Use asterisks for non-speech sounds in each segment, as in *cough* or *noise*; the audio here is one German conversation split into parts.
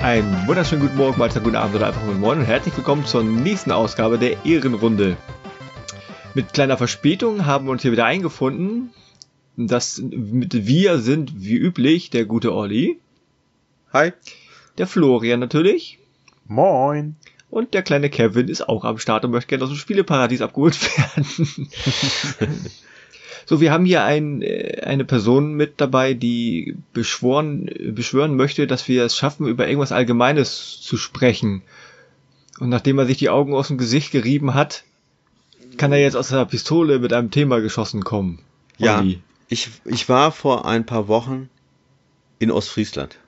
Einen wunderschönen guten Morgen, Mahlzeit, guten Abend oder einfach guten Morgen und herzlich willkommen zur nächsten Ausgabe der Ehrenrunde. Mit kleiner Verspätung haben wir uns hier wieder eingefunden. Das mit wir sind wie üblich der gute Olli. Hi. Der Florian natürlich. Moin. Und der kleine Kevin ist auch am Start und möchte gerne aus dem Spieleparadies abgeholt werden. *laughs* so, wir haben hier ein, äh, eine Person mit dabei, die beschworen, beschwören möchte, dass wir es schaffen, über irgendwas Allgemeines zu sprechen. Und nachdem er sich die Augen aus dem Gesicht gerieben hat, kann er jetzt aus der Pistole mit einem Thema geschossen kommen. Ja, ich, ich war vor ein paar Wochen in Ostfriesland.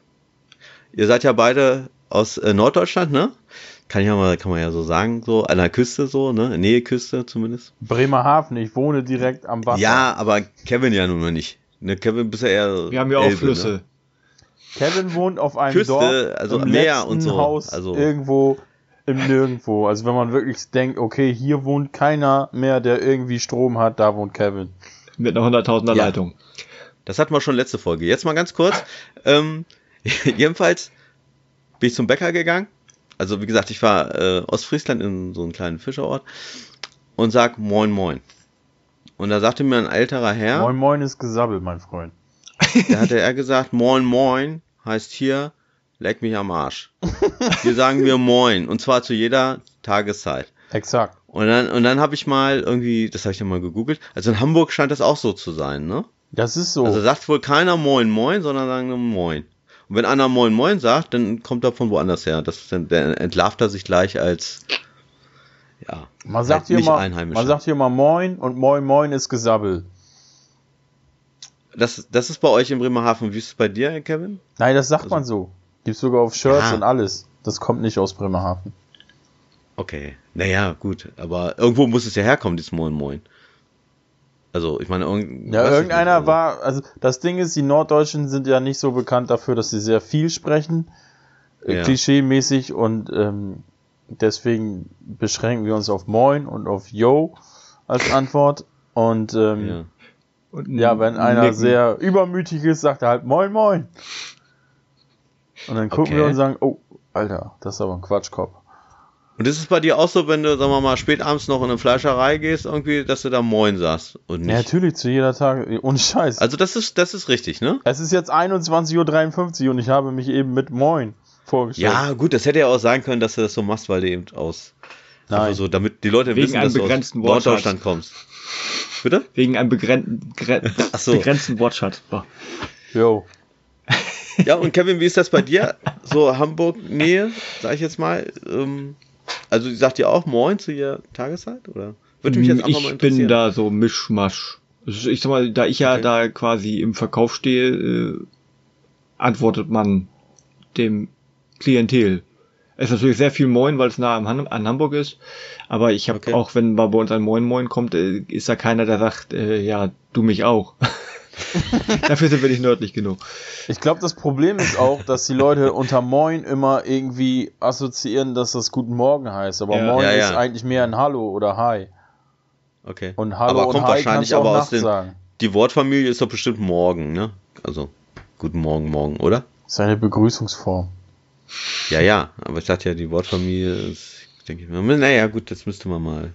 Ihr seid ja beide aus äh, Norddeutschland, ne? Kann ja mal, kann man ja so sagen, so an der Küste so, ne? Näheküste zumindest. Bremerhaven, ich wohne direkt am Wasser. Ja, aber Kevin ja nun mal nicht. Ne, Kevin bist ja eher. Wir haben ja auch Elbe, Flüsse. Ne? Kevin wohnt auf einem Küste, Dorf, also Meer und so. Haus also irgendwo im Nirgendwo. Also wenn man wirklich denkt, okay, hier wohnt keiner mehr, der irgendwie Strom hat, da wohnt Kevin. Mit einer 100.000er ja. Leitung. Das hatten wir schon letzte Folge. Jetzt mal ganz kurz. Ähm, *laughs* jedenfalls bin ich zum Bäcker gegangen. Also wie gesagt, ich war äh, Ostfriesland in so einem kleinen Fischerort und sag Moin Moin. Und da sagte mir ein älterer Herr. Moin Moin ist gesabbelt, mein Freund. *laughs* Da hatte er gesagt, Moin Moin heißt hier, leck mich am Arsch. *laughs* Hier sagen wir Moin und zwar zu jeder Tageszeit. Exakt. Und dann, und dann habe ich mal irgendwie, das habe ich dann mal gegoogelt, also in Hamburg scheint das auch so zu sein, ne? Das ist so. Also sagt wohl keiner Moin Moin, sondern sagen Moin. Und wenn einer Moin Moin sagt, dann kommt er von woanders her. Das, dann, dann entlarvt er sich gleich als ja, man sagt halt hier mal, Man sagt hier mal Moin und Moin Moin ist Gesabbel. Das, das ist bei euch in Bremerhaven. Wie ist es bei dir, Kevin? Nein, das sagt also, man so. Gibt's sogar auf Shirts ja. und alles. Das kommt nicht aus Bremerhaven. Okay. Naja, gut. Aber irgendwo muss es ja herkommen, dieses Moin Moin. Also, ich meine, irgend, ja, irgendeiner also. war, also das Ding ist, die Norddeutschen sind ja nicht so bekannt dafür, dass sie sehr viel sprechen, äh, ja. klischee-mäßig und ähm, deswegen beschränken wir uns auf Moin und auf Yo als Antwort und ähm, ja. Und ja, wenn einer Nicken. sehr übermütig ist, sagt er halt Moin Moin. Und dann gucken okay. wir und sagen, oh, Alter, das ist aber ein Quatschkopf. Und ist es bei dir auch so, wenn du, sagen wir mal, spät abends noch in eine Fleischerei gehst, irgendwie, dass du da Moin sagst und nicht? Ja, natürlich, zu jeder Tag, ohne Scheiß. Also das ist, das ist richtig, ne? Es ist jetzt 21.53 Uhr und ich habe mich eben mit Moin vorgestellt. Ja, gut, das hätte ja auch sein können, dass du das so machst, weil du eben aus, Nein. Also so, damit die Leute Wegen wissen, dass du aus Norddeutschland kommst. Bitte? Wegen einem begren so. begrenzten Wortschatz. Jo. Ja, und Kevin, wie ist das bei dir? So Hamburg-Nähe, sag ich jetzt mal. Ähm, also sagt ihr auch Moin zu ihrer Tageszeit? Oder? Würde mich jetzt einfach ich mal interessieren. Ich bin da so Mischmasch. Also ich sag mal, da ich ja okay. da quasi im Verkauf stehe, äh, antwortet man dem Klientel. Es ist natürlich sehr viel Moin, weil es nah an, an Hamburg ist. Aber ich habe okay. auch, wenn mal bei uns ein Moin Moin kommt, äh, ist da keiner, der sagt, äh, ja, du mich auch. *laughs* *laughs* Dafür sind wir nicht nördlich genug. Ich glaube, das Problem ist auch, dass die Leute unter Moin immer irgendwie assoziieren, dass das Guten Morgen heißt. Aber ja. Moin ja, ja. ist eigentlich mehr ein Hallo oder Hi. Okay. Und Hallo aber kommt Hi wahrscheinlich aber aus den, sagen. Die Wortfamilie ist doch bestimmt morgen, ne? Also, Guten Morgen, morgen, oder? Das ist eine Begrüßungsform. Ja, ja, aber ich dachte ja, die Wortfamilie ist, denke ich mal, naja, gut, das müsste man mal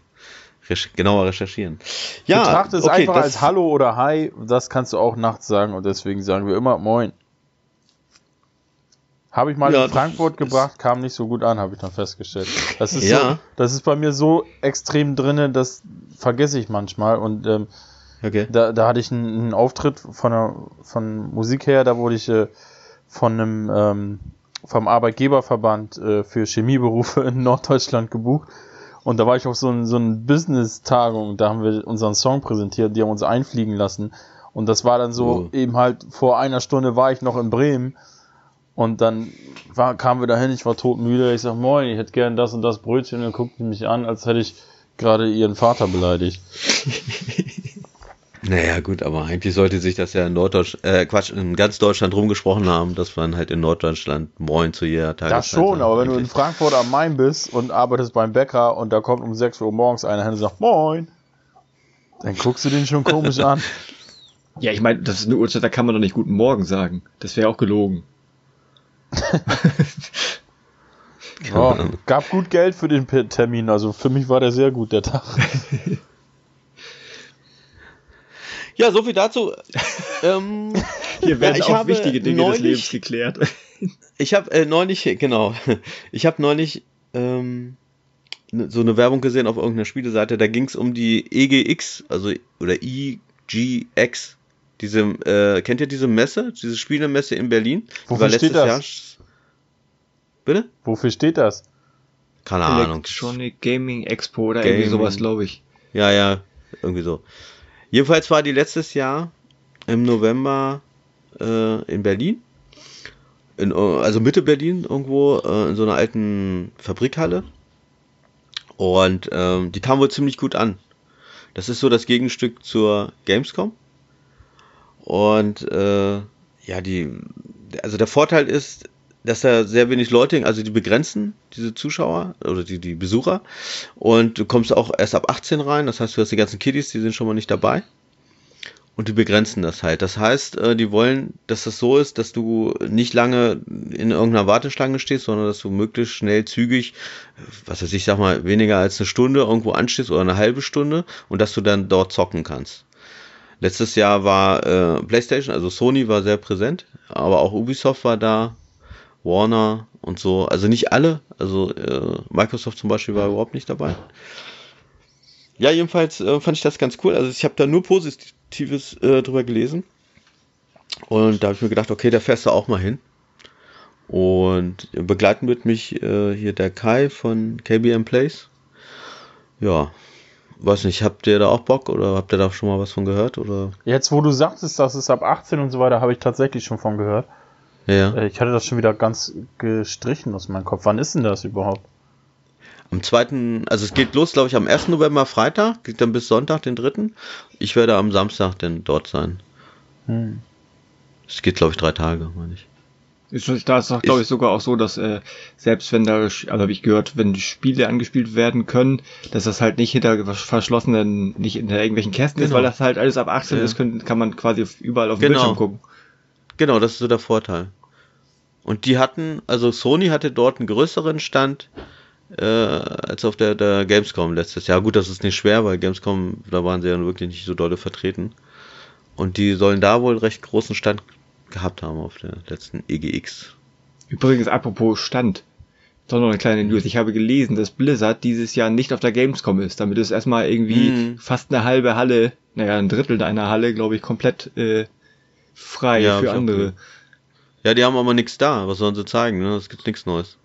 genauer recherchieren. Ja, Betrachte es okay, einfach als Hallo oder Hi, das kannst du auch nachts sagen und deswegen sagen wir immer Moin. Habe ich mal ja, in Frankfurt gebracht, kam nicht so gut an, habe ich dann festgestellt. Das ist, ja. so, das ist bei mir so extrem drinne, das vergesse ich manchmal und ähm, okay. da, da hatte ich einen, einen Auftritt von, einer, von Musik her, da wurde ich äh, von einem ähm, vom Arbeitgeberverband äh, für Chemieberufe in Norddeutschland gebucht. Und da war ich auf so ein, so ein Business-Tagung, da haben wir unseren Song präsentiert, die haben uns einfliegen lassen. Und das war dann so, oh. eben halt vor einer Stunde war ich noch in Bremen. Und dann war, kamen wir dahin, ich war todmüde. Ich sag, moin, ich hätte gern das und das Brötchen. Und dann guckten mich an, als hätte ich gerade ihren Vater beleidigt. *laughs* Naja, gut, aber eigentlich sollte sich das ja in Norddeutschland, äh, Quatsch, in ganz Deutschland rumgesprochen haben, dass man halt in Norddeutschland Moin zu jeder Tageszeit Das schon, aber wenn du in Frankfurt am Main bist und arbeitest beim Bäcker und da kommt um 6 Uhr morgens einer hin und sagt Moin, dann guckst du den schon komisch an. *laughs* Ja, ich meine, das ist eine Uhrzeit, da kann man doch nicht Guten Morgen sagen. Das wäre auch gelogen. *laughs* oh, gab gut Geld für den Termin, also für mich war der sehr gut, der Tag. *laughs* Ja, so viel dazu. *laughs* ähm, Hier werden ja, auch wichtige Dinge neulich, des Lebens geklärt. *laughs* ich habe äh, neulich, genau, ich habe neulich ähm, ne, so eine Werbung gesehen auf irgendeiner Spieleseite, da ging es um die EGX, also oder EGX. Diese, äh, kennt ihr diese Messe, diese Spielemesse in Berlin? Wofür steht das? Jahr. Bitte? Wofür steht das? Keine Ahnung. Electronic Gaming Expo oder Gaming. irgendwie sowas, glaube ich. Ja, ja, irgendwie so. Jedenfalls war die letztes Jahr im November äh, in Berlin. In, also Mitte Berlin irgendwo äh, in so einer alten Fabrikhalle. Und ähm, die kam wohl ziemlich gut an. Das ist so das Gegenstück zur Gamescom. Und äh, ja, die, also der Vorteil ist, dass da sehr wenig Leute, also die begrenzen diese Zuschauer oder die, die Besucher und du kommst auch erst ab 18 rein, das heißt, du hast die ganzen Kiddies, die sind schon mal nicht dabei und die begrenzen das halt. Das heißt, äh, die wollen, dass das so ist, dass du nicht lange in irgendeiner Warteschlange stehst, sondern dass du möglichst schnell, zügig, was weiß ich, sag mal, weniger als eine Stunde irgendwo anstehst oder eine halbe Stunde und dass du dann dort zocken kannst. Letztes Jahr war äh, PlayStation, also Sony war sehr präsent, aber auch Ubisoft war da, Warner und so. Also nicht alle. Also äh, Microsoft zum Beispiel war überhaupt nicht dabei. Ja, jedenfalls äh, fand ich das ganz cool. Also ich habe da nur Positives äh, drüber gelesen. Und da habe ich mir gedacht, okay, da fährst du auch mal hin. Und begleiten wird mich äh, hier der Kai von KBM Place. Ja, weiß nicht, habt ihr da auch Bock oder habt ihr da schon mal was von gehört? Oder? Jetzt, wo du sagtest, das ist ab 18 und so weiter, habe ich tatsächlich schon von gehört. Ja. Äh, ich hatte das schon wieder ganz gestrichen aus meinem Kopf. Wann ist denn das überhaupt? Am zweiten, also es geht los, glaube ich, am 1. November Freitag, geht dann bis Sonntag, den dritten. Ich werde am Samstag denn dort sein. Hm. Es geht, glaube ich, drei Tage, meine ich. Ist, da ist doch, glaube ich, sogar auch so, dass äh, selbst wenn da, also habe ich gehört, wenn Spiele angespielt werden können, dass das halt nicht hinter verschlossenen, nicht hinter irgendwelchen Kästen genau. ist, weil das halt alles ab 18 ja. ist, können, kann man quasi überall auf dem genau. Bildschirm gucken. Genau, das ist so der Vorteil. Und die hatten, also Sony hatte dort einen größeren Stand äh, als auf der, der Gamescom letztes Jahr. Gut, das ist nicht schwer, weil Gamescom, da waren sie ja wirklich nicht so dolle vertreten. Und die sollen da wohl recht großen Stand gehabt haben auf der letzten EGX. Übrigens, apropos Stand. Doch noch eine kleine News. Ich habe gelesen, dass Blizzard dieses Jahr nicht auf der Gamescom ist. Damit ist erstmal irgendwie mhm. fast eine halbe Halle, naja, ein Drittel einer Halle, glaube ich, komplett äh, frei ja, für andere. Ja, die haben aber nichts da. Was sollen sie zeigen? Ne? Es gibt nichts Neues.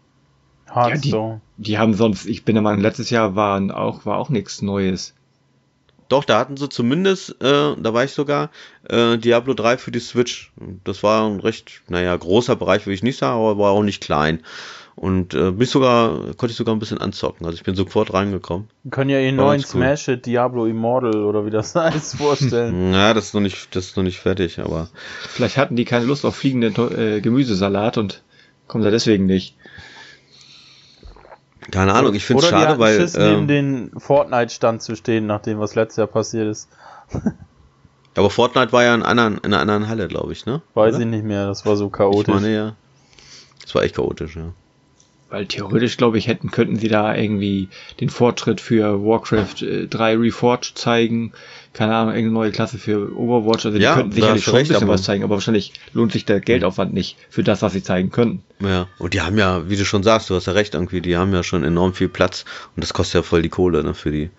Ja, die, die haben sonst, ich bin der Meinung, letztes Jahr waren auch, war auch nichts Neues. Doch, da hatten sie zumindest, äh, da war ich sogar, äh, Diablo 3 für die Switch. Das war ein recht, naja, großer Bereich, würde ich nicht sagen, aber war auch nicht klein. Und äh, bin sogar, konnte ich sogar ein bisschen anzocken. Also ich bin sofort reingekommen. Wir können ja ihren neuen cool. Smash It Diablo Immortal oder wie das *laughs* heißt vorstellen. *laughs* ja, das ist noch nicht, das ist noch nicht fertig, aber. Vielleicht hatten die keine Lust auf fliegenden äh, Gemüsesalat und kommen da deswegen nicht. Keine Ahnung, ich finde es schade, weil. Schiss, ähm, neben den Fortnite-Stand zu stehen, nachdem was letztes Jahr passiert ist. *laughs* aber Fortnite war ja in, anderen, in einer anderen Halle, glaube ich, ne? Weiß Oder? ich nicht mehr, das war so chaotisch. Ich meine, ja. Das war echt chaotisch, ja. Weil theoretisch, glaube ich, hätten, könnten sie da irgendwie den Fortschritt für Warcraft äh, 3 Reforged zeigen. Keine Ahnung, irgendeine neue Klasse für Overwatch. Also die ja, könnten sicherlich schon ein bisschen was zeigen, aber wahrscheinlich lohnt sich der Geldaufwand nicht für das, was sie zeigen können. Ja, und die haben ja, wie du schon sagst, du hast ja recht, irgendwie, die haben ja schon enorm viel Platz und das kostet ja voll die Kohle, ne, für die.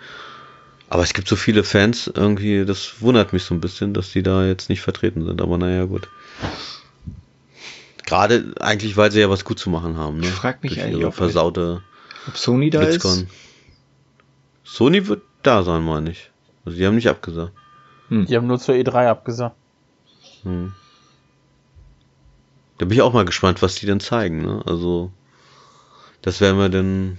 Aber es gibt so viele Fans, irgendwie, das wundert mich so ein bisschen, dass die da jetzt nicht vertreten sind, aber naja, gut. Gerade eigentlich, weil sie ja was gut zu machen haben. Ne? Ich frag mich eigentlich, ob, versaute ob Sony da Blitzcon. ist. Sony wird da sein, meine ich. Also die haben nicht abgesagt. Hm. Die haben nur zur E3 abgesagt. Hm. Da bin ich auch mal gespannt, was die denn zeigen. Ne? Also, das werden wir denn.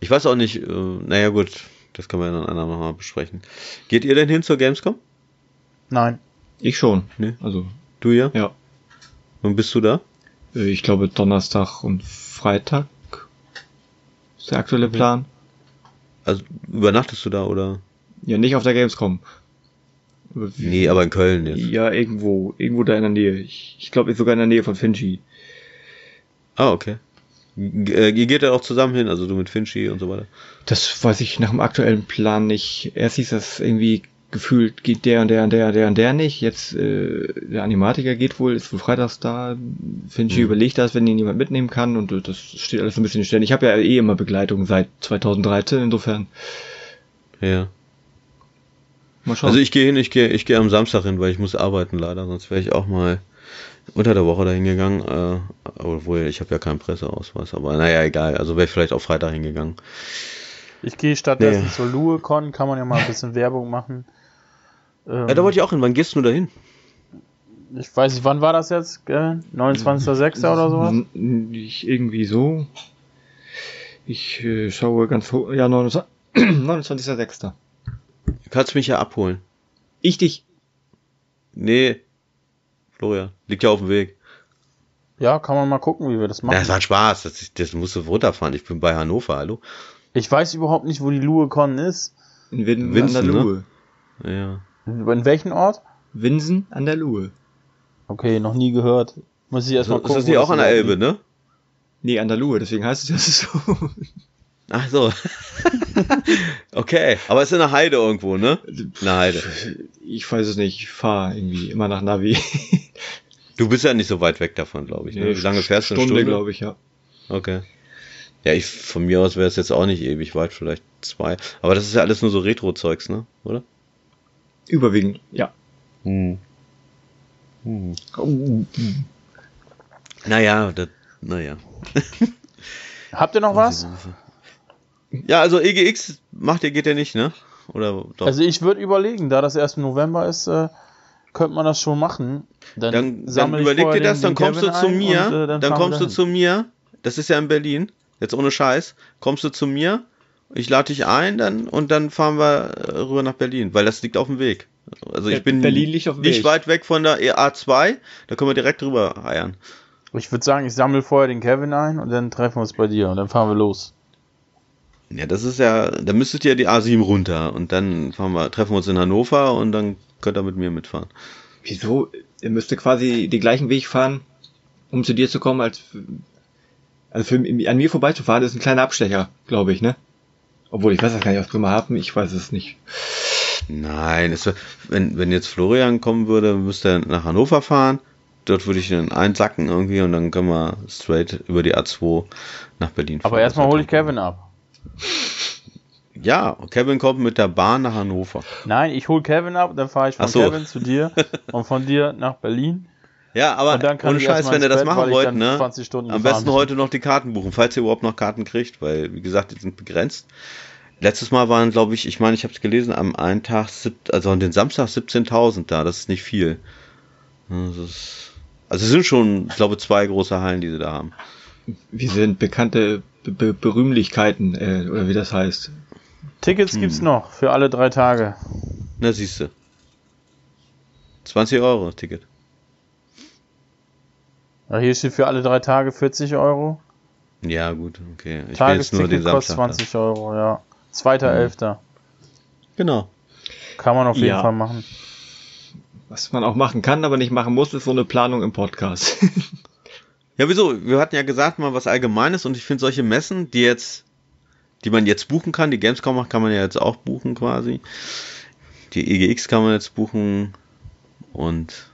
Ich weiß auch nicht, äh, naja gut, Das können wir dann andermal mal besprechen. Geht ihr denn hin zur Gamescom? Nein. Ich schon. Nee. Also. Du ja? Ja. Wann bist du da? Äh, ich glaube Donnerstag und Freitag ist der aktuelle Plan. Also übernachtest du da oder? Ja, nicht auf der Gamescom. Nee, aber in Köln jetzt. Ja, irgendwo, irgendwo da in der Nähe. Ich, ich glaube sogar in der Nähe von Finchi. Ah, okay. Äh, ihr geht ja auch zusammen hin, also du mit Finchi und so weiter. Das weiß ich nach dem aktuellen Plan nicht. Erst hieß das irgendwie gefühlt geht der und der und der und der und der nicht. Jetzt äh, der Animatiker geht wohl, ist wohl freitags da. Finchi hm. überlegt das, wenn ihn jemand mitnehmen kann und äh, das steht alles ein bisschen in Ich habe ja eh immer Begleitung seit 2013, insofern. Ja. Mal schauen. Also ich gehe hin, ich gehe ich gehe am Samstag hin, weil ich muss arbeiten leider, sonst wäre ich auch mal unter der Woche dahin gegangen, äh, obwohl ich habe ja keinen Presseausweis, aber naja, egal, also wäre ich vielleicht auch Freitag hingegangen. Ich gehe stattdessen nee. zur LueCon, kann man ja mal ein bisschen *laughs* Werbung machen. Ähm, ja, da wollte ich auch hin. Wann gehst du da hin? Ich weiß nicht, wann war das jetzt? 29.06. oder sowas? Ich, irgendwie so. Ich äh, schaue ganz hoch. Ja, 29.06. *clears throat* Du kannst mich ja abholen. Ich dich? Nee. Florian, liegt ja auf dem Weg. Ja, kann man mal gucken, wie wir das machen. Ja, das hat Spaß. Das, das musst du runterfahren. Ich bin bei Hannover, hallo. Ich weiß überhaupt nicht, wo die LueCon ist. In Win Winsen, an der Luhe. Ne? Ja. In welchem Ort? Winsen an der Luhe. Okay, noch nie gehört. Muss ich erstmal gucken. Ist das nicht auch an der Elbe, ne? Nee, an der Luhe, deswegen heißt es das so. *laughs* Ach so. *laughs* okay, aber es ist in der Heide irgendwo, ne? In der Heide. Ich weiß es nicht, ich fahre irgendwie immer nach Navi. du bist ja nicht so weit weg davon, glaube ich. Ne? Wie lange fährst du? Stunde, Stunde? glaube ich, ja. Okay. Ja, ich, von mir aus wäre es jetzt auch nicht ewig weit, vielleicht zwei. Aber das ist ja alles nur so Retro-Zeugs, ne? Oder? Überwiegend, ja. Hm. Hm. Oh. Naja, das, naja. *laughs* Habt ihr noch was? Ja, also EGX macht ihr, geht ja nicht, ne? Oder doch? Also ich würde überlegen, da das erst im November ist, äh, könnte man das schon machen. Dann, dann, dann überleg dir das, dann kommst du zu mir, und, äh, dann, dann kommst du zu mir, das ist ja in Berlin, Jetzt ohne Scheiß. Kommst du zu mir, ich lade dich ein dann und dann fahren wir äh, rüber nach Berlin, weil das liegt auf dem Weg. Also ich bin Berlin liegt auf dem nicht Weg. weit weg von der A2, da können wir direkt rüber eiern. Ich würde sagen, ich sammle vorher den Kevin ein und dann treffen wir uns bei dir und dann fahren wir los. Ja, das ist ja, da müsstet ihr die A7 runter und dann fahren wir, treffen wir uns in Hannover und dann könnt ihr mit mir mitfahren. Wieso? Ihr müsst quasi den gleichen Weg fahren, um zu dir zu kommen, als also für, an mir vorbeizufahren ist ein kleiner Abstecher, glaube ich, ne? Obwohl, ich weiß das gar nicht, was Bremerhaven, ich weiß es nicht. Nein, es, wenn, wenn jetzt Florian kommen würde, müsste er nach Hannover fahren. Dort würde ich ihn einsacken irgendwie und dann können wir straight über die A2 nach Berlin fahren. Aber erstmal hole ich Kevin ab. Ja, Kevin kommt mit der Bahn nach Hannover. Nein, ich hole Kevin ab, dann fahre ich von so. Kevin zu dir *laughs* und von dir nach Berlin. Ja, aber ohne Scheiß, wenn ihr das machen wollt, ne? Am besten heute noch die Karten buchen, falls ihr überhaupt noch Karten kriegt, weil, wie gesagt, die sind begrenzt. Letztes Mal waren, glaube ich, ich meine, ich habe es gelesen, am einen Tag, also an den Samstag 17.000 da, das ist nicht viel. Ist, also es sind schon, ich glaube, zwei große Hallen, die sie da haben. Wir sind bekannte Be Berühmlichkeiten, äh, oder wie das heißt. Tickets hm. gibt's noch für alle drei Tage. Na, siehst du. 20 Euro Ticket. Ja, hier steht für alle drei Tage 40 Euro. Ja, gut, okay. Ich will jetzt nur den kostet 20 da. Euro, ja. Zweiter mhm. Elfter. Genau. Kann man auf jeden ja. Fall machen. Was man auch machen kann, aber nicht machen muss, ist so eine Planung im Podcast. *laughs* ja, wieso? Wir hatten ja gesagt, mal was Allgemeines und ich finde solche Messen, die jetzt, die man jetzt buchen kann, die Gamescom macht, kann man ja jetzt auch buchen quasi. Die EGX kann man jetzt buchen und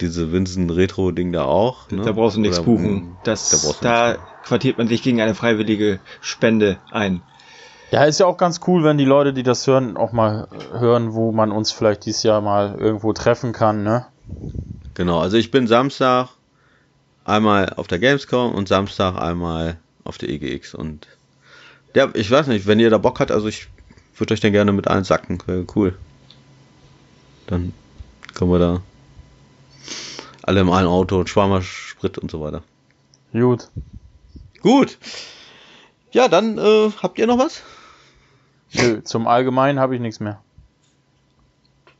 diese Vincent Retro Ding da auch. Ne? Da brauchst du nichts Oder, buchen. Das, da, da quartiert man sich gegen eine freiwillige Spende ein. Ja, ist ja auch ganz cool, wenn die Leute, die das hören, auch mal hören, wo man uns vielleicht dieses Jahr mal irgendwo treffen kann, ne? Genau, also ich bin Samstag einmal auf der Gamescom und Samstag einmal auf der EGX und ja, ich weiß nicht, wenn ihr da Bock habt, also ich würde euch dann gerne mit allen sacken, cool. Dann können wir da alle im einen Auto und schwarmer Sprit und so weiter. Gut. Gut. Ja, dann äh, habt ihr noch was? Nö, zum Allgemeinen habe ich nichts mehr.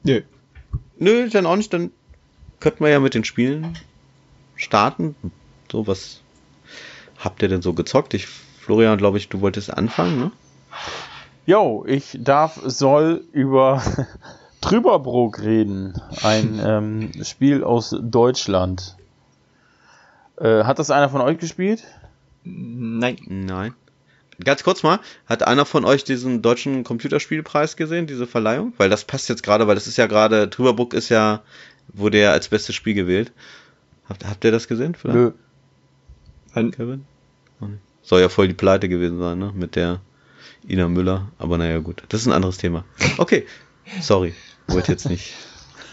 Nö. Nö, dann auch nicht. Dann könnten wir ja mit den Spielen starten. So, was habt ihr denn so gezockt? Ich, Florian, glaube ich, du wolltest anfangen, ne? Jo, ich darf, soll über *laughs* Trüberbrook reden. Ein *laughs* ähm, Spiel aus Deutschland. Äh, hat das einer von euch gespielt? Nein. Nein. Ganz kurz mal, hat einer von euch diesen deutschen Computerspielpreis gesehen, diese Verleihung? Weil das passt jetzt gerade, weil das ist ja gerade, Trüberbrook ist ja, wurde ja als bestes Spiel gewählt. Habt, habt ihr das gesehen? Vielleicht? Nö. Kevin? Soll ja voll die Pleite gewesen sein, ne? Mit der Ina Müller. Aber naja, gut. Das ist ein anderes Thema. Okay. Sorry. Wollte jetzt nicht.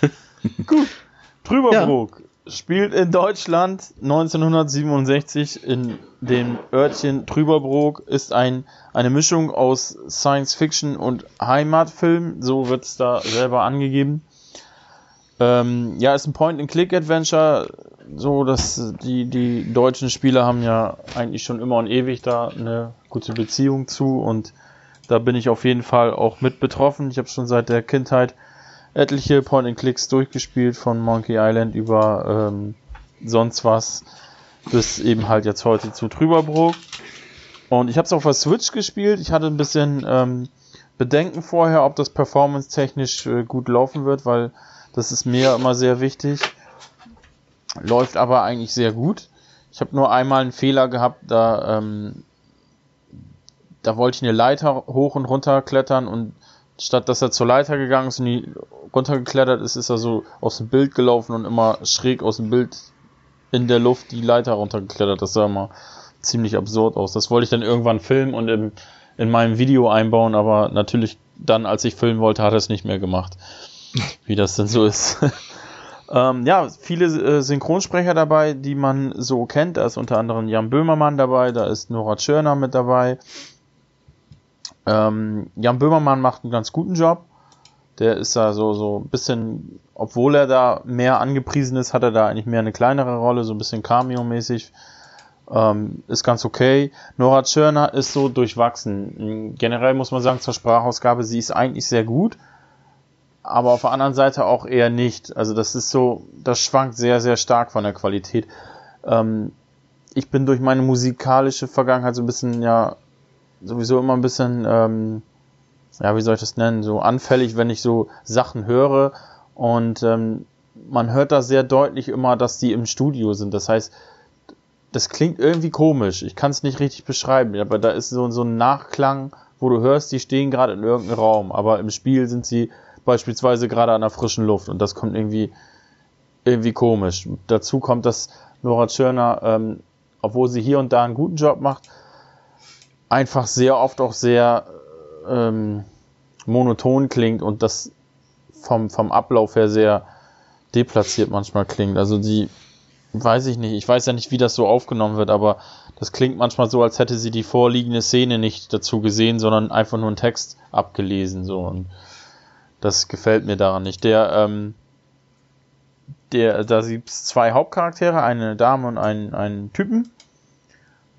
*laughs* gut. Trüberbrook. Ja spielt in Deutschland 1967 in dem Örtchen Trüberbrook, ist ein, eine Mischung aus Science Fiction und Heimatfilm, so wird es da selber angegeben. Ähm, ja, ist ein Point-and-Click-Adventure, so dass die, die deutschen Spieler haben ja eigentlich schon immer und ewig da eine gute Beziehung zu und da bin ich auf jeden Fall auch mit betroffen. Ich habe schon seit der Kindheit etliche Point-and-Clicks durchgespielt, von Monkey Island über ähm, sonst was bis eben halt jetzt heute zu Trüberbrook. Und ich habe es auf der Switch gespielt. Ich hatte ein bisschen ähm, Bedenken vorher, ob das performance-technisch äh, gut laufen wird, weil das ist mir immer sehr wichtig. Läuft aber eigentlich sehr gut. Ich habe nur einmal einen Fehler gehabt, da, ähm, da wollte ich eine Leiter hoch und runter klettern und statt dass er zur Leiter gegangen ist und die runtergeklettert ist, ist er so aus dem Bild gelaufen und immer schräg aus dem Bild in der Luft die Leiter runtergeklettert. Das sah immer ziemlich absurd aus. Das wollte ich dann irgendwann filmen und im, in meinem Video einbauen, aber natürlich dann, als ich filmen wollte, hat er es nicht mehr gemacht. *laughs* Wie das denn so ist. *laughs* ähm, ja, viele äh, Synchronsprecher dabei, die man so kennt. Da ist unter anderem Jan Böhmermann dabei, da ist Nora Tschörner mit dabei. Ähm, Jan Böhmermann macht einen ganz guten Job. Der ist da so, so ein bisschen, obwohl er da mehr angepriesen ist, hat er da eigentlich mehr eine kleinere Rolle, so ein bisschen Cameo-mäßig. Ähm, ist ganz okay. Nora Tschörner ist so durchwachsen. Generell muss man sagen, zur Sprachausgabe, sie ist eigentlich sehr gut, aber auf der anderen Seite auch eher nicht. Also das ist so, das schwankt sehr, sehr stark von der Qualität. Ähm, ich bin durch meine musikalische Vergangenheit so ein bisschen ja sowieso immer ein bisschen, ähm, ja, wie soll ich das nennen, so anfällig, wenn ich so Sachen höre und ähm, man hört da sehr deutlich immer, dass die im Studio sind. Das heißt, das klingt irgendwie komisch. Ich kann es nicht richtig beschreiben, aber da ist so, so ein Nachklang, wo du hörst, die stehen gerade in irgendeinem Raum, aber im Spiel sind sie beispielsweise gerade an der frischen Luft und das kommt irgendwie irgendwie komisch. Dazu kommt, dass Nora Tschörner, ähm, obwohl sie hier und da einen guten Job macht, einfach sehr oft auch sehr ähm, monoton klingt und das vom, vom Ablauf her sehr deplatziert manchmal klingt. Also die, weiß ich nicht, ich weiß ja nicht, wie das so aufgenommen wird, aber das klingt manchmal so, als hätte sie die vorliegende Szene nicht dazu gesehen, sondern einfach nur einen Text abgelesen, so und das gefällt mir daran nicht. Der, ähm, der, da gibt es zwei Hauptcharaktere, eine Dame und einen, einen Typen.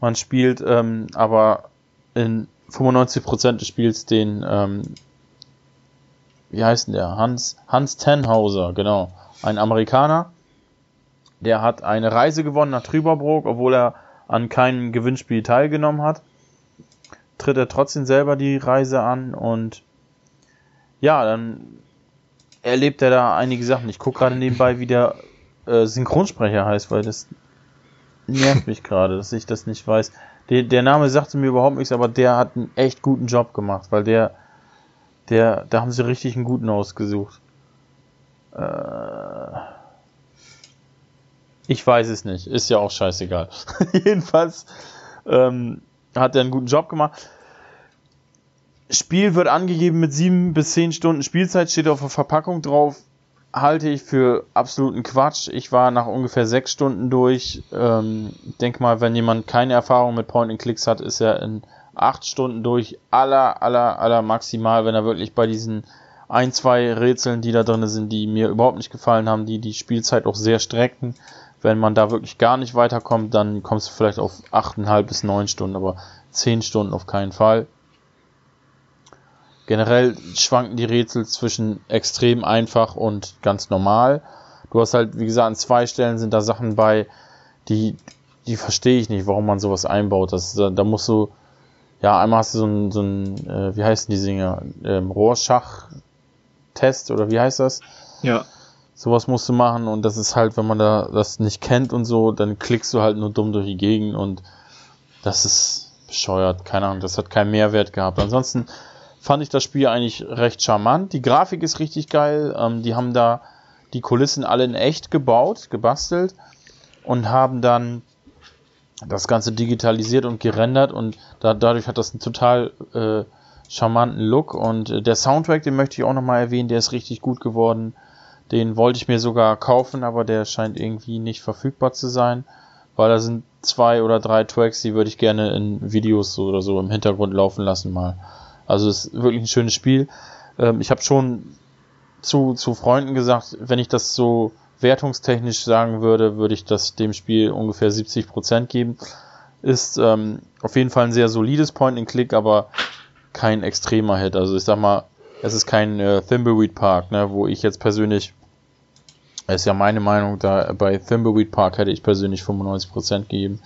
Man spielt ähm, aber in 95% des Spiels den, ähm, wie heißt denn der? Hans, Hans Tenhauser, genau. Ein Amerikaner. Der hat eine Reise gewonnen nach Trüberbrook, obwohl er an keinem Gewinnspiel teilgenommen hat. Tritt er trotzdem selber die Reise an und ja, dann erlebt er da einige Sachen. Ich gucke gerade nebenbei, wie der äh, Synchronsprecher heißt, weil das nervt mich gerade, dass ich das nicht weiß. Der, der Name sagte mir überhaupt nichts, aber der hat einen echt guten Job gemacht, weil der, der, da haben sie richtig einen guten ausgesucht. Äh, ich weiß es nicht, ist ja auch scheißegal. *laughs* Jedenfalls ähm, hat er einen guten Job gemacht. Spiel wird angegeben mit sieben bis zehn Stunden Spielzeit, steht auf der Verpackung drauf halte ich für absoluten Quatsch. Ich war nach ungefähr sechs Stunden durch. Ähm, denk mal, wenn jemand keine Erfahrung mit Point-and-Clicks hat, ist er in acht Stunden durch. Aller, aller, aller maximal, wenn er wirklich bei diesen ein, zwei Rätseln, die da drin sind, die mir überhaupt nicht gefallen haben, die die Spielzeit auch sehr strecken. Wenn man da wirklich gar nicht weiterkommt, dann kommst du vielleicht auf achteinhalb bis neun Stunden, aber zehn Stunden auf keinen Fall. Generell schwanken die Rätsel zwischen extrem einfach und ganz normal. Du hast halt, wie gesagt, an zwei Stellen sind da Sachen bei, die, die verstehe ich nicht, warum man sowas einbaut. Das, da, da musst du, ja, einmal hast du so ein, so ein äh, wie heißen die Dinger, ähm, Rohrschach-Test oder wie heißt das? Ja. Sowas musst du machen und das ist halt, wenn man da das nicht kennt und so, dann klickst du halt nur dumm durch die Gegend und das ist bescheuert, keine Ahnung, das hat keinen Mehrwert gehabt. Ansonsten fand ich das Spiel eigentlich recht charmant. Die Grafik ist richtig geil, ähm, die haben da die Kulissen alle in echt gebaut, gebastelt und haben dann das Ganze digitalisiert und gerendert und da, dadurch hat das einen total äh, charmanten Look und äh, der Soundtrack, den möchte ich auch nochmal erwähnen, der ist richtig gut geworden. Den wollte ich mir sogar kaufen, aber der scheint irgendwie nicht verfügbar zu sein, weil da sind zwei oder drei Tracks, die würde ich gerne in Videos oder so im Hintergrund laufen lassen mal. Also es ist wirklich ein schönes Spiel. Ähm, ich habe schon zu, zu Freunden gesagt, wenn ich das so wertungstechnisch sagen würde, würde ich das dem Spiel ungefähr 70% geben. Ist ähm, auf jeden Fall ein sehr solides Point-and-Click, aber kein extremer Hit. Also ich sag mal, es ist kein äh, Thimbleweed Park, ne, wo ich jetzt persönlich, ist ja meine Meinung, da bei Thimbleweed Park hätte ich persönlich 95% gegeben.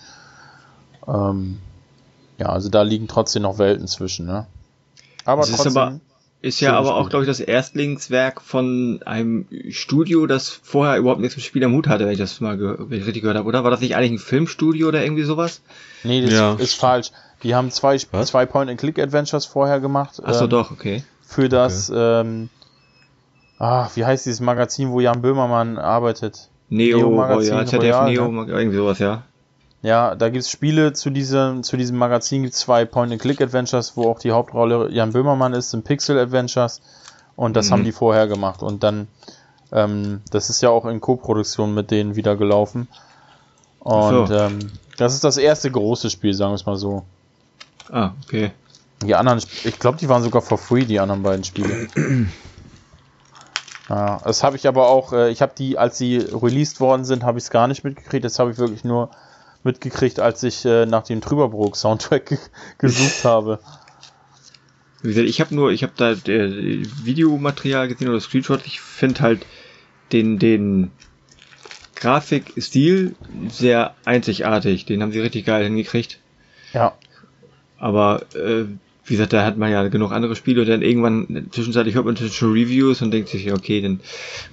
Ähm, ja, also da liegen trotzdem noch Welten zwischen, ne? Aber es trotzdem. Ist aber, ist ja aber auch, glaube ich, das Erstlingswerk von einem Studio, das vorher überhaupt nichts mit Spiel am Hut hatte, wenn ich das mal ge wenn ich richtig gehört habe, oder? War das nicht eigentlich ein Filmstudio oder irgendwie sowas? Nee, das ja. ist falsch. Die haben zwei, zwei Point-and-Click-Adventures vorher gemacht. Achso, ähm, doch, okay für das, okay. ähm, ach, wie heißt dieses Magazin, wo Jan Böhmermann arbeitet? Neo, Neo Magazin, Royal, ZDF Royal, Neo, ne? irgendwie sowas, ja. Ja, da gibt's Spiele zu diesem, zu diesem Magazin, gibt's zwei Point-and-Click-Adventures, wo auch die Hauptrolle Jan Böhmermann ist, sind Pixel-Adventures. Und das mhm. haben die vorher gemacht. Und dann, ähm, das ist ja auch in Co-Produktion mit denen wieder gelaufen. Und so. ähm, das ist das erste große Spiel, sagen wir es mal so. Ah, okay. Die anderen, ich glaube, die waren sogar for free, die anderen beiden Spiele. *clears throat* ja, das habe ich aber auch, äh, ich habe die, als sie released worden sind, habe ich es gar nicht mitgekriegt. Das habe ich wirklich nur mitgekriegt, als ich äh, nach dem Trüberbrook-Soundtrack *laughs* gesucht habe. Wie gesagt, ich habe nur, ich habe da äh, Videomaterial gesehen oder Screenshot. Ich finde halt den, den Grafikstil sehr einzigartig. Den haben sie richtig geil hingekriegt. Ja. Aber äh, wie gesagt, da hat man ja genug andere Spiele und dann irgendwann zwischenzeitlich hört man schon Reviews und denkt sich, okay, dann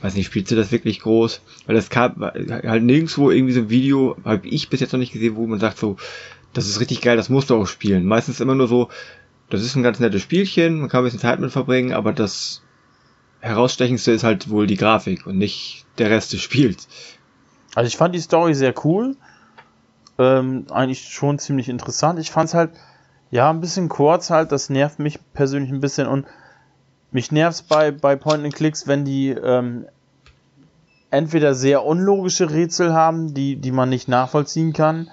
weiß nicht, spielst du das wirklich groß? Weil das kam halt nirgendwo irgendwie so ein Video, habe ich bis jetzt noch nicht gesehen, wo man sagt so, das ist richtig geil, das musst du auch spielen. Meistens immer nur so, das ist ein ganz nettes Spielchen, man kann ein bisschen Zeit mit verbringen, aber das herausstechendste ist halt wohl die Grafik und nicht der Rest des Spiels. Also ich fand die Story sehr cool, ähm, eigentlich schon ziemlich interessant. Ich fand es halt ja, ein bisschen kurz halt, das nervt mich persönlich ein bisschen und mich nervt bei, bei Point-and-Clicks, wenn die ähm, entweder sehr unlogische Rätsel haben, die, die man nicht nachvollziehen kann.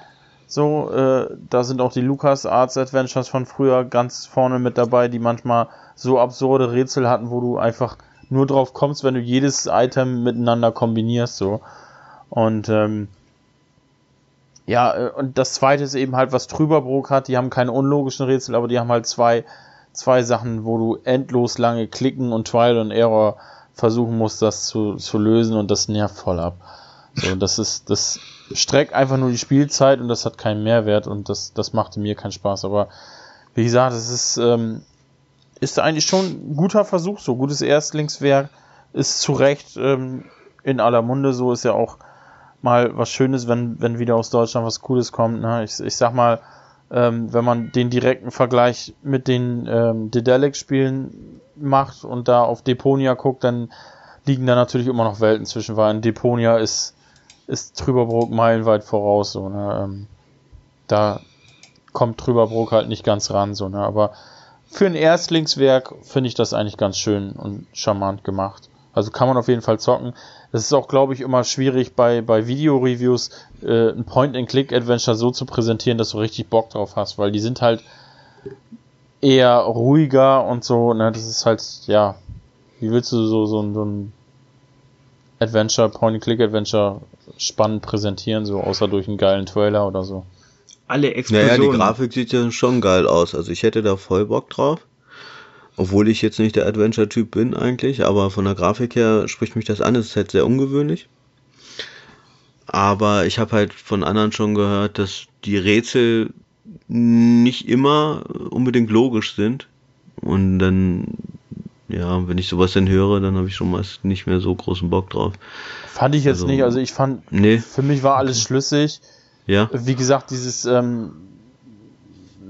So, äh, da sind auch die Lucas Arts Adventures von früher ganz vorne mit dabei, die manchmal so absurde Rätsel hatten, wo du einfach nur drauf kommst, wenn du jedes Item miteinander kombinierst, so. Und ähm, ja, äh, und das zweite ist eben halt, was Trüberbrook hat. Die haben keine unlogischen Rätsel, aber die haben halt zwei, zwei Sachen, wo du endlos lange klicken und Trial and Error versuchen musst, das zu, zu lösen und das nervt voll ab. So, das ist, das streckt einfach nur die Spielzeit und das hat keinen Mehrwert und das, das machte mir keinen Spaß. Aber wie gesagt, es ist, ähm, ist eigentlich schon ein guter Versuch, so gutes Erstlingswerk, ist zu Recht ähm, in aller Munde, so ist ja auch mal was Schönes, wenn, wenn wieder aus Deutschland was Cooles kommt. Ne? Ich, ich sag mal, ähm, wenn man den direkten Vergleich mit den ähm, Dedelic-Spielen macht und da auf Deponia guckt, dann liegen da natürlich immer noch Welten zwischen, weil Deponia ist, ist Trüberbrook meilenweit voraus. So, ne? ähm, da kommt Trüberbrook halt nicht ganz ran. So, ne? Aber für ein Erstlingswerk finde ich das eigentlich ganz schön und charmant gemacht. Also kann man auf jeden Fall zocken. Es ist auch, glaube ich, immer schwierig bei, bei Video-Reviews äh, ein Point-and-Click-Adventure so zu präsentieren, dass du richtig Bock drauf hast, weil die sind halt eher ruhiger und so, ne, das ist halt, ja, wie willst du so, so, so ein Adventure, Point-and-Click-Adventure spannend präsentieren, so außer durch einen geilen Trailer oder so. Alle Explosionen. Naja, die Grafik sieht ja schon geil aus, also ich hätte da voll Bock drauf. Obwohl ich jetzt nicht der Adventure-Typ bin eigentlich, aber von der Grafik her spricht mich das an. Es ist halt sehr ungewöhnlich. Aber ich habe halt von anderen schon gehört, dass die Rätsel nicht immer unbedingt logisch sind. Und dann, ja, wenn ich sowas dann höre, dann habe ich schon meist nicht mehr so großen Bock drauf. Fand ich jetzt also, nicht, also ich fand, nee. für mich war alles schlüssig. Ja. Wie gesagt, dieses, ähm,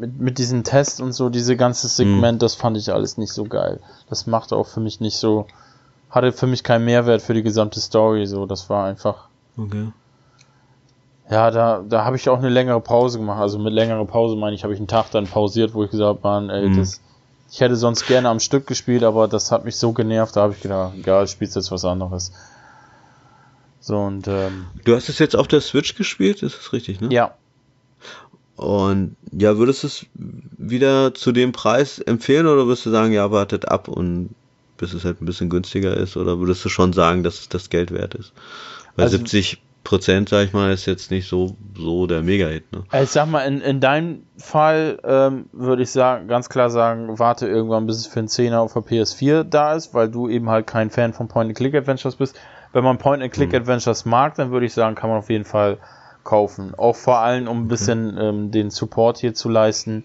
mit, mit diesem Test und so, diese ganze Segment, mhm. das fand ich alles nicht so geil. Das machte auch für mich nicht so, hatte für mich keinen Mehrwert für die gesamte Story, so, das war einfach. Okay. Ja, da, da habe ich auch eine längere Pause gemacht. Also mit längerer Pause meine ich, habe ich einen Tag dann pausiert, wo ich gesagt habe, ey, mhm. das, ich hätte sonst gerne am Stück gespielt, aber das hat mich so genervt, da habe ich gedacht, egal, spielst jetzt was anderes. So und ähm, Du hast es jetzt auf der Switch gespielt, ist das richtig, ne? Ja. Und ja, würdest du es wieder zu dem Preis empfehlen oder würdest du sagen, ja, wartet ab und bis es halt ein bisschen günstiger ist oder würdest du schon sagen, dass es das Geld wert ist? Weil also, 70 Prozent, sag ich mal, ist jetzt nicht so, so der Mega-Hit. Ne? Ich sag mal, in, in deinem Fall ähm, würde ich sagen, ganz klar sagen, warte irgendwann, bis es für einen Zehner auf der PS4 da ist, weil du eben halt kein Fan von Point-and-Click-Adventures bist. Wenn man Point-and-Click-Adventures mhm. mag, dann würde ich sagen, kann man auf jeden Fall kaufen. Auch vor allem, um ein bisschen okay. ähm, den Support hier zu leisten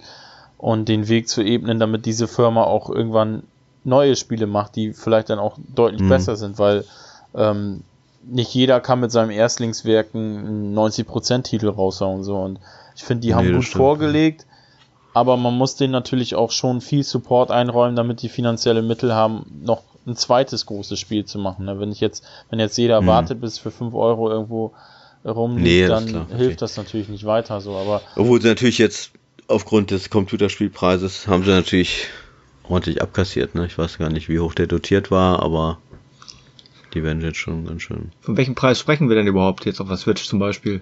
und den Weg zu ebnen, damit diese Firma auch irgendwann neue Spiele macht, die vielleicht dann auch deutlich mhm. besser sind, weil ähm, nicht jeder kann mit seinem Erstlingswerken einen 90%-Titel raushauen. So. Und ich finde, die nee, haben gut stimmt. vorgelegt, aber man muss denen natürlich auch schon viel Support einräumen, damit die finanzielle Mittel haben, noch ein zweites großes Spiel zu machen. Ne? Wenn ich jetzt, wenn jetzt jeder mhm. wartet, bis für 5 Euro irgendwo rumliegt, nee, dann hilft okay. das natürlich nicht weiter so. Aber Obwohl sie natürlich jetzt aufgrund des Computerspielpreises haben sie natürlich ordentlich abkassiert. Ne? Ich weiß gar nicht, wie hoch der dotiert war, aber die werden jetzt schon ganz schön. Von welchem Preis sprechen wir denn überhaupt jetzt auf der Switch zum Beispiel?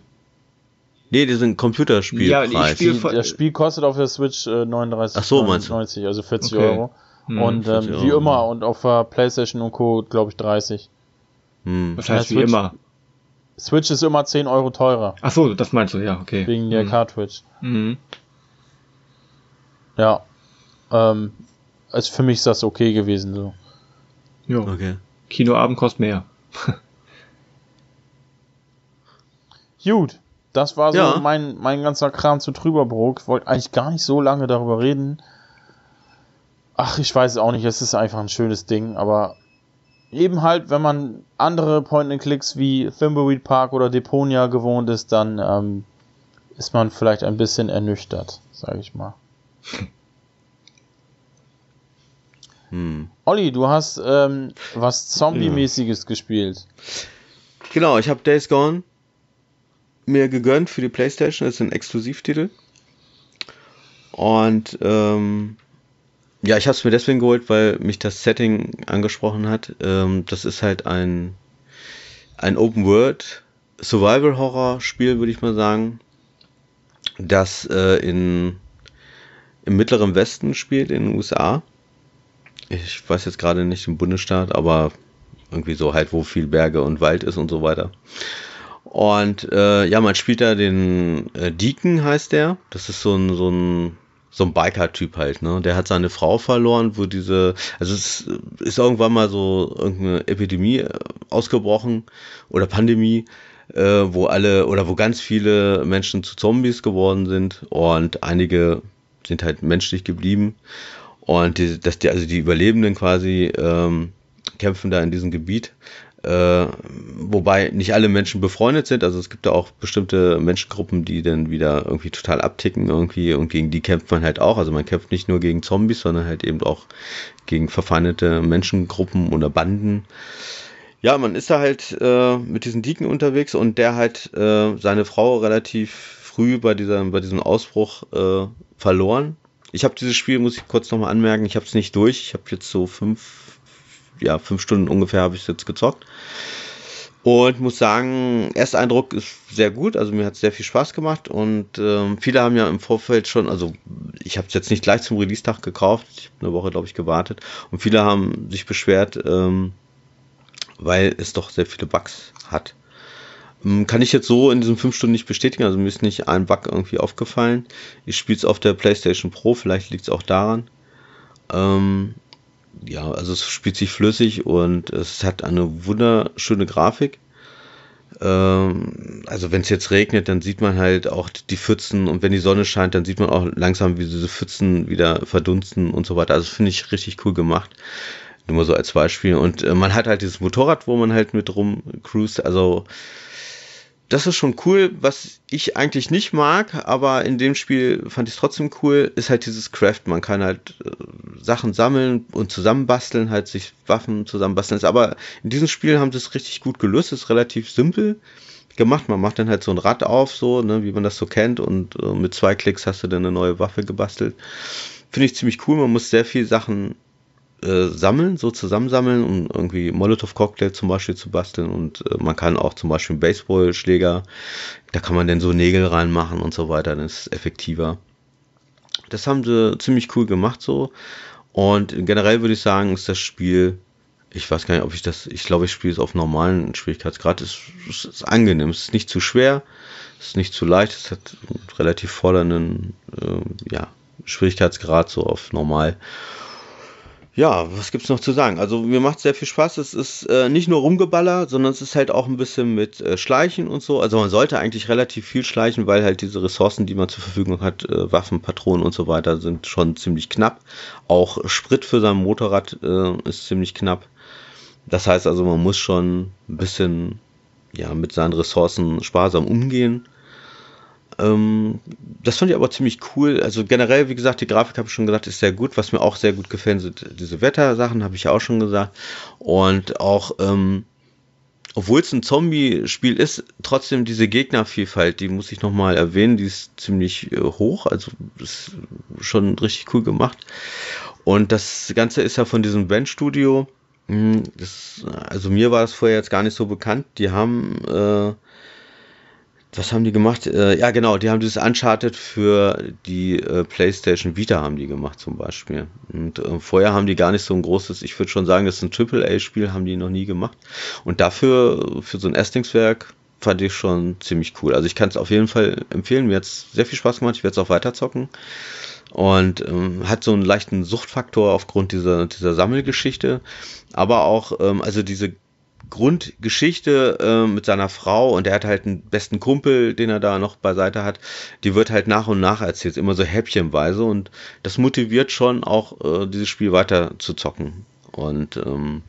Nee, die sind Computerspielpreis. Ja, Spiel, das Spiel kostet auf der Switch äh, 39,90, so, also 40 okay. Euro. Hm, und ähm, wie Euro. immer, und auf der Playstation und Co. glaube ich 30. Hm. Was heißt wie immer? Switch ist immer 10 Euro teurer. Ach so, das meinst du, ja, okay. Wegen der hm. Cartridge. Mhm. Ja. Ähm, also für mich ist das okay gewesen so. Ja. Okay. Kinoabend kostet mehr. *laughs* Gut, das war so ja. mein, mein ganzer Kram zu Trüberbrook. Ich wollte eigentlich gar nicht so lange darüber reden. Ach, ich weiß es auch nicht, es ist einfach ein schönes Ding, aber eben halt, wenn man andere Point-and-Clicks wie Thimbleweed Park oder Deponia gewohnt ist, dann ähm, ist man vielleicht ein bisschen ernüchtert, sage ich mal. *laughs* Hm. Olli, du hast ähm, was Zombie-mäßiges ja. gespielt. Genau, ich habe Days Gone mir gegönnt für die PlayStation. Das ist ein Exklusivtitel. Und ähm, ja, ich habe es mir deswegen geholt, weil mich das Setting angesprochen hat. Ähm, das ist halt ein ein Open World Survival Horror Spiel, würde ich mal sagen, das äh, in im mittleren Westen spielt in den USA ich weiß jetzt gerade nicht im Bundesstaat, aber irgendwie so halt, wo viel Berge und Wald ist und so weiter. Und äh, ja, man spielt da den äh, Deacon, heißt der. Das ist so ein, so ein, so ein Biker-Typ halt, ne? Der hat seine Frau verloren, wo diese, also es ist irgendwann mal so irgendeine Epidemie äh, ausgebrochen oder Pandemie, äh, wo alle oder wo ganz viele Menschen zu Zombies geworden sind und einige sind halt menschlich geblieben. Und die, dass die, also die Überlebenden quasi ähm, kämpfen da in diesem Gebiet. Äh, wobei nicht alle Menschen befreundet sind. Also es gibt da auch bestimmte Menschengruppen, die dann wieder irgendwie total abticken irgendwie und gegen die kämpft man halt auch. Also man kämpft nicht nur gegen Zombies, sondern halt eben auch gegen verfeindete Menschengruppen oder Banden. Ja, man ist da halt äh, mit diesen Dieken unterwegs und der hat äh, seine Frau relativ früh bei, dieser, bei diesem Ausbruch äh, verloren ich habe dieses Spiel, muss ich kurz nochmal anmerken, ich habe es nicht durch. Ich habe jetzt so fünf, ja, fünf Stunden ungefähr habe ich es jetzt gezockt. Und muss sagen, erster Eindruck ist sehr gut, also mir hat es sehr viel Spaß gemacht und ähm, viele haben ja im Vorfeld schon, also ich habe es jetzt nicht gleich zum Release-Tag gekauft, ich habe eine Woche, glaube ich, gewartet und viele haben sich beschwert, ähm, weil es doch sehr viele Bugs hat. Ähm, kann ich jetzt so in diesen fünf Stunden nicht bestätigen, also mir ist nicht ein Bug irgendwie aufgefallen. Ich spiele es auf der PlayStation Pro, vielleicht liegt es auch daran. Ähm, ja, also es spielt sich flüssig und es hat eine wunderschöne Grafik. Ähm, also wenn es jetzt regnet, dann sieht man halt auch die Pfützen und wenn die Sonne scheint, dann sieht man auch langsam, wie diese Pfützen wieder verdunsten und so weiter. Also finde ich richtig cool gemacht. Nur mal so als Beispiel. Und äh, man hat halt dieses Motorrad, wo man halt mit rum cruist. Also das ist schon cool. Was ich eigentlich nicht mag, aber in dem Spiel fand ich es trotzdem cool, ist halt dieses Craft. Man kann halt äh, Sachen sammeln und zusammenbasteln, halt sich Waffen zusammenbasteln. Aber in diesem Spiel haben sie es richtig gut gelöst. Ist relativ simpel gemacht. Man macht dann halt so ein Rad auf, so, ne, wie man das so kennt, und äh, mit zwei Klicks hast du dann eine neue Waffe gebastelt. Finde ich ziemlich cool. Man muss sehr viel Sachen äh, sammeln, so zusammensammeln, um irgendwie Molotow-Cocktail zum Beispiel zu basteln. Und äh, man kann auch zum Beispiel einen Baseballschläger, da kann man dann so Nägel reinmachen und so weiter, dann ist es effektiver. Das haben sie ziemlich cool gemacht so. Und generell würde ich sagen, ist das Spiel, ich weiß gar nicht, ob ich das, ich glaube, ich spiele es auf normalen Schwierigkeitsgrad. Es, es ist angenehm, es ist nicht zu schwer, es ist nicht zu leicht, es hat einen relativ fordernden äh, ja, Schwierigkeitsgrad so auf normal. Ja, was gibt's noch zu sagen? Also mir macht sehr viel Spaß. Es ist äh, nicht nur Rumgeballer, sondern es ist halt auch ein bisschen mit äh, Schleichen und so. Also man sollte eigentlich relativ viel schleichen, weil halt diese Ressourcen, die man zur Verfügung hat, äh, Waffen, Patronen und so weiter, sind schon ziemlich knapp. Auch Sprit für sein Motorrad äh, ist ziemlich knapp. Das heißt also, man muss schon ein bisschen ja mit seinen Ressourcen sparsam umgehen. Ähm, das fand ich aber ziemlich cool. Also generell, wie gesagt, die Grafik habe ich schon gesagt, ist sehr gut. Was mir auch sehr gut gefällt, sind diese Wettersachen, habe ich ja auch schon gesagt. Und auch, ähm, obwohl es ein Zombie-Spiel ist, trotzdem diese Gegnervielfalt, die muss ich nochmal erwähnen, die ist ziemlich äh, hoch. Also ist schon richtig cool gemacht. Und das Ganze ist ja von diesem Band-Studio. Hm, also mir war das vorher jetzt gar nicht so bekannt. Die haben äh, was haben die gemacht? Äh, ja, genau, die haben dieses Uncharted für die äh, PlayStation Vita haben die gemacht zum Beispiel. Und äh, vorher haben die gar nicht so ein großes, ich würde schon sagen, das ist ein AAA-Spiel, haben die noch nie gemacht. Und dafür, für so ein Erstlingswerk, fand ich schon ziemlich cool. Also ich kann es auf jeden Fall empfehlen. Mir hat es sehr viel Spaß gemacht. Ich werde es auch weiter zocken. Und ähm, hat so einen leichten Suchtfaktor aufgrund dieser, dieser Sammelgeschichte. Aber auch, ähm, also diese Grundgeschichte äh, mit seiner Frau und er hat halt einen besten Kumpel, den er da noch beiseite hat, die wird halt nach und nach erzählt, immer so häppchenweise und das motiviert schon auch äh, dieses Spiel weiter zu zocken. Und ähm,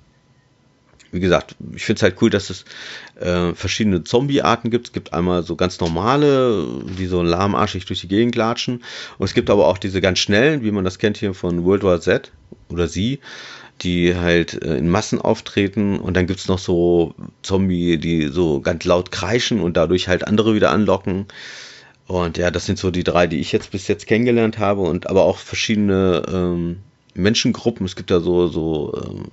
wie gesagt, ich finde es halt cool, dass es äh, verschiedene Zombie-Arten gibt. Es gibt einmal so ganz normale, die so lahmarschig durch die Gegend latschen. Und es gibt aber auch diese ganz schnellen, wie man das kennt hier von World War Z oder sie die halt äh, in Massen auftreten und dann gibt's noch so Zombie, die so ganz laut kreischen und dadurch halt andere wieder anlocken. Und ja, das sind so die drei, die ich jetzt bis jetzt kennengelernt habe und aber auch verschiedene ähm, Menschengruppen. Es gibt da so, so, ähm,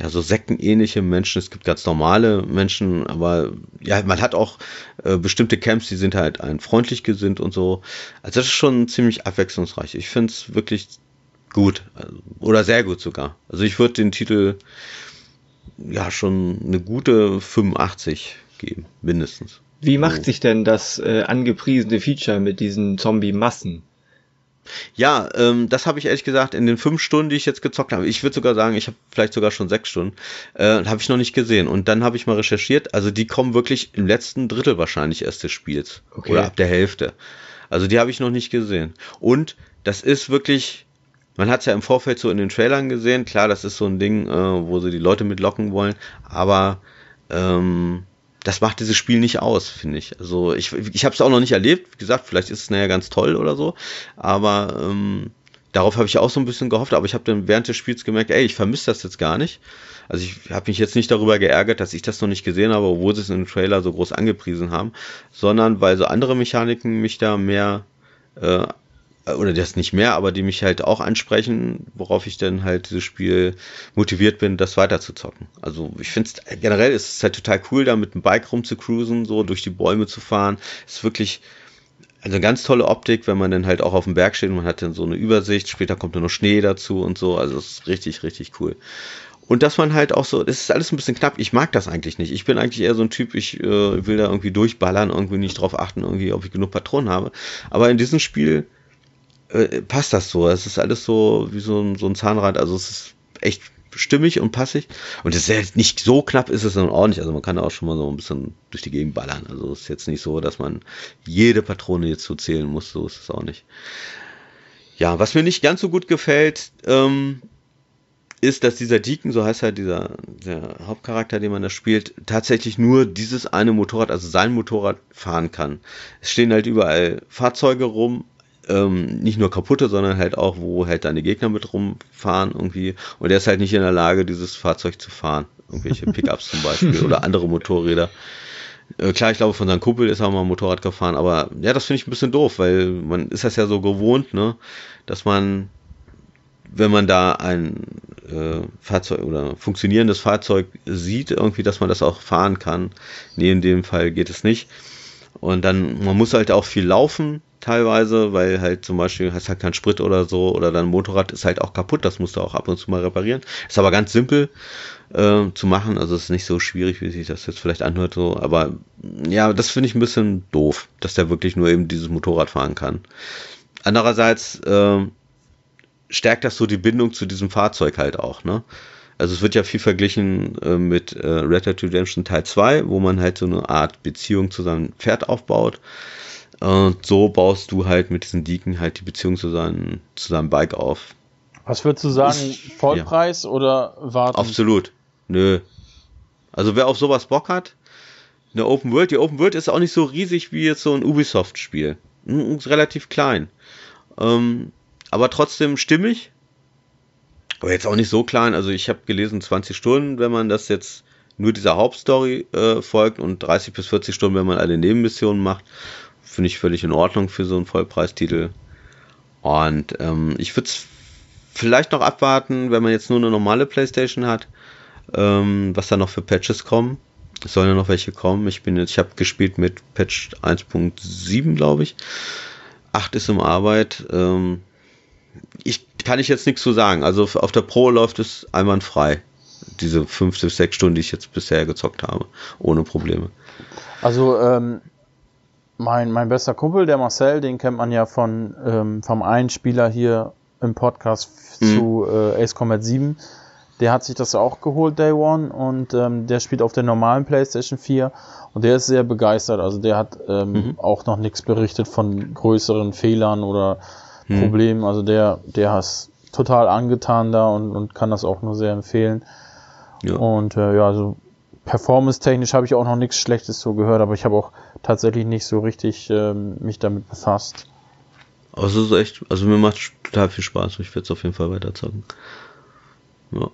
ja, so sektenähnliche Menschen, es gibt ganz normale Menschen, aber ja, man hat auch äh, bestimmte Camps, die sind halt ein freundlich gesinnt und so. Also das ist schon ziemlich abwechslungsreich. Ich finde es wirklich gut. Oder sehr gut sogar. Also ich würde den Titel ja schon eine gute 85 geben, mindestens. Wie macht sich denn das äh, angepriesene Feature mit diesen Zombie-Massen? Ja, ähm, das habe ich ehrlich gesagt in den fünf Stunden, die ich jetzt gezockt habe. Ich würde sogar sagen, ich habe vielleicht sogar schon sechs Stunden, äh, habe ich noch nicht gesehen. Und dann habe ich mal recherchiert. Also die kommen wirklich im letzten Drittel wahrscheinlich erst des Spiels okay. oder ab der Hälfte. Also die habe ich noch nicht gesehen. Und das ist wirklich man hat es ja im Vorfeld so in den Trailern gesehen. Klar, das ist so ein Ding, äh, wo sie die Leute mitlocken wollen. Aber ähm, das macht dieses Spiel nicht aus, finde ich. Also ich, ich habe es auch noch nicht erlebt. Wie gesagt, vielleicht ist es nachher ganz toll oder so. Aber ähm, darauf habe ich auch so ein bisschen gehofft. Aber ich habe dann während des Spiels gemerkt, ey, ich vermisse das jetzt gar nicht. Also ich habe mich jetzt nicht darüber geärgert, dass ich das noch nicht gesehen habe, obwohl sie es in dem Trailer so groß angepriesen haben, sondern weil so andere Mechaniken mich da mehr äh, oder das nicht mehr, aber die mich halt auch ansprechen, worauf ich dann halt dieses Spiel motiviert bin, das weiter zu zocken. Also ich finde es generell ist es halt total cool, da mit dem Bike rumzucruisen, so durch die Bäume zu fahren. Ist wirklich also eine ganz tolle Optik, wenn man dann halt auch auf dem Berg steht und man hat dann so eine Übersicht, später kommt dann noch Schnee dazu und so, also es ist richtig, richtig cool. Und dass man halt auch so, das ist alles ein bisschen knapp. Ich mag das eigentlich nicht. Ich bin eigentlich eher so ein Typ, ich äh, will da irgendwie durchballern, irgendwie nicht drauf achten, irgendwie, ob ich genug Patronen habe. Aber in diesem Spiel äh, passt das so. Es ist alles so wie so ein, so ein Zahnrad. Also es ist echt stimmig und passig. Und es ist ja nicht so knapp ist es dann nicht. Also man kann auch schon mal so ein bisschen durch die Gegend ballern. Also es ist jetzt nicht so, dass man jede Patrone jetzt so zählen muss. So ist es auch nicht. Ja, was mir nicht ganz so gut gefällt, ähm, ist, dass dieser Deacon, so heißt halt dieser der Hauptcharakter, den man da spielt, tatsächlich nur dieses eine Motorrad, also sein Motorrad fahren kann. Es stehen halt überall Fahrzeuge rum, ähm, nicht nur kaputte, sondern halt auch, wo halt deine Gegner mit rumfahren irgendwie. Und er ist halt nicht in der Lage, dieses Fahrzeug zu fahren. Irgendwelche *laughs* Pickups zum Beispiel oder andere Motorräder. Äh, klar, ich glaube, von seinem Kumpel ist er mal Motorrad gefahren, aber ja, das finde ich ein bisschen doof, weil man ist das ja so gewohnt, ne, dass man, wenn man da ein äh, Fahrzeug oder funktionierendes Fahrzeug sieht, irgendwie, dass man das auch fahren kann. Nee, in dem Fall geht es nicht. Und dann, man muss halt auch viel laufen, teilweise, weil halt zum Beispiel hast halt keinen Sprit oder so oder dein Motorrad ist halt auch kaputt, das musst du auch ab und zu mal reparieren. Ist aber ganz simpel äh, zu machen, also ist nicht so schwierig, wie sich das jetzt vielleicht anhört, so, aber ja, das finde ich ein bisschen doof, dass der wirklich nur eben dieses Motorrad fahren kann. Andererseits äh, stärkt das so die Bindung zu diesem Fahrzeug halt auch, ne? Also es wird ja viel verglichen äh, mit äh, Red Dead Redemption Teil 2, wo man halt so eine Art Beziehung zu seinem Pferd aufbaut. Und so baust du halt mit diesen Deacon halt die Beziehung zu seinem, zu seinem Bike auf. Was würdest du sagen, ich, Vollpreis ja. oder warten? Absolut. Nö. Also wer auf sowas Bock hat, eine Open World, die Open World ist auch nicht so riesig wie jetzt so ein Ubisoft-Spiel. Ist relativ klein. Ähm, aber trotzdem stimmig. Aber jetzt auch nicht so klein. Also ich habe gelesen 20 Stunden, wenn man das jetzt nur dieser Hauptstory äh, folgt und 30 bis 40 Stunden, wenn man alle Nebenmissionen macht. Finde ich völlig in Ordnung für so einen Vollpreistitel. Und ähm, ich würde es vielleicht noch abwarten, wenn man jetzt nur eine normale Playstation hat, ähm, was da noch für Patches kommen. Es sollen ja noch welche kommen. Ich bin jetzt, ich habe gespielt mit Patch 1.7, glaube ich. 8 ist im Arbeit. Ähm, ich kann ich jetzt nichts zu sagen. Also auf der Pro läuft es einwandfrei. Diese 5 bis 6 Stunden, die ich jetzt bisher gezockt habe. Ohne Probleme. Also ähm, mein, mein bester Kumpel, der Marcel, den kennt man ja von ähm, vom einen Spieler hier im Podcast mhm. zu äh, Ace Combat 7. Der hat sich das auch geholt, Day One, und ähm, der spielt auf der normalen PlayStation 4 und der ist sehr begeistert. Also der hat ähm, mhm. auch noch nichts berichtet von größeren Fehlern oder mhm. Problemen. Also der, der ist total angetan da und, und kann das auch nur sehr empfehlen. Ja. Und äh, ja, also performance-technisch habe ich auch noch nichts Schlechtes so gehört, aber ich habe auch tatsächlich nicht so richtig ähm, mich damit befasst. Also es ist echt, also mir macht total viel Spaß. Ich werde es auf jeden Fall weiter zocken. Ja.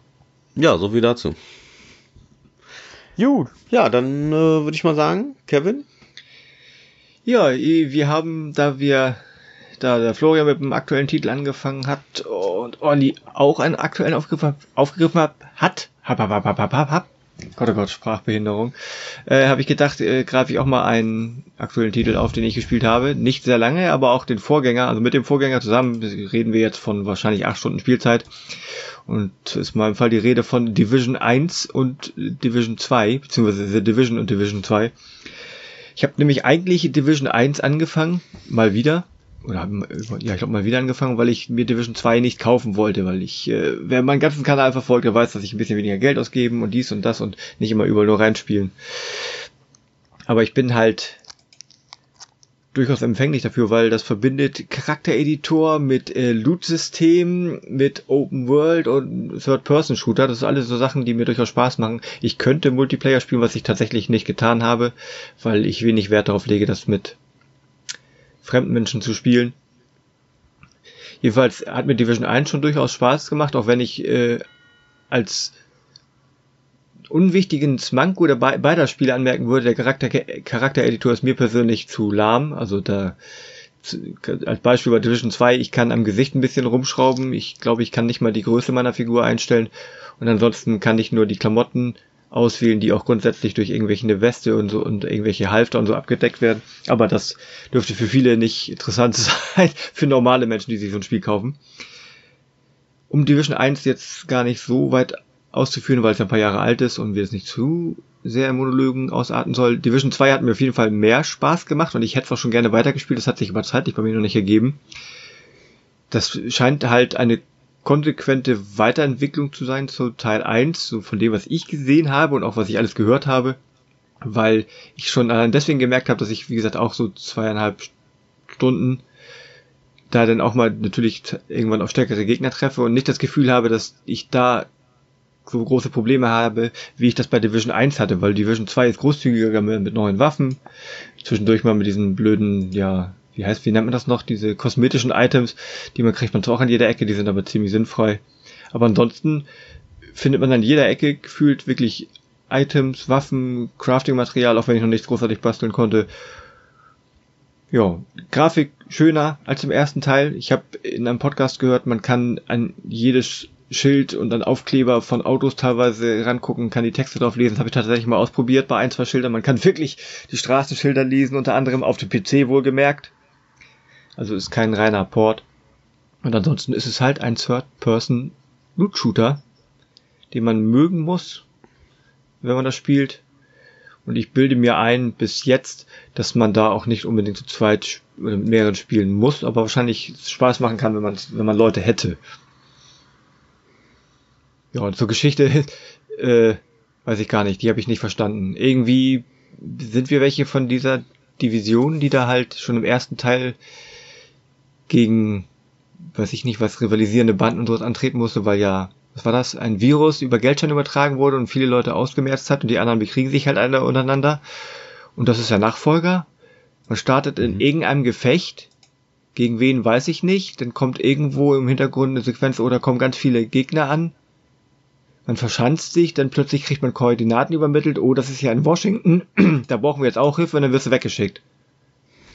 ja, so viel dazu. Gut. Ja, dann äh, würde ich mal sagen, Kevin. Ja, wir haben, da wir, da der Florian mit dem aktuellen Titel angefangen hat und Olli auch einen aktuellen aufgegriffen, aufgegriffen hat, hat, hab, hab, hab, hab, hab, hab, Gott, oh Gott, Sprachbehinderung, äh, habe ich gedacht, äh, greife ich auch mal einen aktuellen Titel auf, den ich gespielt habe. Nicht sehr lange, aber auch den Vorgänger, also mit dem Vorgänger zusammen reden wir jetzt von wahrscheinlich acht Stunden Spielzeit. Und ist mal im Fall die Rede von Division 1 und Division 2, beziehungsweise The Division und Division 2. Ich habe nämlich eigentlich Division 1 angefangen, mal wieder, oder ja, ich glaube mal wieder angefangen, weil ich mir Division 2 nicht kaufen wollte, weil ich, äh, wer meinen ganzen Kanal verfolgt, der weiß, dass ich ein bisschen weniger Geld ausgeben und dies und das und nicht immer überall nur reinspielen. Aber ich bin halt durchaus empfänglich dafür, weil das verbindet Charaktereditor mit äh, Loot-System, mit Open World und Third-Person-Shooter. Das sind alles so Sachen, die mir durchaus Spaß machen. Ich könnte Multiplayer spielen, was ich tatsächlich nicht getan habe, weil ich wenig Wert darauf lege, das mit fremden Menschen zu spielen. Jedenfalls hat mir Division 1 schon durchaus Spaß gemacht, auch wenn ich äh, als unwichtigen Manko der be beider Spiele anmerken würde, der Charakter Charaktereditor ist mir persönlich zu lahm. Also da als Beispiel bei Division 2, ich kann am Gesicht ein bisschen rumschrauben. Ich glaube, ich kann nicht mal die Größe meiner Figur einstellen. Und ansonsten kann ich nur die Klamotten auswählen, die auch grundsätzlich durch irgendwelche Weste und so und irgendwelche Halfter und so abgedeckt werden. Aber das dürfte für viele nicht interessant *laughs* sein, für normale Menschen, die sich so ein Spiel kaufen. Um Division 1 jetzt gar nicht so weit auszuführen, weil es ein paar Jahre alt ist und wir es nicht zu sehr im Monologen ausarten soll. Division 2 hat mir auf jeden Fall mehr Spaß gemacht und ich hätte es auch schon gerne weitergespielt, das hat sich aber zeitlich bei mir noch nicht ergeben. Das scheint halt eine konsequente Weiterentwicklung zu sein zu Teil 1, so von dem, was ich gesehen habe und auch was ich alles gehört habe, weil ich schon allein deswegen gemerkt habe, dass ich, wie gesagt, auch so zweieinhalb Stunden da dann auch mal natürlich irgendwann auf stärkere Gegner treffe und nicht das Gefühl habe, dass ich da so große Probleme habe, wie ich das bei Division 1 hatte, weil Division 2 ist großzügiger mit neuen Waffen, zwischendurch mal mit diesen blöden, ja, wie heißt, wie nennt man das noch, diese kosmetischen Items, die man kriegt man zwar auch an jeder Ecke, die sind aber ziemlich sinnfrei. Aber ansonsten findet man an jeder Ecke gefühlt wirklich Items, Waffen, Crafting-Material, auch wenn ich noch nichts großartig basteln konnte. Ja, Grafik schöner als im ersten Teil. Ich habe in einem Podcast gehört, man kann an jedes Schild und an Aufkleber von Autos teilweise rangucken, kann die Texte drauf lesen. Das habe ich tatsächlich mal ausprobiert bei ein, zwei Schildern. Man kann wirklich die Straßenschilder lesen, unter anderem auf dem PC wohlgemerkt. Also ist kein reiner Port. Und ansonsten ist es halt ein Third-Person-Loot-Shooter, den man mögen muss, wenn man das spielt. Und ich bilde mir ein, bis jetzt, dass man da auch nicht unbedingt zu zweit oder mit mehreren spielen muss, aber wahrscheinlich Spaß machen kann, wenn man, wenn man Leute hätte. Ja, und zur Geschichte, *laughs* äh, weiß ich gar nicht, die habe ich nicht verstanden. Irgendwie sind wir welche von dieser Division, die da halt schon im ersten Teil gegen, weiß ich nicht, was rivalisierende Banden und sowas antreten musste, weil ja, was war das, ein Virus über Geldscheine übertragen wurde und viele Leute ausgemerzt hat und die anderen bekriegen sich halt alle untereinander. Und das ist der Nachfolger. Man startet in mhm. irgendeinem Gefecht. Gegen wen weiß ich nicht. Dann kommt irgendwo im Hintergrund eine Sequenz oder kommen ganz viele Gegner an. Man verschanzt sich, dann plötzlich kriegt man Koordinaten übermittelt. Oh, das ist ja in Washington. *clears throat* da brauchen wir jetzt auch Hilfe und dann wirst du weggeschickt.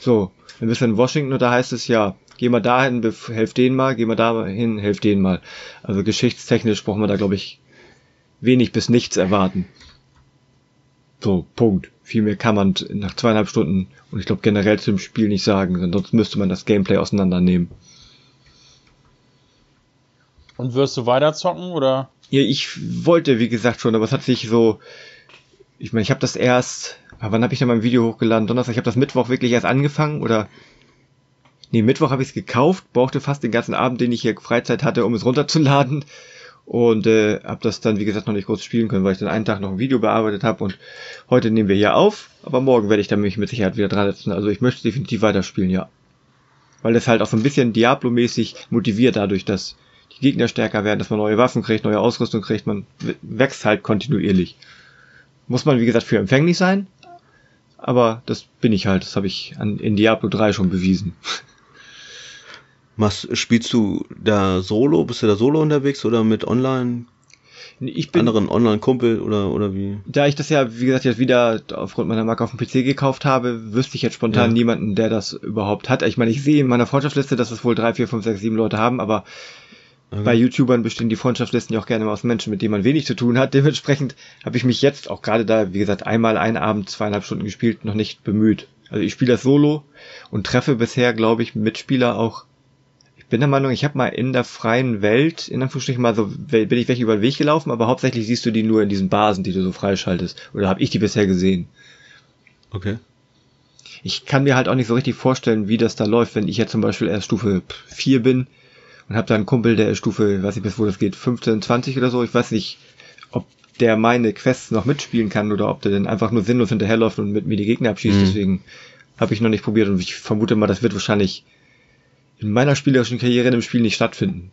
So, dann bist du in Washington und da heißt es ja, geh mal dahin, helf denen mal, geh mal dahin, helf denen mal. Also geschichtstechnisch brauchen wir da, glaube ich, wenig bis nichts erwarten. So, Punkt. Viel mehr kann man nach zweieinhalb Stunden und ich glaube generell zu dem Spiel nicht sagen, sonst müsste man das Gameplay auseinandernehmen. Und wirst du weiter zocken oder? Ja, ich wollte, wie gesagt, schon, aber es hat sich so. Ich meine, ich habe das erst. Wann habe ich denn mein Video hochgeladen? Donnerstag. Ich habe das Mittwoch wirklich erst angefangen oder Nee, Mittwoch habe ich es gekauft, brauchte fast den ganzen Abend, den ich hier Freizeit hatte, um es runterzuladen. Und äh, habe das dann, wie gesagt, noch nicht groß spielen können, weil ich dann einen Tag noch ein Video bearbeitet habe. Und heute nehmen wir hier auf, aber morgen werde ich dann mich mit Sicherheit wieder dran setzen. Also ich möchte definitiv weiterspielen, ja. Weil es halt auch so ein bisschen Diablo-mäßig motiviert dadurch, dass die Gegner stärker werden, dass man neue Waffen kriegt, neue Ausrüstung kriegt. Man wächst halt kontinuierlich. Muss man, wie gesagt, für empfänglich sein. Aber das bin ich halt. Das habe ich an, in Diablo 3 schon bewiesen. *laughs* Machst, spielst du da solo? Bist du da solo unterwegs oder mit online? Ich bin, anderen Online-Kumpel oder, oder wie? Da ich das ja, wie gesagt, jetzt wieder aufgrund meiner Marke auf dem PC gekauft habe, wüsste ich jetzt spontan ja. niemanden, der das überhaupt hat. Ich meine, ich sehe in meiner Freundschaftsliste, dass es wohl drei, vier, fünf, sechs, sieben Leute haben, aber okay. bei YouTubern bestehen die Freundschaftslisten ja auch gerne mal aus Menschen, mit denen man wenig zu tun hat. Dementsprechend habe ich mich jetzt auch gerade da, wie gesagt, einmal einen Abend, zweieinhalb Stunden gespielt, noch nicht bemüht. Also ich spiele das solo und treffe bisher, glaube ich, Mitspieler auch bin der Meinung, ich habe mal in der freien Welt, in Anführungsstrichen mal so, bin ich welche über den Weg gelaufen, aber hauptsächlich siehst du die nur in diesen Basen, die du so freischaltest. Oder habe ich die bisher gesehen? Okay. Ich kann mir halt auch nicht so richtig vorstellen, wie das da läuft, wenn ich jetzt zum Beispiel erst Stufe 4 bin und habe da einen Kumpel, der ist Stufe, weiß ich bis wo das geht, 15, 20 oder so. Ich weiß nicht, ob der meine Quests noch mitspielen kann oder ob der dann einfach nur sinnlos hinterherläuft und mit mir die Gegner abschießt. Mhm. Deswegen habe ich noch nicht probiert und ich vermute mal, das wird wahrscheinlich in meiner spielerischen Karriere in dem Spiel nicht stattfinden.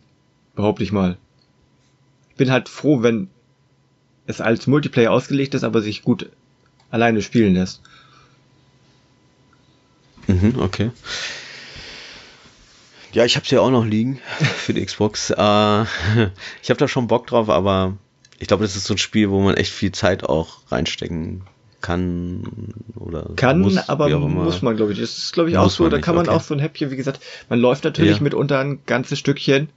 Behaupte ich mal. Ich bin halt froh, wenn es als Multiplayer ausgelegt ist, aber sich gut alleine spielen lässt. Mhm, okay. Ja, ich hab's ja auch noch liegen *laughs* für die Xbox. Äh, *laughs* ich habe da schon Bock drauf, aber ich glaube, das ist so ein Spiel, wo man echt viel Zeit auch reinstecken kann oder kann, muss, aber muss man, glaube ich. Das ist, glaube ich, auch so. Da kann man okay. auch so ein Häppchen, wie gesagt, man läuft natürlich ja. mitunter ein ganzes Stückchen.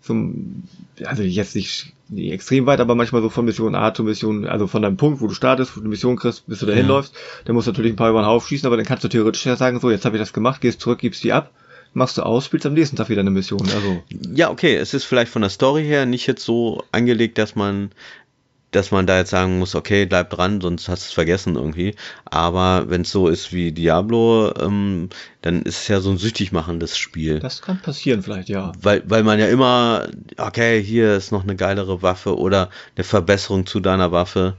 Zum, also jetzt nicht, nicht extrem weit, aber manchmal so von Mission A zu Mission, also von deinem Punkt, wo du startest, wo du eine Mission kriegst, bis du dahin ja. läufst, dann musst du natürlich ein paar über den Haufen schießen, aber dann kannst du theoretisch ja sagen, so, jetzt habe ich das gemacht, gehst zurück, gibst die ab, machst du aus, spielst am nächsten Tag wieder eine Mission. Also. Ja, okay, es ist vielleicht von der Story her nicht jetzt so angelegt, dass man dass man da jetzt sagen muss, okay, bleib dran, sonst hast du es vergessen irgendwie. Aber wenn es so ist wie Diablo, ähm, dann ist es ja so ein süchtig machendes Spiel. Das kann passieren vielleicht, ja. Weil, weil man ja immer, okay, hier ist noch eine geilere Waffe oder eine Verbesserung zu deiner Waffe,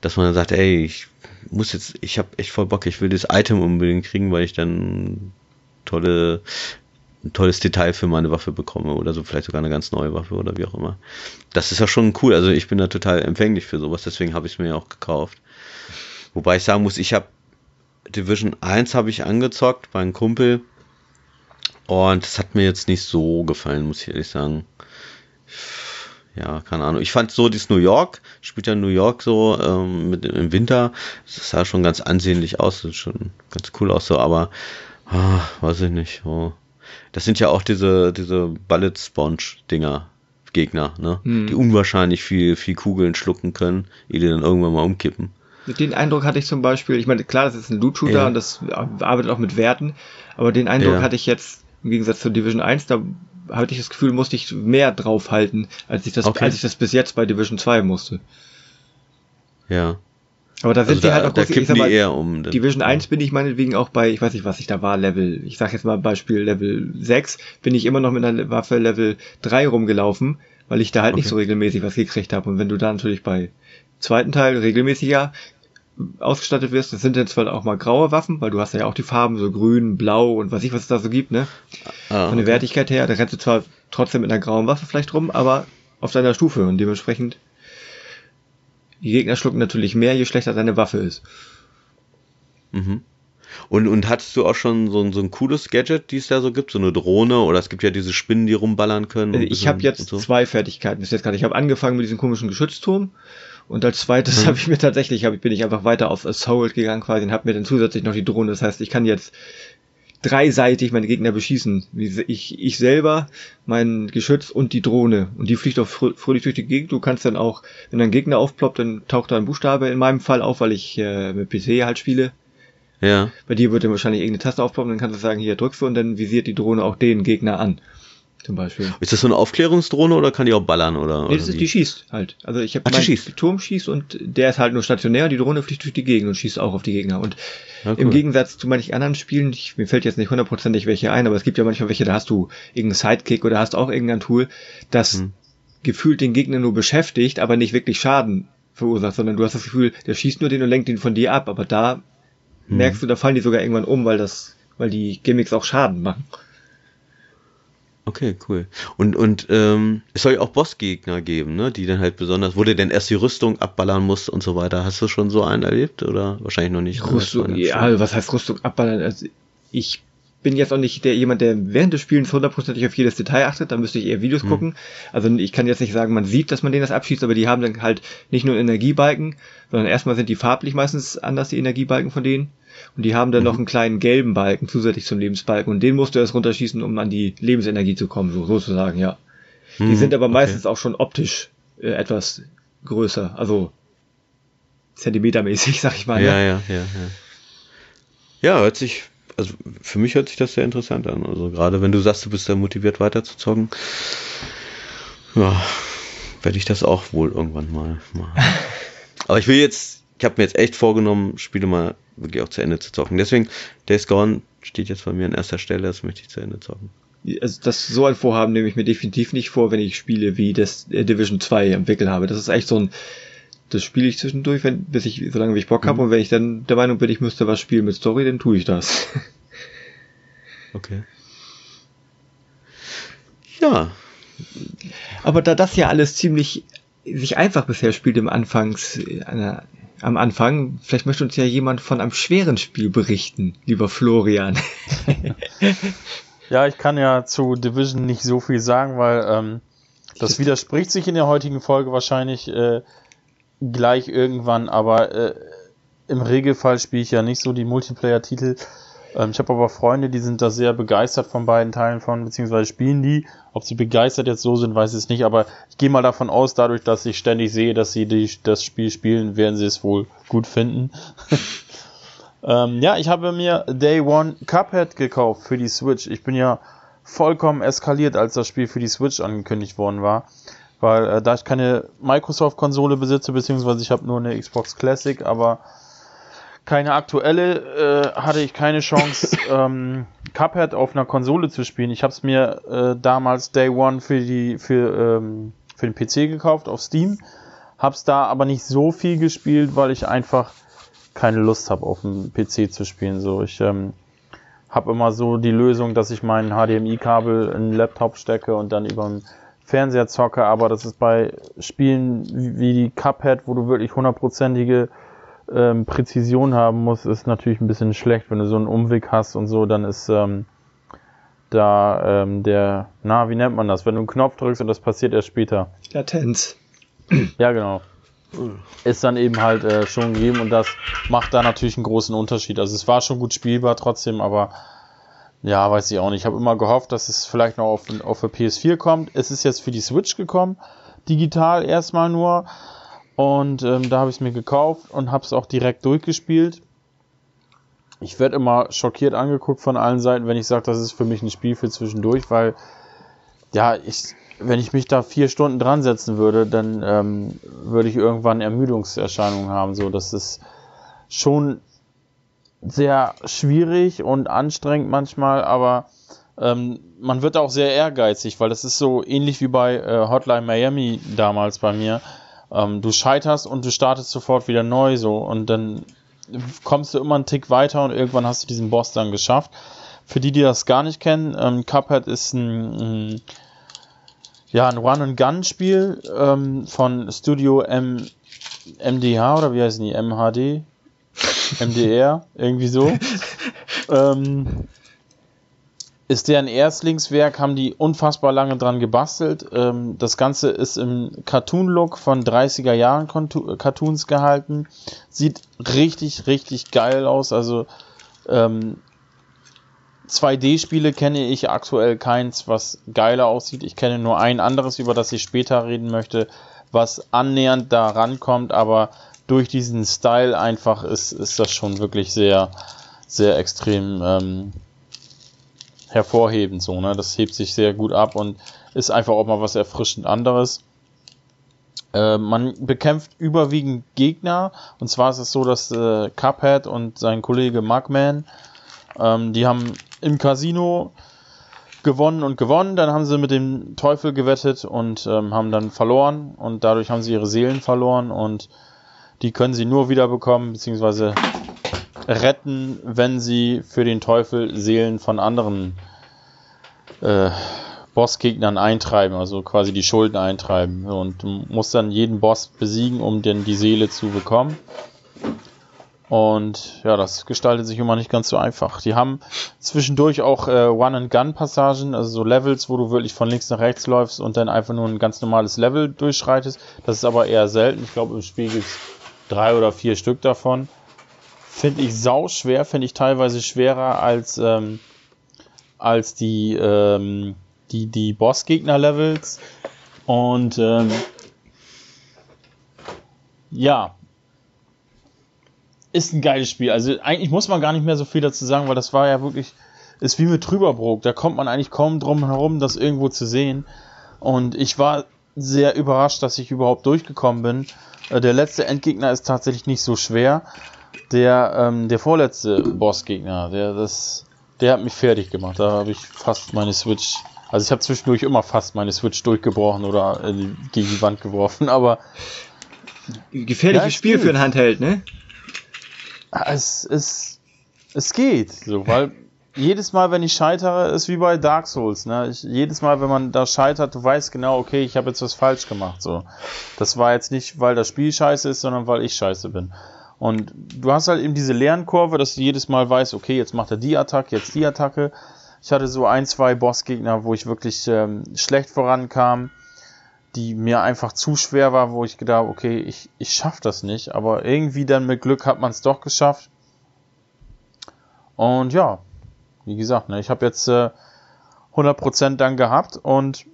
dass man dann sagt, ey, ich muss jetzt, ich habe echt voll Bock, ich will das Item unbedingt kriegen, weil ich dann tolle ein tolles Detail für meine Waffe bekomme oder so, vielleicht sogar eine ganz neue Waffe oder wie auch immer. Das ist ja schon cool. Also ich bin da total empfänglich für sowas, deswegen habe ich es mir ja auch gekauft. Wobei ich sagen muss, ich habe Division 1 habe ich angezockt bei einem Kumpel und es hat mir jetzt nicht so gefallen, muss ich ehrlich sagen. Ja, keine Ahnung. Ich fand so dieses New York, spielt ja New York so ähm, mit, im Winter, das sah schon ganz ansehnlich aus, das schon ganz cool aus so, aber ah, weiß ich nicht. Oh das sind ja auch diese, diese Bullet Sponge Dinger, Gegner, ne? Hm. Die unwahrscheinlich viel, viel Kugeln schlucken können, die dann irgendwann mal umkippen. Den Eindruck hatte ich zum Beispiel, ich meine, klar, das ist ein Loot-Shooter ja. und das arbeitet auch mit Werten, aber den Eindruck ja. hatte ich jetzt im Gegensatz zu Division 1, da hatte ich das Gefühl, musste ich mehr draufhalten, als ich das, okay. als ich das bis jetzt bei Division 2 musste. Ja. Aber da sind also die halt auch da kippen mal, die eher um. Division 1 bin ich meinetwegen auch bei, ich weiß nicht, was ich da war, Level, ich sag jetzt mal Beispiel Level 6, bin ich immer noch mit einer Waffe Level 3 rumgelaufen, weil ich da halt okay. nicht so regelmäßig was gekriegt habe. Und wenn du da natürlich bei zweiten Teil regelmäßiger ausgestattet wirst, das sind dann zwar auch mal graue Waffen, weil du hast ja auch die Farben so grün, blau und was ich, was es da so gibt, ne? Ah, Von der Wertigkeit her, da rennst du zwar trotzdem mit einer grauen Waffe vielleicht rum, aber auf deiner Stufe und dementsprechend die Gegner schlucken natürlich mehr, je schlechter deine Waffe ist. Mhm. Und, und hattest du auch schon so ein, so ein cooles Gadget, die es da so gibt? So eine Drohne oder es gibt ja diese Spinnen, die rumballern können? Äh, ich habe jetzt so. zwei Fertigkeiten bis jetzt gerade. Ich habe angefangen mit diesem komischen Geschützturm und als zweites hm. habe ich mir tatsächlich, hab, bin ich einfach weiter auf Assault gegangen quasi und habe mir dann zusätzlich noch die Drohne. Das heißt, ich kann jetzt dreiseitig meine Gegner beschießen. Ich, ich selber, mein Geschütz und die Drohne. Und die fliegt auch fröhlich durch die Gegend. Du kannst dann auch, wenn dein Gegner aufploppt, dann taucht da ein Buchstabe in meinem Fall auf, weil ich äh, mit PC halt spiele. Ja. Bei dir wird dann wahrscheinlich irgendeine Taste aufploppen, dann kannst du sagen, hier drückst du und dann visiert die Drohne auch den Gegner an zum Beispiel. Ist das so eine Aufklärungsdrohne oder kann die auch ballern oder? Nee, das ist, die schießt halt. Also ich habe meinen Turm schießt und der ist halt nur stationär. Die Drohne fliegt durch die Gegend und schießt auch auf die Gegner. Und ja, cool. im Gegensatz zu manchen anderen Spielen, ich, mir fällt jetzt nicht hundertprozentig welche ein, aber es gibt ja manchmal welche, da hast du irgendeinen Sidekick oder hast auch irgendein Tool, das hm. gefühlt den Gegner nur beschäftigt, aber nicht wirklich Schaden verursacht, sondern du hast das Gefühl, der schießt nur den und lenkt ihn von dir ab. Aber da hm. merkst du, da fallen die sogar irgendwann um, weil das, weil die Gimmicks auch Schaden machen. Okay, cool. Und, und ähm, es soll ja auch Bossgegner geben, ne? Die dann halt besonders, wo du denn erst die Rüstung abballern musst und so weiter. Hast du schon so einen erlebt oder wahrscheinlich noch nicht? Rüstung, ja, was heißt Rüstung abballern? Also ich bin jetzt auch nicht der jemand, der während des Spielens hundertprozentig auf jedes Detail achtet, da müsste ich eher Videos hm. gucken. Also ich kann jetzt nicht sagen, man sieht, dass man denen das abschießt, aber die haben dann halt nicht nur Energiebalken, sondern erstmal sind die farblich meistens anders, die Energiebalken von denen. Und die haben dann mhm. noch einen kleinen gelben Balken zusätzlich zum Lebensbalken und den musst du erst runterschießen, um an die Lebensenergie zu kommen, so sozusagen, ja. Mhm. Die sind aber meistens okay. auch schon optisch äh, etwas größer, also zentimetermäßig, *laughs* sag ich mal. Ja, ja, ja, ja. Ja, hört sich, also für mich hört sich das sehr interessant an. Also gerade wenn du sagst, du bist da motiviert weiter zu zocken, ja, werde ich das auch wohl irgendwann mal machen. *laughs* Aber ich will jetzt, ich habe mir jetzt echt vorgenommen, Spiele mal wirklich auch zu Ende zu zocken. Deswegen, Days Gone steht jetzt bei mir an erster Stelle, das möchte ich zu Ende zocken. Also das so ein Vorhaben nehme ich mir definitiv nicht vor, wenn ich Spiele wie das äh, Division 2 entwickelt habe. Das ist echt so ein, das spiele ich zwischendurch, wenn, bis ich, solange wie ich Bock habe mhm. und wenn ich dann der Meinung bin, ich müsste was spielen mit Story, dann tue ich das. *laughs* Okay. Ja. Aber da das ja alles ziemlich sich einfach bisher spielt im Anfangs, äh, einer, am Anfang. Vielleicht möchte uns ja jemand von einem schweren Spiel berichten, lieber Florian. *laughs* ja, ich kann ja zu Division nicht so viel sagen, weil ähm, das widerspricht sich in der heutigen Folge wahrscheinlich äh, gleich irgendwann, aber äh, im Regelfall spiele ich ja nicht so die Multiplayer-Titel. Ähm, ich habe aber Freunde, die sind da sehr begeistert von beiden Teilen von, beziehungsweise spielen die. Ob sie begeistert jetzt so sind, weiß ich nicht, aber ich gehe mal davon aus, dadurch, dass ich ständig sehe, dass sie die, das Spiel spielen, werden sie es wohl gut finden. *laughs* ähm, ja, ich habe mir Day One Cuphead gekauft für die Switch. Ich bin ja vollkommen eskaliert, als das Spiel für die Switch angekündigt worden war, Weil äh, da ich keine Microsoft-Konsole besitze, beziehungsweise ich habe nur eine Xbox Classic, aber keine aktuelle, äh, hatte ich keine Chance, *laughs* ähm, Cuphead auf einer Konsole zu spielen. Ich habe es mir äh, damals Day One für die für ähm, für den PC gekauft auf Steam, hab's da aber nicht so viel gespielt, weil ich einfach keine Lust habe auf dem PC zu spielen. So ich ähm, habe immer so die Lösung, dass ich mein HDMI-Kabel in den Laptop stecke und dann über den Fernseher zocke, aber das ist bei Spielen wie die Cuphead, wo du wirklich hundertprozentige ähm, Präzision haben musst, ist natürlich ein bisschen schlecht, wenn du so einen Umweg hast und so, dann ist ähm, da ähm, der, na, wie nennt man das, wenn du einen Knopf drückst und das passiert erst später. Latenz. Ja, genau. Ist dann eben halt äh, schon gegeben und das macht da natürlich einen großen Unterschied. Also es war schon gut spielbar trotzdem, aber ja, weiß ich auch nicht. Ich habe immer gehofft, dass es vielleicht noch auf, auf der PS4 kommt. Es ist jetzt für die Switch gekommen, digital erstmal nur. Und ähm, da habe ich es mir gekauft und habe es auch direkt durchgespielt. Ich werde immer schockiert angeguckt von allen Seiten, wenn ich sage, das ist für mich ein Spiel für zwischendurch, weil ja, ich, wenn ich mich da vier Stunden dran setzen würde, dann ähm, würde ich irgendwann Ermüdungserscheinungen haben. So, das ist schon sehr schwierig und anstrengend manchmal, aber ähm, man wird auch sehr ehrgeizig, weil das ist so ähnlich wie bei äh, Hotline Miami damals bei mir. Ähm, du scheiterst und du startest sofort wieder neu so und dann kommst du immer einen Tick weiter und irgendwann hast du diesen Boss dann geschafft. Für die, die das gar nicht kennen, ähm, Cuphead ist ein, ein ja, ein Run-and-Gun-Spiel ähm, von Studio M MDH oder wie heißen die? MHD? MDR, irgendwie so. *laughs* ähm, ist deren Erstlingswerk, haben die unfassbar lange dran gebastelt. Ähm, das Ganze ist im Cartoon-Look von 30er Jahren Cartoons gehalten. Sieht richtig, richtig geil aus. Also ähm, 2D-Spiele kenne ich aktuell keins, was geiler aussieht. Ich kenne nur ein anderes, über das ich später reden möchte, was annähernd da rankommt, aber durch diesen Style einfach ist, ist das schon wirklich sehr, sehr extrem ähm, hervorhebend. So, ne? Das hebt sich sehr gut ab und ist einfach auch mal was erfrischend anderes. Äh, man bekämpft überwiegend Gegner und zwar ist es so, dass äh, Cuphead und sein Kollege Mugman, ähm, die haben im Casino gewonnen und gewonnen, dann haben sie mit dem Teufel gewettet und ähm, haben dann verloren und dadurch haben sie ihre Seelen verloren und die können sie nur wieder bekommen, beziehungsweise retten, wenn sie für den Teufel Seelen von anderen äh, Bossgegnern eintreiben, also quasi die Schulden eintreiben. Und du musst dann jeden Boss besiegen, um denn die Seele zu bekommen. Und ja, das gestaltet sich immer nicht ganz so einfach. Die haben zwischendurch auch äh, One-and-Gun-Passagen, also so Levels, wo du wirklich von links nach rechts läufst und dann einfach nur ein ganz normales Level durchschreitest. Das ist aber eher selten. Ich glaube, im Spiel gibt es drei oder vier Stück davon. Finde ich sau schwer, finde ich teilweise schwerer als, ähm, als die, ähm, die, die Bossgegner-Levels. Und ähm, ja, ist ein geiles Spiel. Also eigentlich muss man gar nicht mehr so viel dazu sagen, weil das war ja wirklich, ist wie mit Trüberbrook. Da kommt man eigentlich kaum drum herum, das irgendwo zu sehen. Und ich war sehr überrascht, dass ich überhaupt durchgekommen bin. Äh, der letzte Endgegner ist tatsächlich nicht so schwer. Der, ähm, der vorletzte Bossgegner, der, das, der hat mich fertig gemacht. Da habe ich fast meine Switch, also ich habe zwischendurch immer fast meine Switch durchgebrochen oder äh, gegen die Wand geworfen, *laughs* aber gefährliches ja, Spiel für ein Handheld, ne? Es, es, es geht, so, weil jedes Mal, wenn ich scheitere, ist wie bei Dark Souls. Ne? Ich, jedes Mal, wenn man da scheitert, du weißt genau, okay, ich habe jetzt was falsch gemacht. So, das war jetzt nicht, weil das Spiel scheiße ist, sondern weil ich scheiße bin. Und du hast halt eben diese Lernkurve, dass du jedes Mal weißt, okay, jetzt macht er die Attacke, jetzt die Attacke. Ich hatte so ein, zwei Bossgegner, wo ich wirklich ähm, schlecht vorankam, die mir einfach zu schwer war, wo ich gedacht, okay, ich, ich schaff das nicht. Aber irgendwie dann mit Glück hat man es doch geschafft. Und ja, wie gesagt, ne, ich habe jetzt äh, 100% dann gehabt und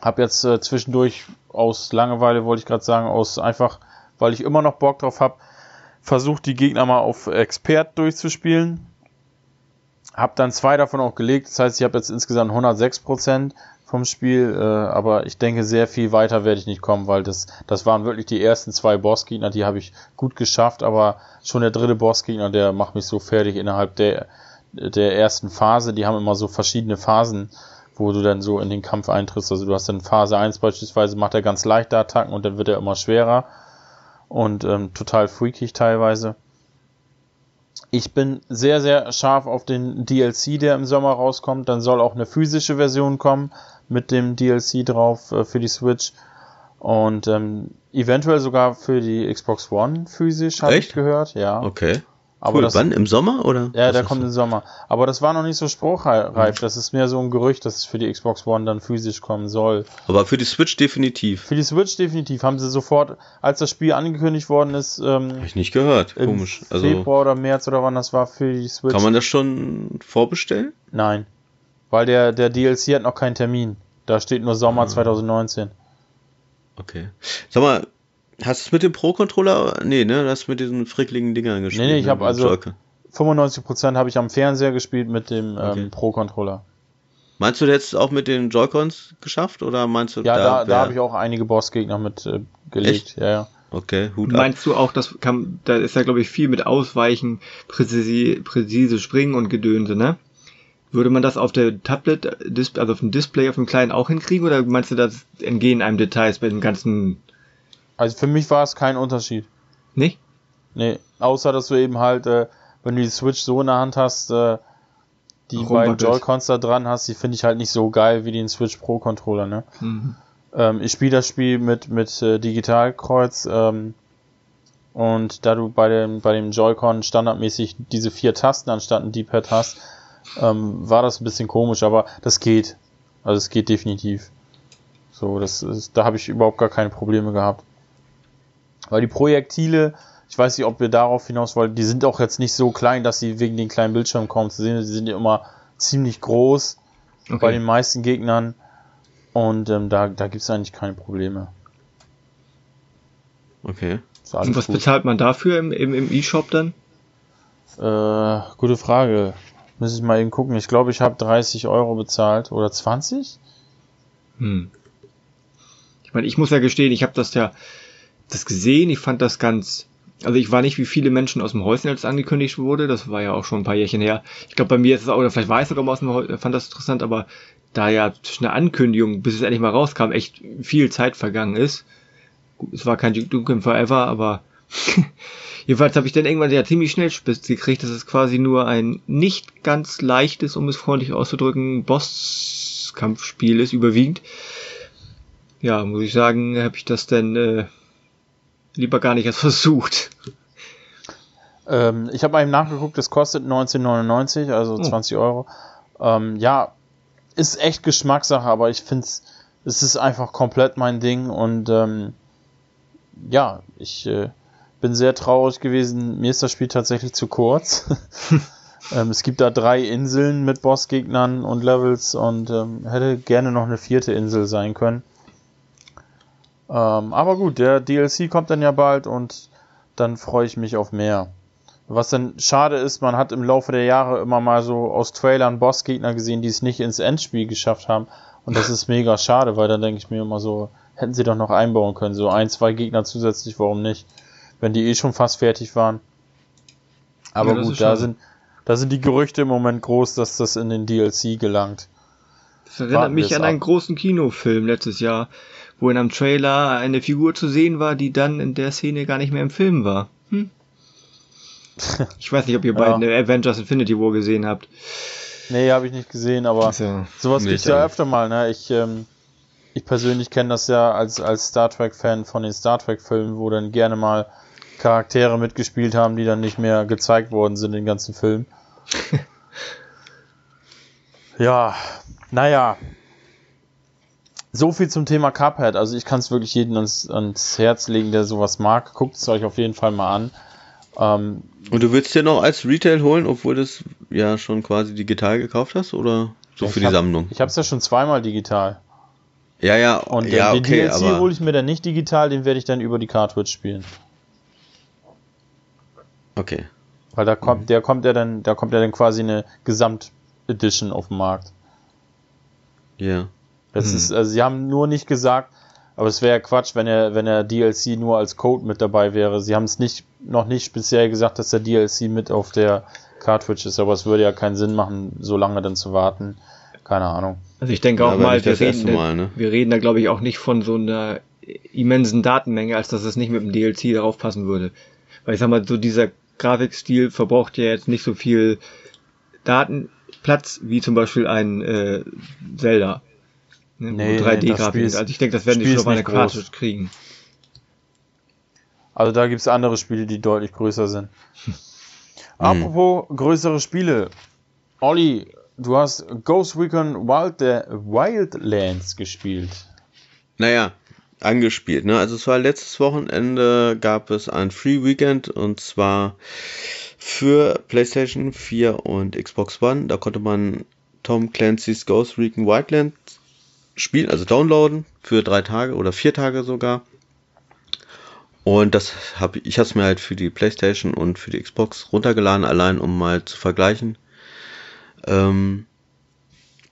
habe jetzt äh, zwischendurch aus Langeweile, wollte ich gerade sagen, aus einfach, weil ich immer noch Bock drauf habe, versucht die Gegner mal auf Expert durchzuspielen. Hab dann zwei davon auch gelegt, das heißt, ich habe jetzt insgesamt 106%. vom Spiel, äh, aber ich denke, sehr viel weiter werde ich nicht kommen, weil das, das waren wirklich die ersten zwei Bossgegner, die habe ich gut geschafft, aber schon der dritte Bossgegner, der macht mich so fertig innerhalb der, der ersten Phase. Die haben immer so verschiedene Phasen, wo du dann so in den Kampf eintrittst. Also du hast dann Phase 1 beispielsweise, macht er ganz leichte Attacken und dann wird er immer schwerer und ähm, total freakig teilweise. Ich bin sehr, sehr scharf auf den DLC, der im Sommer rauskommt. Dann soll auch eine physische Version kommen mit dem DLC drauf äh, für die Switch. Und ähm, eventuell sogar für die Xbox One physisch, habe ich gehört. Ja. Okay. Aber cool. das, Wann? Im Sommer oder? Ja, der kommt so? im Sommer. Aber das war noch nicht so spruchreif. Mhm. Das ist mehr so ein Gerücht, dass es für die Xbox One dann physisch kommen soll. Aber für die Switch definitiv. Für die Switch definitiv. Haben sie sofort, als das Spiel angekündigt worden ist. Ähm, Hab ich nicht gehört. Komisch. Also, Februar oder März oder wann das war für die Switch. Kann man das schon vorbestellen? Nein. Weil der, der DLC hat noch keinen Termin. Da steht nur Sommer ah. 2019. Okay. Sag mal, Hast du es mit dem Pro-Controller? Nee, ne? Du hast mit diesen frickligen Dingern gespielt. Nee, nee, ich ne? habe also 95% habe ich am Fernseher gespielt mit dem ähm, okay. ähm, Pro-Controller. Meinst du jetzt auch mit den Joy-Cons geschafft oder meinst du Ja, da, da, da habe ich auch einige Bossgegner mit äh, gelegt. Echt? Ja, ja. Okay, Hut Meinst ab. du auch, das kann, da ist ja glaube ich viel mit Ausweichen, präzise, präzise Springen und Gedönse, ne? Würde man das auf der Tablet, also auf dem Display, auf dem kleinen auch hinkriegen oder meinst du, das entgehen einem Details bei den ganzen also für mich war es kein Unterschied. Nicht? Nee, außer dass du eben halt, äh, wenn du die Switch so in der Hand hast, äh, die beiden Joy-Cons da dran hast, die finde ich halt nicht so geil wie den Switch Pro Controller, ne? Mhm. Ähm, ich spiele das Spiel mit, mit äh, Digitalkreuz, ähm, und da du bei dem, bei dem Joy-Con standardmäßig diese vier Tasten anstatt ein D-Pad hast, ähm, war das ein bisschen komisch, aber das geht. Also es geht definitiv. So, das ist, da habe ich überhaupt gar keine Probleme gehabt. Weil die Projektile, ich weiß nicht, ob wir darauf hinaus wollen, die sind auch jetzt nicht so klein, dass sie wegen den kleinen Bildschirmen kaum zu sehen. Sie sind ja immer ziemlich groß okay. bei den meisten Gegnern. Und ähm, da, da gibt es eigentlich keine Probleme. Okay. Und was gut. bezahlt man dafür im, im, im E-Shop dann? Äh, gute Frage. Muss ich mal eben gucken. Ich glaube, ich habe 30 Euro bezahlt. Oder 20? Hm. Ich meine, ich muss ja gestehen, ich habe das ja das gesehen. Ich fand das ganz, also ich war nicht wie viele Menschen aus dem Häuschen, als es angekündigt wurde. Das war ja auch schon ein paar Jährchen her. Ich glaube, bei mir ist es auch, oder vielleicht war ich sogar mal aus dem Häuschen, fand das interessant, aber da ja zwischen der Ankündigung, bis es endlich mal rauskam, echt viel Zeit vergangen ist. Es war kein Duke Forever, aber *laughs* jedenfalls habe ich dann irgendwann ja ziemlich schnell spitz gekriegt, dass es quasi nur ein nicht ganz leichtes, um es freundlich auszudrücken, Bosskampfspiel ist, überwiegend. Ja, muss ich sagen, habe ich das denn äh, lieber gar nicht erst versucht. Ähm, ich habe mal eben nachgeguckt, es kostet 19,99, also oh. 20 Euro. Ähm, ja, ist echt Geschmackssache, aber ich finde es, es ist einfach komplett mein Ding und ähm, ja, ich äh, bin sehr traurig gewesen. Mir ist das Spiel tatsächlich zu kurz. *laughs* ähm, es gibt da drei Inseln mit Bossgegnern und Levels und ähm, hätte gerne noch eine vierte Insel sein können. Ähm, aber gut, der DLC kommt dann ja bald und dann freue ich mich auf mehr. Was dann schade ist, man hat im Laufe der Jahre immer mal so aus Trailern Bossgegner gesehen, die es nicht ins Endspiel geschafft haben. Und das ist mega schade, weil dann denke ich mir immer so, hätten sie doch noch einbauen können. So ein, zwei Gegner zusätzlich, warum nicht? Wenn die eh schon fast fertig waren. Aber ja, gut, da sind, da sind die Gerüchte im Moment groß, dass das in den DLC gelangt. Das erinnert Warten mich an ab. einen großen Kinofilm letztes Jahr wo in einem Trailer eine Figur zu sehen war, die dann in der Szene gar nicht mehr im Film war. Hm? *laughs* Ich weiß nicht, ob ihr ja. beiden Avengers Infinity War gesehen habt. Nee, habe ich nicht gesehen, aber ja sowas gibt's ja öfter mal, ne? Ich, ähm, ich persönlich kenne das ja als, als Star Trek-Fan von den Star Trek-Filmen, wo dann gerne mal Charaktere mitgespielt haben, die dann nicht mehr gezeigt worden sind in den ganzen Film. *laughs* ja, naja, so viel zum Thema Cuphead. Also ich kann es wirklich jedem ans, ans, Herz legen, der sowas mag. Guckt es euch auf jeden Fall mal an. Ähm, Und du willst dir noch als Retail holen, obwohl du es ja schon quasi digital gekauft hast? Oder so für die hab, Sammlung? Ich habe es ja schon zweimal digital. Ja, ja. Und ja, den okay, DLC hole ich mir dann nicht digital, den werde ich dann über die Cartridge spielen. Okay. Weil da kommt, mhm. der kommt ja dann, da kommt ja dann quasi eine Gesamt-Edition auf den Markt. Ja. Das hm. ist, also sie haben nur nicht gesagt, aber es wäre ja Quatsch, wenn er, wenn er DLC nur als Code mit dabei wäre. Sie haben es nicht, noch nicht speziell gesagt, dass der DLC mit auf der Cartridge ist, aber es würde ja keinen Sinn machen, so lange dann zu warten. Keine Ahnung. Also ich denke ja, auch mal, wir reden, mal ne? wir reden da glaube ich auch nicht von so einer immensen Datenmenge, als dass es nicht mit dem DLC darauf passen würde. Weil ich sag mal, so dieser Grafikstil verbraucht ja jetzt nicht so viel Datenplatz wie zum Beispiel ein äh, Zelda. Ne, nee, 3D-Grafik. also ich denke, das werden die schon auf eine Cartridge kriegen. Also da gibt's andere Spiele, die deutlich größer sind. *laughs* Apropos größere Spiele. Olli, du hast Ghost Recon Wild, Wildlands gespielt. Naja, angespielt. Ne? Also es war letztes Wochenende gab es ein Free Weekend und zwar für PlayStation 4 und Xbox One. Da konnte man Tom Clancy's Ghost Recon Wildlands spielen, also downloaden für drei Tage oder vier Tage sogar. Und das habe ich habe es mir halt für die PlayStation und für die Xbox runtergeladen, allein um mal zu vergleichen. Ähm,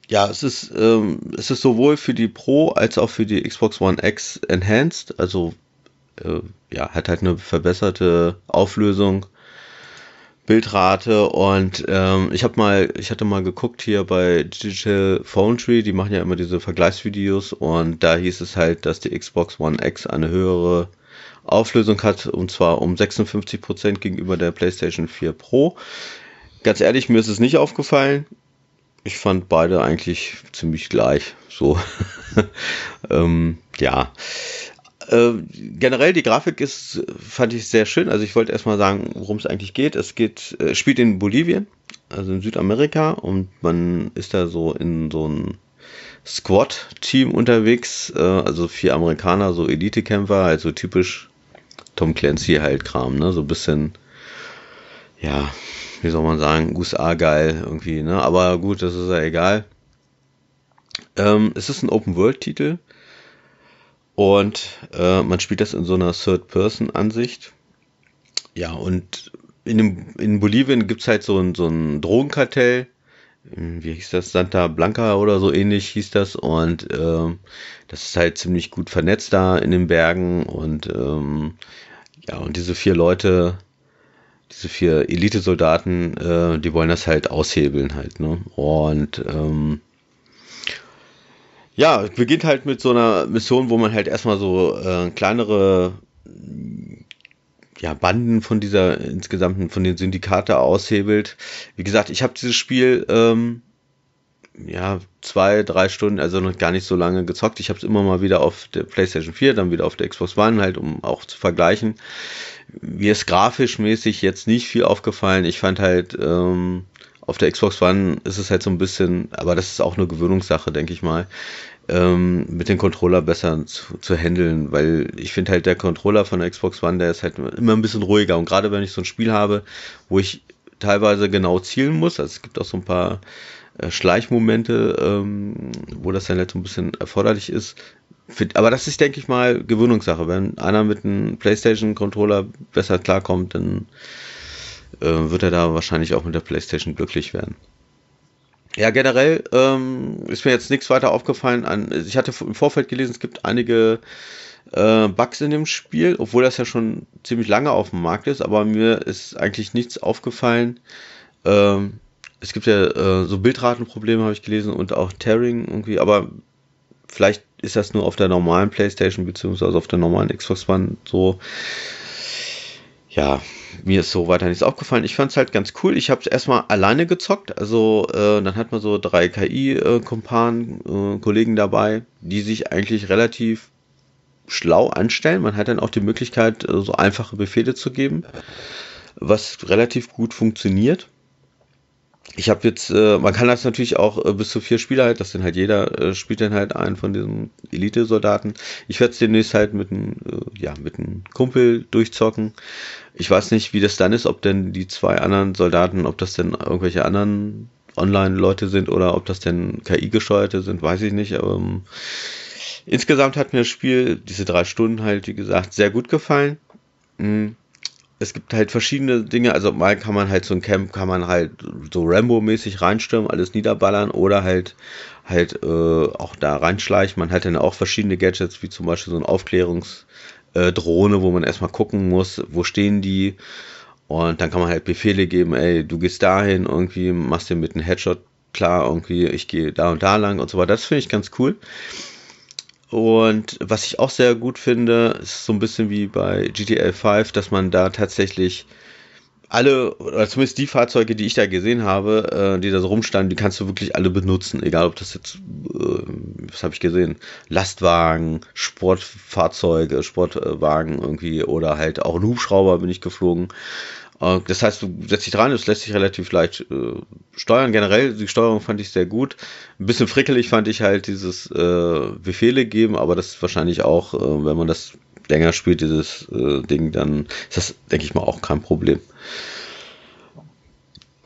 ja, es ist, ähm, es ist sowohl für die Pro als auch für die Xbox One X enhanced. Also äh, ja, hat halt eine verbesserte Auflösung, Bildrate und ähm, ich habe mal, ich hatte mal geguckt hier bei Digital Foundry, die machen ja immer diese Vergleichsvideos und da hieß es halt, dass die Xbox One X eine höhere Auflösung hat und zwar um 56% gegenüber der PlayStation 4 Pro. Ganz ehrlich, mir ist es nicht aufgefallen ich fand beide eigentlich ziemlich gleich. So. *laughs* ähm, ja. Äh, generell die Grafik ist, fand ich sehr schön. Also ich wollte erstmal sagen, worum es eigentlich geht. Es geht, äh, spielt in Bolivien, also in Südamerika, und man ist da so in so ein Squad-Team unterwegs, äh, also vier Amerikaner, so Elite-Kämpfer, also typisch Tom Clancy halt Kram, ne? So ein bisschen, ja, wie soll man sagen, USA geil irgendwie, ne? Aber gut, das ist ja egal. Ähm, es ist ein Open-World-Titel und äh, man spielt das in so einer Third-Person-Ansicht. Ja, und in, dem, in Bolivien gibt's halt so ein, so ein Drogenkartell. Wie hieß das? Santa Blanca oder so ähnlich hieß das. Und ähm, das ist halt ziemlich gut vernetzt da in den Bergen. Und ähm, ja, und diese vier Leute diese vier Elite-Soldaten, äh, die wollen das halt aushebeln halt, ne? Und ähm, ja, beginnt halt mit so einer Mission, wo man halt erstmal so äh, kleinere ja, Banden von dieser insgesamten, von den Syndikate aushebelt. Wie gesagt, ich habe dieses Spiel ähm, ja zwei, drei Stunden, also noch gar nicht so lange gezockt. Ich habe es immer mal wieder auf der PlayStation 4, dann wieder auf der Xbox One, halt, um auch zu vergleichen mir ist grafisch mäßig jetzt nicht viel aufgefallen. Ich fand halt, ähm, auf der Xbox One ist es halt so ein bisschen, aber das ist auch eine Gewöhnungssache, denke ich mal, ähm, mit dem Controller besser zu, zu handeln, weil ich finde halt der Controller von der Xbox One, der ist halt immer ein bisschen ruhiger und gerade wenn ich so ein Spiel habe, wo ich teilweise genau zielen muss, also es gibt auch so ein paar äh, Schleichmomente, ähm, wo das dann halt so ein bisschen erforderlich ist, aber das ist, denke ich mal, Gewöhnungssache. Wenn einer mit einem PlayStation-Controller besser klarkommt, dann wird er da wahrscheinlich auch mit der PlayStation glücklich werden. Ja, generell ähm, ist mir jetzt nichts weiter aufgefallen. An, ich hatte im Vorfeld gelesen, es gibt einige äh, Bugs in dem Spiel, obwohl das ja schon ziemlich lange auf dem Markt ist, aber mir ist eigentlich nichts aufgefallen. Ähm, es gibt ja äh, so Bildratenprobleme, habe ich gelesen, und auch Tearing irgendwie, aber vielleicht ist das nur auf der normalen PlayStation beziehungsweise auf der normalen Xbox One so. Ja, mir ist so weiter nichts aufgefallen. Ich fand es halt ganz cool. Ich habe es erstmal alleine gezockt. Also äh, dann hat man so drei KI-Kompanen, äh, äh, Kollegen dabei, die sich eigentlich relativ schlau anstellen. Man hat dann auch die Möglichkeit, äh, so einfache Befehle zu geben, was relativ gut funktioniert ich habe jetzt, äh, man kann das natürlich auch äh, bis zu vier Spieler halt, das sind halt jeder äh, spielt dann halt einen von diesen Elite-Soldaten. Ich werde es demnächst halt mit einem, äh, ja, mit einem Kumpel durchzocken. Ich weiß nicht, wie das dann ist, ob denn die zwei anderen Soldaten, ob das denn irgendwelche anderen Online-Leute sind oder ob das denn KI-gesteuerte sind, weiß ich nicht. Aber ähm, insgesamt hat mir das Spiel, diese drei Stunden halt, wie gesagt, sehr gut gefallen. Mhm. Es gibt halt verschiedene Dinge. Also mal kann man halt so ein Camp, kann man halt so Rambo-mäßig reinstürmen, alles niederballern oder halt halt äh, auch da reinschleichen. Man hat dann auch verschiedene Gadgets, wie zum Beispiel so ein Aufklärungsdrohne, äh, wo man erstmal gucken muss, wo stehen die. Und dann kann man halt Befehle geben, ey, du gehst dahin, irgendwie machst dir mit einem Headshot klar, irgendwie, ich gehe da und da lang und so weiter. Das finde ich ganz cool. Und was ich auch sehr gut finde, ist so ein bisschen wie bei GTA 5, dass man da tatsächlich alle, oder zumindest die Fahrzeuge, die ich da gesehen habe, äh, die da so rumstanden, die kannst du wirklich alle benutzen. Egal, ob das jetzt, äh, was habe ich gesehen, Lastwagen, Sportfahrzeuge, Sportwagen irgendwie oder halt auch ein Hubschrauber bin ich geflogen. Äh, das heißt, du setzt dich dran, es lässt sich relativ leicht äh, steuern. Generell, die Steuerung fand ich sehr gut. Ein bisschen frickelig fand ich halt dieses äh, Befehle geben, aber das ist wahrscheinlich auch, äh, wenn man das länger spielt, dieses äh, Ding, dann ist das, denke ich mal, auch kein Problem.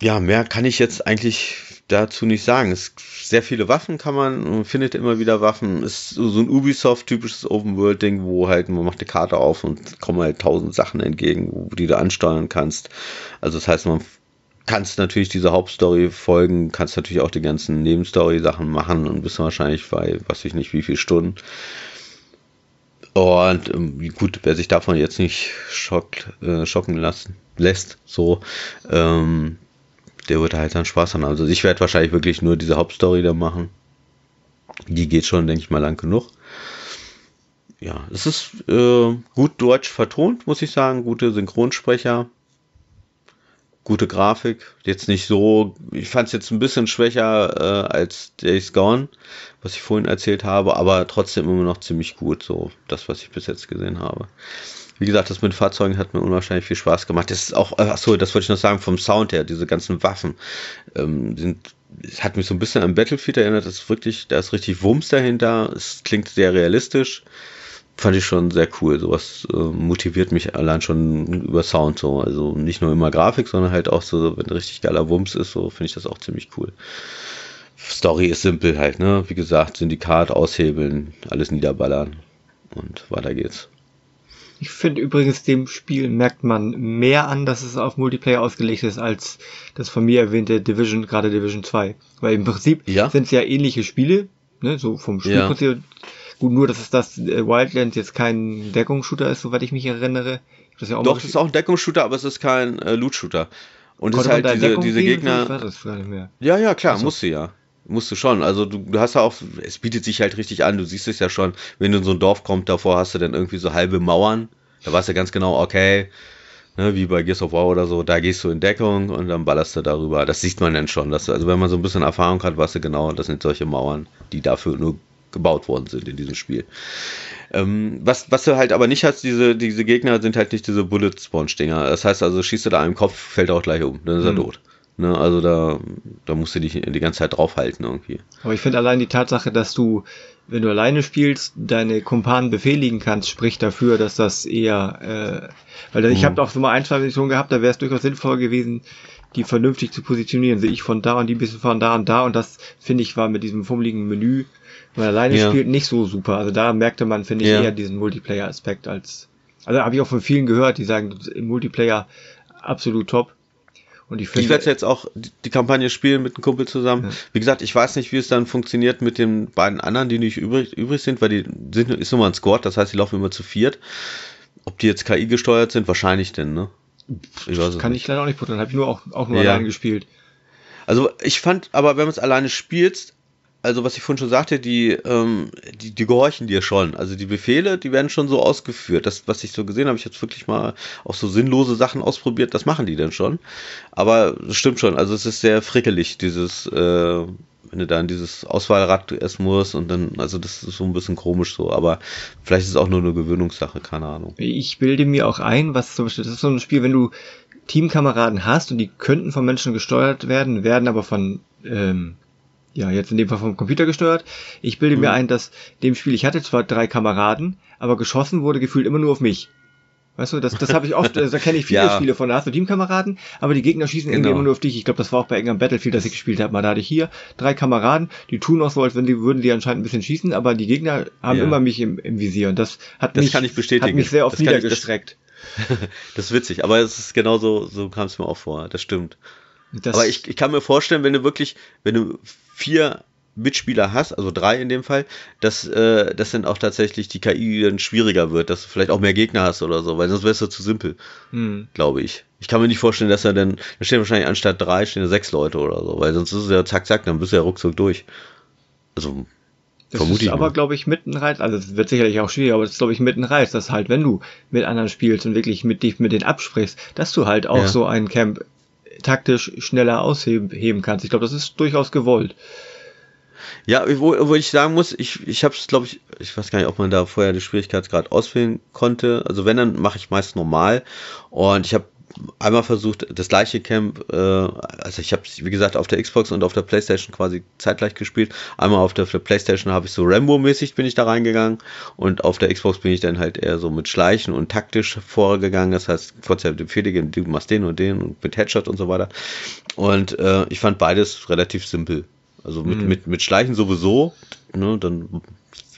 Ja, mehr kann ich jetzt eigentlich dazu nicht sagen. Es sehr viele Waffen kann man, findet immer wieder Waffen. Es ist so ein Ubisoft-typisches Open-World-Ding, wo halt man macht eine Karte auf und kommen halt tausend Sachen entgegen, die du ansteuern kannst. Also das heißt, man kannst natürlich diese Hauptstory folgen, kannst natürlich auch die ganzen Nebenstory-Sachen machen und bist wahrscheinlich bei, was ich nicht, wie viele Stunden. Und ähm, gut, wer sich davon jetzt nicht schockt, äh, schocken lassen, lässt, so, ähm, der wird halt dann Spaß haben. Also ich werde wahrscheinlich wirklich nur diese Hauptstory da machen. Die geht schon, denke ich mal, lang genug. Ja, es ist äh, gut deutsch vertont, muss ich sagen. Gute Synchronsprecher. Gute Grafik. Jetzt nicht so, ich fand es jetzt ein bisschen schwächer äh, als Days Gone, was ich vorhin erzählt habe, aber trotzdem immer noch ziemlich gut, so das, was ich bis jetzt gesehen habe. Wie gesagt, das mit Fahrzeugen hat mir unwahrscheinlich viel Spaß gemacht. Das ist auch, achso, das wollte ich noch sagen, vom Sound her, diese ganzen Waffen ähm, sind, hat mich so ein bisschen an Battlefield erinnert. Das ist wirklich, da ist richtig Wumms dahinter. Es klingt sehr realistisch. Fand ich schon sehr cool. Sowas äh, motiviert mich allein schon über Sound so. Also nicht nur immer Grafik, sondern halt auch so, wenn richtig geiler Wumms ist, so finde ich das auch ziemlich cool. Story ist simpel halt, ne? Wie gesagt, Syndikat aushebeln, alles niederballern und weiter geht's. Ich finde übrigens, dem Spiel merkt man mehr an, dass es auf Multiplayer ausgelegt ist, als das von mir erwähnte Division, gerade Division 2. Weil im Prinzip ja. sind es ja ähnliche Spiele, ne, so vom Spielprinzip. Ja. Gut, nur, dass es das äh, Wildlands jetzt kein Deckungsshooter ist, soweit ich mich erinnere. Das ja Doch, es ist auch ein Deckungsshooter, aber es ist kein äh, Loot-Shooter. Und es ist halt diese, diese Gegner. Ja, ja, klar, also. musst du ja. Musst du schon. Also du, du hast ja auch, es bietet sich halt richtig an, du siehst es ja schon, wenn du in so ein Dorf kommst, davor hast du dann irgendwie so halbe Mauern. Da weißt du ganz genau, okay, ne, wie bei Gears of War oder so, da gehst du in Deckung und dann ballerst du darüber. Das sieht man dann schon. Dass also wenn man so ein bisschen Erfahrung hat, weißt du genau, das sind solche Mauern, die dafür nur gebaut worden sind in diesem Spiel. Ähm, was, was du halt aber nicht hast, diese, diese Gegner sind halt nicht diese Bullet-Sponge-Dinger. Das heißt also, schießt du da einem Kopf, fällt er auch gleich um, dann ist er mhm. tot. Ne, also da, da musst du dich die ganze Zeit draufhalten irgendwie. Aber ich finde allein die Tatsache, dass du, wenn du alleine spielst, deine Kumpanen befehligen kannst, spricht dafür, dass das eher, äh, weil ich mhm. habe auch so mal ein, zwei Missionen gehabt, da wäre es durchaus sinnvoll gewesen, die vernünftig zu positionieren. Sehe ich von da und die bisschen von da und da und das finde ich war mit diesem fummeligen Menü, wenn man alleine ja. spielt, nicht so super. Also da merkte man, finde ich, ja. eher diesen Multiplayer-Aspekt als, also habe ich auch von vielen gehört, die sagen, im Multiplayer absolut top. Und ich, finde, ich werde jetzt auch die Kampagne spielen mit einem Kumpel zusammen. Ja. Wie gesagt, ich weiß nicht, wie es dann funktioniert mit den beiden anderen, die nicht übrig, übrig sind, weil die sind ist nur mal ein Squad, das heißt, die laufen immer zu viert. Ob die jetzt KI gesteuert sind, wahrscheinlich denn, ne? Ich weiß kann nicht. ich leider auch nicht putzen, habe ich nur auch, auch nur ja. allein gespielt. Also ich fand, aber wenn man es alleine spielt, also was ich vorhin schon sagte, die, ähm, die, die gehorchen dir schon. Also die Befehle, die werden schon so ausgeführt. Das, was ich so gesehen habe, ich jetzt wirklich mal auch so sinnlose Sachen ausprobiert, das machen die dann schon. Aber es stimmt schon, also es ist sehr frickelig, dieses, äh, wenn du da in dieses Auswahlrad essen musst und dann, also das ist so ein bisschen komisch so, aber vielleicht ist es auch nur eine Gewöhnungssache, keine Ahnung. Ich bilde mir auch ein, was zum Beispiel, das ist so ein Spiel, wenn du Teamkameraden hast und die könnten von Menschen gesteuert werden, werden aber von ähm, ja, jetzt in dem Fall vom Computer gesteuert. Ich bilde mhm. mir ein, dass dem Spiel, ich hatte zwar drei Kameraden, aber geschossen wurde gefühlt immer nur auf mich. Weißt du, das, das habe ich oft, *laughs* da kenne ich viele ja. Spiele von, da hast du Teamkameraden, aber die Gegner schießen genau. irgendwie immer nur auf dich. Ich glaube, das war auch bei irgendeinem Battlefield, das ich gespielt habe. Mal da hatte ich hier drei Kameraden, die tun auch so, als wenn die würden die anscheinend ein bisschen schießen, aber die Gegner haben ja. immer mich im, im Visier und das hat das mich, kann ich bestätigen. hat mich sehr oft niedergestreckt. *laughs* das ist witzig, aber es ist genauso, so kam es mir auch vor, das stimmt. Das aber ich, ich kann mir vorstellen, wenn du wirklich, wenn du vier Mitspieler hast, also drei in dem Fall, dass äh, das dann auch tatsächlich die KI dann schwieriger wird, dass du vielleicht auch mehr Gegner hast oder so, weil sonst wäre es zu simpel, hm. glaube ich. Ich kann mir nicht vorstellen, dass er dann, da stehen wahrscheinlich anstatt drei, stehen sechs Leute oder so, weil sonst ist es ja zack, zack, dann bist du ja ruckzuck durch. Also, das vermute ist aber, glaube ich, mitten Reiz, also es wird sicherlich auch schwierig, aber das ist, glaube ich, mitten Reiz, dass halt, wenn du mit anderen spielst und wirklich mit dich mit denen absprichst, dass du halt auch ja. so ein Camp taktisch schneller ausheben kannst. Ich glaube, das ist durchaus gewollt. Ja, wo, wo ich sagen muss, ich, ich habe es, glaube ich, ich weiß gar nicht, ob man da vorher den Schwierigkeitsgrad auswählen konnte. Also wenn, dann mache ich meist normal. Und ich habe einmal versucht, das gleiche Camp, äh, also ich habe wie gesagt, auf der Xbox und auf der Playstation quasi zeitgleich gespielt. Einmal auf der, auf der Playstation habe ich so Rambo-mäßig bin ich da reingegangen und auf der Xbox bin ich dann halt eher so mit Schleichen und taktisch vorgegangen. Das heißt, kurz Befehle, du machst den und den und mit Headshot und so weiter. Und äh, ich fand beides relativ simpel. Also mit, mhm. mit, mit Schleichen sowieso, ne, dann,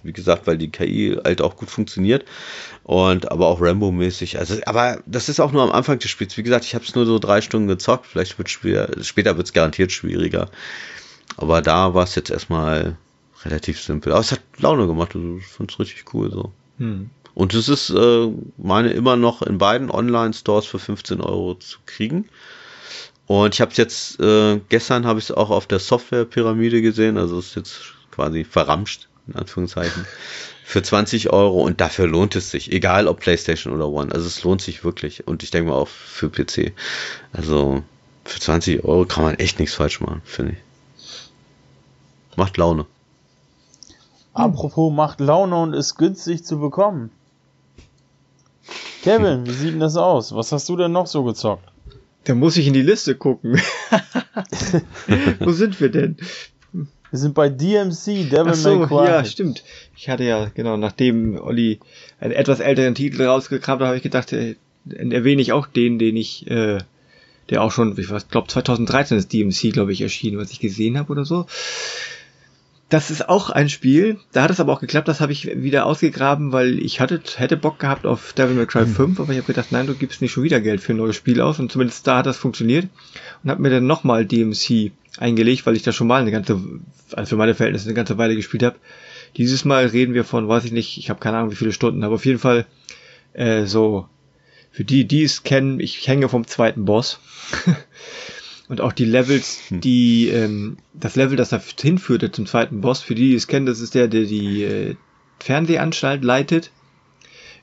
wie gesagt, weil die KI halt auch gut funktioniert. Und aber auch Rambo-mäßig. Also, aber das ist auch nur am Anfang des Spiels. Wie gesagt, ich habe es nur so drei Stunden gezockt. Vielleicht wird später, wird es garantiert schwieriger. Aber da war es jetzt erstmal relativ simpel. Aber es hat Laune gemacht. Also, ich fand es richtig cool so. Mhm. Und es ist, äh, meine, immer noch in beiden Online-Stores für 15 Euro zu kriegen. Und ich habe es jetzt, äh, gestern habe ich es auch auf der Software-Pyramide gesehen, also ist jetzt quasi verramscht, in Anführungszeichen, *laughs* für 20 Euro und dafür lohnt es sich, egal ob PlayStation oder One. Also es lohnt sich wirklich und ich denke mal auch für PC. Also für 20 Euro kann man echt nichts falsch machen, finde ich. Macht Laune. Apropos macht Laune und ist günstig zu bekommen. Kevin, wie sieht denn das aus? Was hast du denn noch so gezockt? Da muss ich in die Liste gucken. *laughs* Wo sind wir denn? Wir sind bei DMC, Devil so, May Cry. Ja, stimmt. Ich hatte ja, genau, nachdem Olli einen etwas älteren Titel rausgekramt hat, habe ich gedacht, äh, erwähne ich auch den, den ich, äh, der auch schon, ich glaube 2013 ist DMC, glaube ich, erschienen, was ich gesehen habe oder so. Das ist auch ein Spiel, da hat es aber auch geklappt, das habe ich wieder ausgegraben, weil ich hatte, hätte Bock gehabt auf Devil May Cry 5, aber ich habe gedacht, nein, du gibst nicht schon wieder Geld für ein neues Spiel aus. Und zumindest da hat das funktioniert. Und habe mir dann nochmal DMC eingelegt, weil ich da schon mal eine ganze, also für meine Verhältnisse eine ganze Weile gespielt habe. Dieses Mal reden wir von, weiß ich nicht, ich habe keine Ahnung wie viele Stunden, aber auf jeden Fall äh, so, für die, die es kennen, ich hänge vom zweiten Boss. *laughs* und auch die Levels, hm. die ähm, das Level, das da hinführte zum zweiten Boss, für die, die es kennen, das ist der, der die äh, Fernsehanstalt leitet.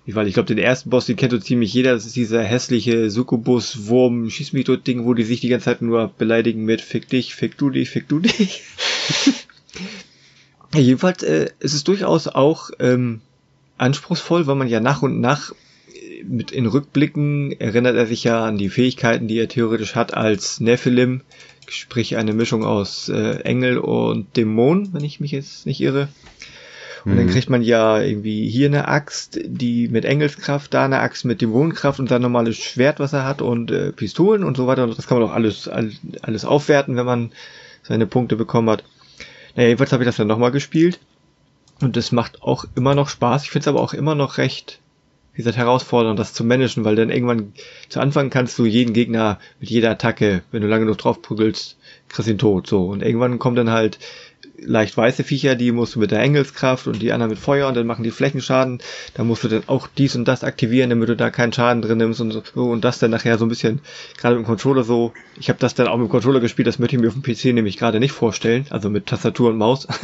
Weil ich glaube, den ersten Boss, den kennt so ziemlich jeder, das ist dieser hässliche Succubus-Wurm, schieß mich tot Ding, wo die sich die ganze Zeit nur beleidigen mit Fick dich, fick du dich, fick du dich. *laughs* ja, jedenfalls äh, ist es durchaus auch ähm, anspruchsvoll, weil man ja nach und nach mit in Rückblicken erinnert er sich ja an die Fähigkeiten, die er theoretisch hat als Nephilim, sprich eine Mischung aus äh, Engel und Dämon, wenn ich mich jetzt nicht irre. Und mhm. dann kriegt man ja irgendwie hier eine Axt, die mit Engelskraft, da eine Axt mit Dämonenkraft und dann normales Schwert, was er hat und äh, Pistolen und so weiter. Und das kann man auch alles, alles aufwerten, wenn man seine Punkte bekommen hat. Naja, jedenfalls habe ich das dann nochmal gespielt. Und es macht auch immer noch Spaß. Ich finde es aber auch immer noch recht wie gesagt, herausfordernd, das zu managen, weil dann irgendwann zu Anfang kannst du jeden Gegner mit jeder Attacke, wenn du lange noch drauf prügelst, kriegst ihn tot, so. Und irgendwann kommen dann halt leicht weiße Viecher, die musst du mit der Engelskraft und die anderen mit Feuer und dann machen die Flächenschaden. Da musst du dann auch dies und das aktivieren, damit du da keinen Schaden drin nimmst und so. Und das dann nachher so ein bisschen, gerade mit dem Controller so. Ich habe das dann auch mit dem Controller gespielt, das möchte ich mir auf dem PC nämlich gerade nicht vorstellen. Also mit Tastatur und Maus. *laughs*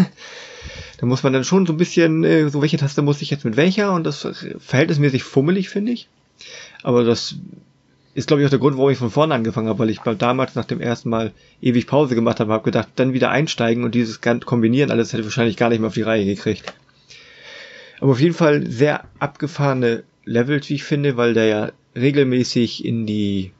Da muss man dann schon so ein bisschen, äh, so welche Taste muss ich jetzt mit welcher und das verhältnismäßig fummelig, finde ich. Aber das ist, glaube ich, auch der Grund, warum ich von vorne angefangen habe, weil ich damals nach dem ersten Mal ewig Pause gemacht habe, habe gedacht, dann wieder einsteigen und dieses Kombinieren alles hätte ich wahrscheinlich gar nicht mehr auf die Reihe gekriegt. Aber auf jeden Fall sehr abgefahrene Levels, wie ich finde, weil der ja regelmäßig in die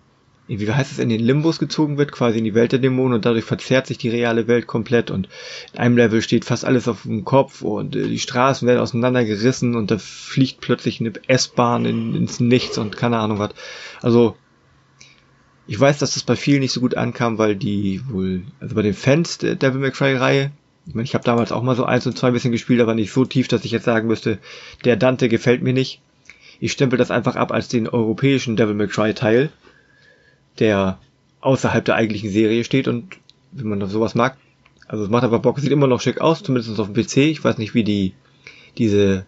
wie heißt es, in den Limbus gezogen wird, quasi in die Welt der Dämonen und dadurch verzerrt sich die reale Welt komplett und in einem Level steht fast alles auf dem Kopf und äh, die Straßen werden auseinandergerissen und da fliegt plötzlich eine S-Bahn in, ins Nichts und keine Ahnung was. Also ich weiß, dass das bei vielen nicht so gut ankam, weil die wohl, also bei den Fans der Devil May Cry Reihe, ich meine, ich habe damals auch mal so eins und zwei ein bisschen gespielt, aber nicht so tief, dass ich jetzt sagen müsste, der Dante gefällt mir nicht ich stempel das einfach ab als den europäischen Devil May Cry Teil, der außerhalb der eigentlichen Serie steht und wenn man sowas mag, also es macht aber Bock, sieht immer noch schick aus, zumindest auf dem PC. Ich weiß nicht, wie die, diese,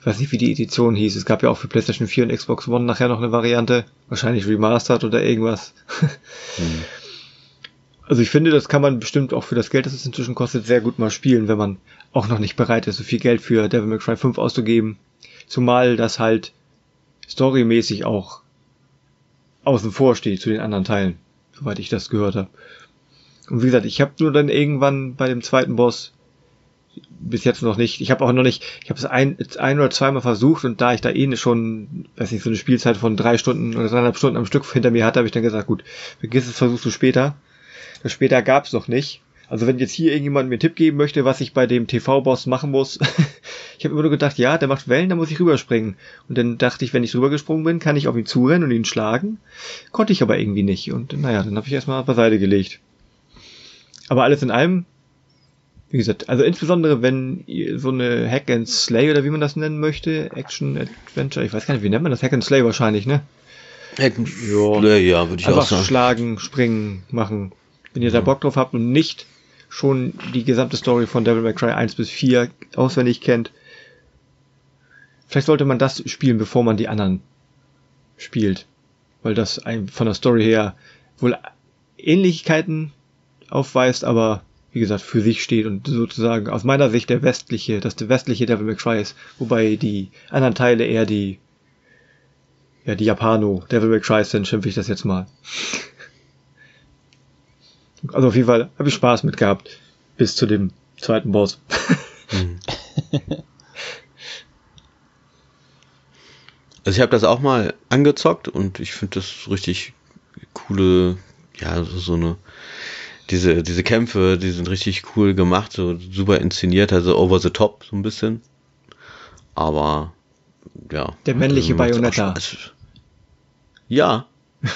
ich weiß nicht, wie die Edition hieß. Es gab ja auch für PlayStation 4 und Xbox One nachher noch eine Variante. Wahrscheinlich remastered oder irgendwas. *laughs* Hm. Also ich finde, das kann man bestimmt auch für das Geld, das es inzwischen kostet, sehr gut mal spielen, wenn man auch noch nicht bereit ist, so viel Geld für Devil May Cry 5 auszugeben. Zumal das halt storymäßig auch außen vor steht zu den anderen Teilen, soweit ich das gehört habe. Und wie gesagt, ich habe nur dann irgendwann bei dem zweiten Boss bis jetzt noch nicht. Ich habe auch noch nicht, ich habe es ein, ein oder zweimal versucht und da ich da eh schon, weiß nicht, so eine Spielzeit von drei Stunden oder dreieinhalb Stunden am Stück hinter mir hatte, habe ich dann gesagt, gut, vergiss es, versuchst du später. Das später gab's noch nicht. Also wenn jetzt hier irgendjemand mir einen Tipp geben möchte, was ich bei dem TV-Boss machen muss, *laughs* ich habe immer nur gedacht, ja, der macht Wellen, da muss ich rüberspringen. Und dann dachte ich, wenn ich rübergesprungen bin, kann ich auf ihn zurennen und ihn schlagen. Konnte ich aber irgendwie nicht. Und naja, dann habe ich erstmal beiseite gelegt. Aber alles in allem, wie gesagt, also insbesondere wenn ihr so eine Hack and Slay oder wie man das nennen möchte, Action Adventure, ich weiß gar nicht, wie nennt man das? Hack and Slay wahrscheinlich, ne? Hack and Slay, ja, würde ich Einfach auch sagen. schlagen, springen, machen. Wenn ihr da Bock drauf habt und nicht schon die gesamte Story von Devil May Cry 1 bis 4 auswendig kennt, vielleicht sollte man das spielen, bevor man die anderen spielt. Weil das von der Story her wohl Ähnlichkeiten aufweist, aber wie gesagt für sich steht und sozusagen aus meiner Sicht der westliche, das der westliche Devil May Cry ist, wobei die anderen Teile eher die ja die Japano Devil May Cry sind, schimpfe ich das jetzt mal. Also auf jeden Fall habe ich Spaß mit gehabt bis zu dem zweiten Boss. Mhm. *laughs* Also ich habe das auch mal angezockt und ich finde das richtig coole, ja, so eine diese, diese Kämpfe, die sind richtig cool gemacht, so super inszeniert, also over the top so ein bisschen. Aber ja. Der männliche also, Bayonetta. Ja,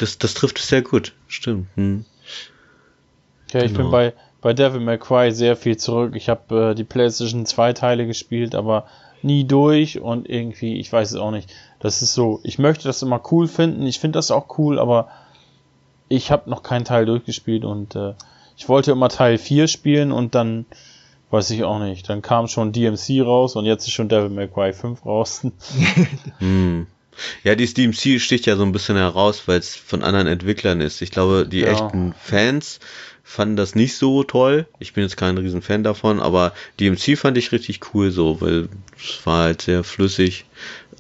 das, das trifft es sehr gut. Stimmt. Hm. Ja, ich genau. bin bei, bei Devil May Cry sehr viel zurück. Ich habe äh, die PlayStation 2 Teile gespielt, aber nie durch und irgendwie, ich weiß es auch nicht. Das ist so, ich möchte das immer cool finden. Ich finde das auch cool, aber ich habe noch keinen Teil durchgespielt und äh, ich wollte immer Teil 4 spielen und dann, weiß ich auch nicht, dann kam schon DMC raus und jetzt ist schon Devil May Cry 5 raus. *laughs* hm. Ja, die DMC sticht ja so ein bisschen heraus, weil es von anderen Entwicklern ist. Ich glaube, die ja. echten Fans fanden das nicht so toll. Ich bin jetzt kein riesen Fan davon, aber DMC fand ich richtig cool so, weil es war halt sehr flüssig.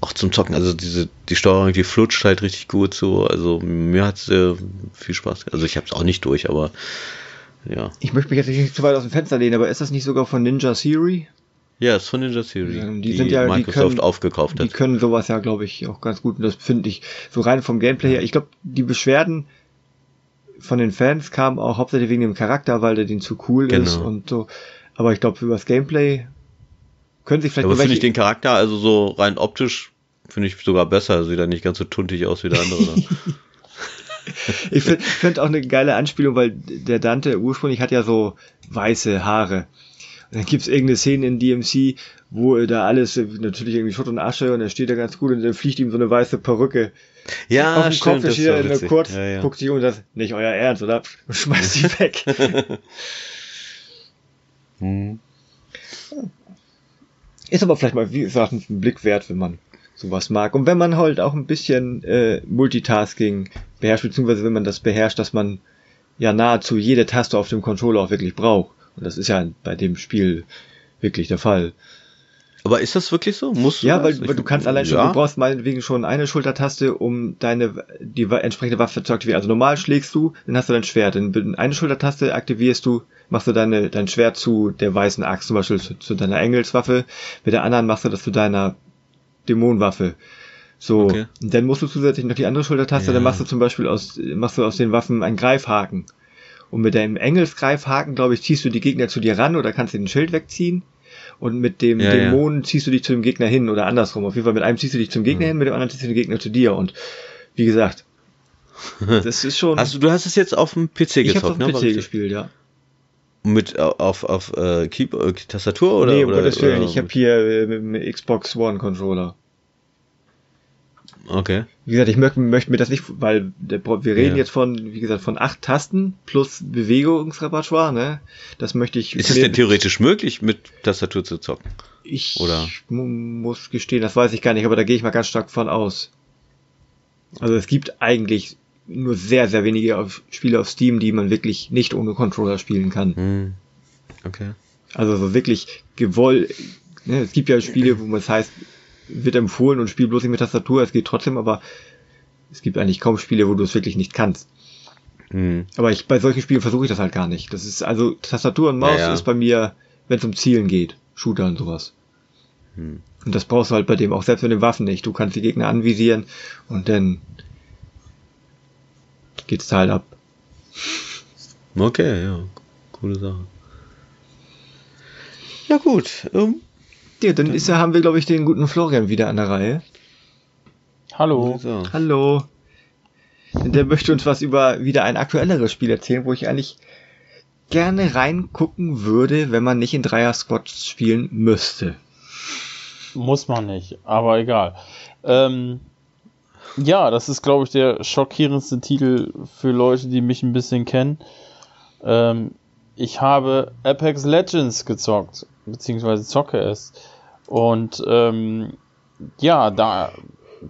Auch zum Zocken, also diese, die Steuerung, die flutscht halt richtig gut so. Also mir hat es sehr viel Spaß. Also ich habe es auch nicht durch, aber ja. Ich möchte mich jetzt nicht zu weit aus dem Fenster lehnen, aber ist das nicht sogar von Ninja Theory? Ja, ist von Ninja Theory. Ja, die, die, sind ja, Microsoft die können, aufgekauft hat. Die können sowas ja, glaube ich, auch ganz gut. Und das finde ich so rein vom Gameplay her. Ich glaube, die Beschwerden von den Fans kamen auch hauptsächlich wegen dem Charakter, weil der den zu cool genau. ist und so. Aber ich glaube, über das Gameplay können sich vielleicht. Aber finde ich den Charakter, also so rein optisch, finde ich sogar besser. Sieht er nicht ganz so tuntig aus wie der andere. *laughs* ich finde find auch eine geile Anspielung, weil der Dante ursprünglich hat ja so weiße Haare. Und dann gibt's irgendeine Szene in DMC, wo da alles, natürlich irgendwie Schutt und Asche und er steht da ganz gut und dann fliegt ihm so eine weiße Perücke ja, auf dem stimmt, Kopf, steht er kurz, ja, ja. guckt um und sagt, nicht euer Ernst, oder? *laughs* Und schmeißt sie weg. *laughs* hm. Ist aber vielleicht mal, wie gesagt, ein Blick wert, wenn man sowas mag. Und wenn man halt auch ein bisschen äh, Multitasking beherrscht, beziehungsweise wenn man das beherrscht, dass man ja nahezu jede Taste auf dem Controller auch wirklich braucht. Und das ist ja bei dem Spiel wirklich der Fall. Aber ist das wirklich so? Musst du ja, weil, weil du kannst allein schon, ja. du brauchst meinetwegen schon eine Schultertaste, um deine die entsprechende Waffe zu aktivieren. Also normal schlägst du, dann hast du dein Schwert. Dann eine Schultertaste aktivierst du, machst du deine dein Schwert zu der weißen Axt, zum Beispiel zu, zu deiner Engelswaffe. Mit der anderen machst du das zu deiner Dämonenwaffe. So, okay. und dann musst du zusätzlich noch die andere Schultertaste, ja. dann machst du zum Beispiel aus, machst du aus den Waffen einen Greifhaken. Und mit deinem Engelsgreifhaken, glaube ich, ziehst du die Gegner zu dir ran oder kannst den Schild wegziehen. Und mit dem ja, Dämonen ja. ziehst du dich zu dem Gegner hin oder andersrum. Auf jeden Fall mit einem ziehst du dich zum Gegner mhm. hin, mit dem anderen ziehst du den Gegner zu dir. Und wie gesagt, *laughs* das ist schon. Also du hast es jetzt auf dem PC gezockt, ich hab's auf dem ne? PC gespielt, ja. Mit auf auf äh, Keep, äh, Tastatur oder? Nee, um Gottes Willen, ich habe hier äh, mit, mit Xbox One Controller. Okay. Wie gesagt, ich möchte, möchte mir das nicht, weil der, wir reden ja. jetzt von, wie gesagt, von acht Tasten plus Bewegungsrepertoire, ne? Das möchte ich. Ist es denn theoretisch möglich, mit Tastatur zu zocken? Ich Oder? muss gestehen, das weiß ich gar nicht, aber da gehe ich mal ganz stark von aus. Also es gibt eigentlich nur sehr, sehr wenige auf, Spiele auf Steam, die man wirklich nicht ohne Controller spielen kann. Hm. Okay. Also so wirklich gewollt. Ne, es gibt ja Spiele, wo man es heißt, wird empfohlen und spiel bloß nicht mit Tastatur, es geht trotzdem, aber es gibt eigentlich kaum Spiele, wo du es wirklich nicht kannst. Hm. Aber ich, bei solchen Spielen versuche ich das halt gar nicht. Das ist also Tastatur und Maus ja, ja. ist bei mir, wenn es um Zielen geht, Shooter und sowas. Hm. Und das brauchst du halt bei dem auch selbst mit den Waffen nicht. Du kannst die Gegner anvisieren und dann geht's halt ab. Okay, ja, coole Sache. Ja gut, ähm, ja, dann ist ja, haben wir, glaube ich, den guten Florian wieder an der Reihe. Hallo. Hallo. Der möchte uns was über wieder ein aktuelleres Spiel erzählen, wo ich eigentlich gerne reingucken würde, wenn man nicht in Dreier-Squads spielen müsste. Muss man nicht, aber egal. Ähm, ja, das ist, glaube ich, der schockierendste Titel für Leute, die mich ein bisschen kennen. Ähm, ich habe Apex Legends gezockt, beziehungsweise zocke es. Und ähm, ja, da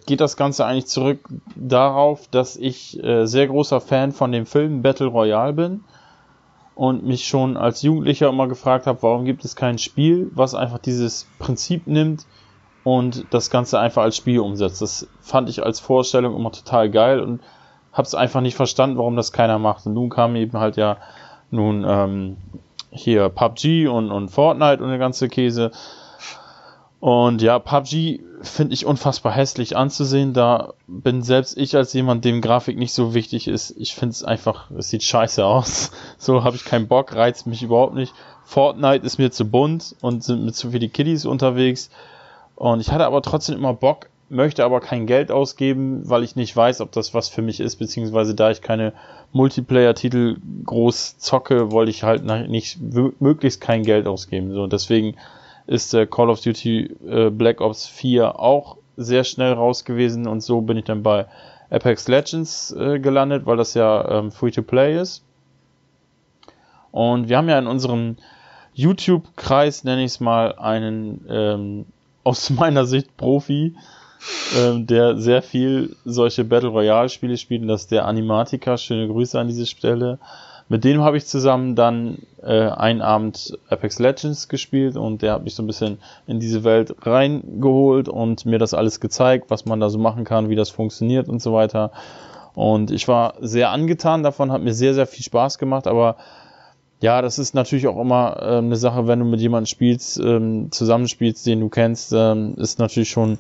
geht das Ganze eigentlich zurück darauf, dass ich äh, sehr großer Fan von dem Film Battle Royale bin und mich schon als Jugendlicher immer gefragt habe, warum gibt es kein Spiel, was einfach dieses Prinzip nimmt und das Ganze einfach als Spiel umsetzt. Das fand ich als Vorstellung immer total geil und habe es einfach nicht verstanden, warum das keiner macht. Und nun kam eben halt ja nun ähm, hier PUBG und, und Fortnite und der ganze Käse. Und ja, PUBG finde ich unfassbar hässlich anzusehen. Da bin selbst ich als jemand, dem Grafik nicht so wichtig ist. Ich finde es einfach, es sieht scheiße aus. *laughs* So habe ich keinen Bock, reizt mich überhaupt nicht. Fortnite ist mir zu bunt und sind mit zu viele Kiddies unterwegs. Und ich hatte aber trotzdem immer Bock, möchte aber kein Geld ausgeben, weil ich nicht weiß, ob das was für mich ist, beziehungsweise da ich keine Multiplayer-Titel groß zocke, wollte ich halt nicht möglichst kein Geld ausgeben. So, deswegen ist äh, Call of Duty äh, Black Ops 4 auch sehr schnell raus gewesen und so bin ich dann bei Apex Legends äh, gelandet, weil das ja ähm, Free-to-Play ist. Und wir haben ja in unserem YouTube-Kreis, nenne ich es mal, einen ähm, aus *laughs* meiner Sicht Profi, ähm, der sehr viel solche Battle Royale Spiele spielt. Und das ist der Animatica. Schöne Grüße an diese Stelle. Mit dem habe ich zusammen dann äh, einen Abend Apex Legends gespielt und der hat mich so ein bisschen in diese Welt reingeholt und mir das alles gezeigt, was man da so machen kann, wie das funktioniert und so weiter. Und ich war sehr angetan davon, hat mir sehr, sehr viel Spaß gemacht, aber ja, das ist natürlich auch immer äh, eine Sache, wenn du mit jemandem spielst, ähm, zusammenspielst, den du kennst, ähm, ist natürlich schon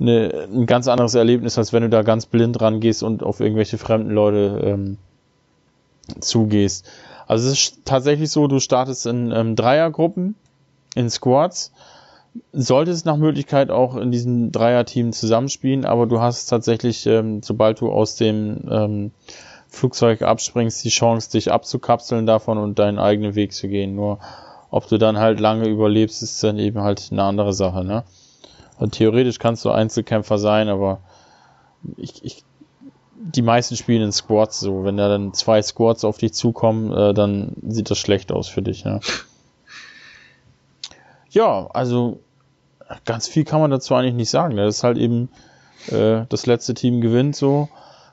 eine, ein ganz anderes Erlebnis, als wenn du da ganz blind rangehst und auf irgendwelche fremden Leute ähm, zugehst. Also es ist tatsächlich so, du startest in ähm, Dreiergruppen, in Squads, solltest nach Möglichkeit auch in diesem Dreierteam zusammenspielen, aber du hast tatsächlich, ähm, sobald du aus dem ähm, Flugzeug abspringst, die Chance, dich abzukapseln davon und deinen eigenen Weg zu gehen. Nur ob du dann halt lange überlebst, ist dann eben halt eine andere Sache, ne? Und theoretisch kannst du Einzelkämpfer sein, aber ich, ich die meisten spielen in Squads so. Wenn da dann zwei Squads auf dich zukommen, äh, dann sieht das schlecht aus für dich. Ne? *laughs* Ja, also ganz viel kann man dazu eigentlich nicht sagen. Das ist halt eben äh, das letzte Team gewinnt so.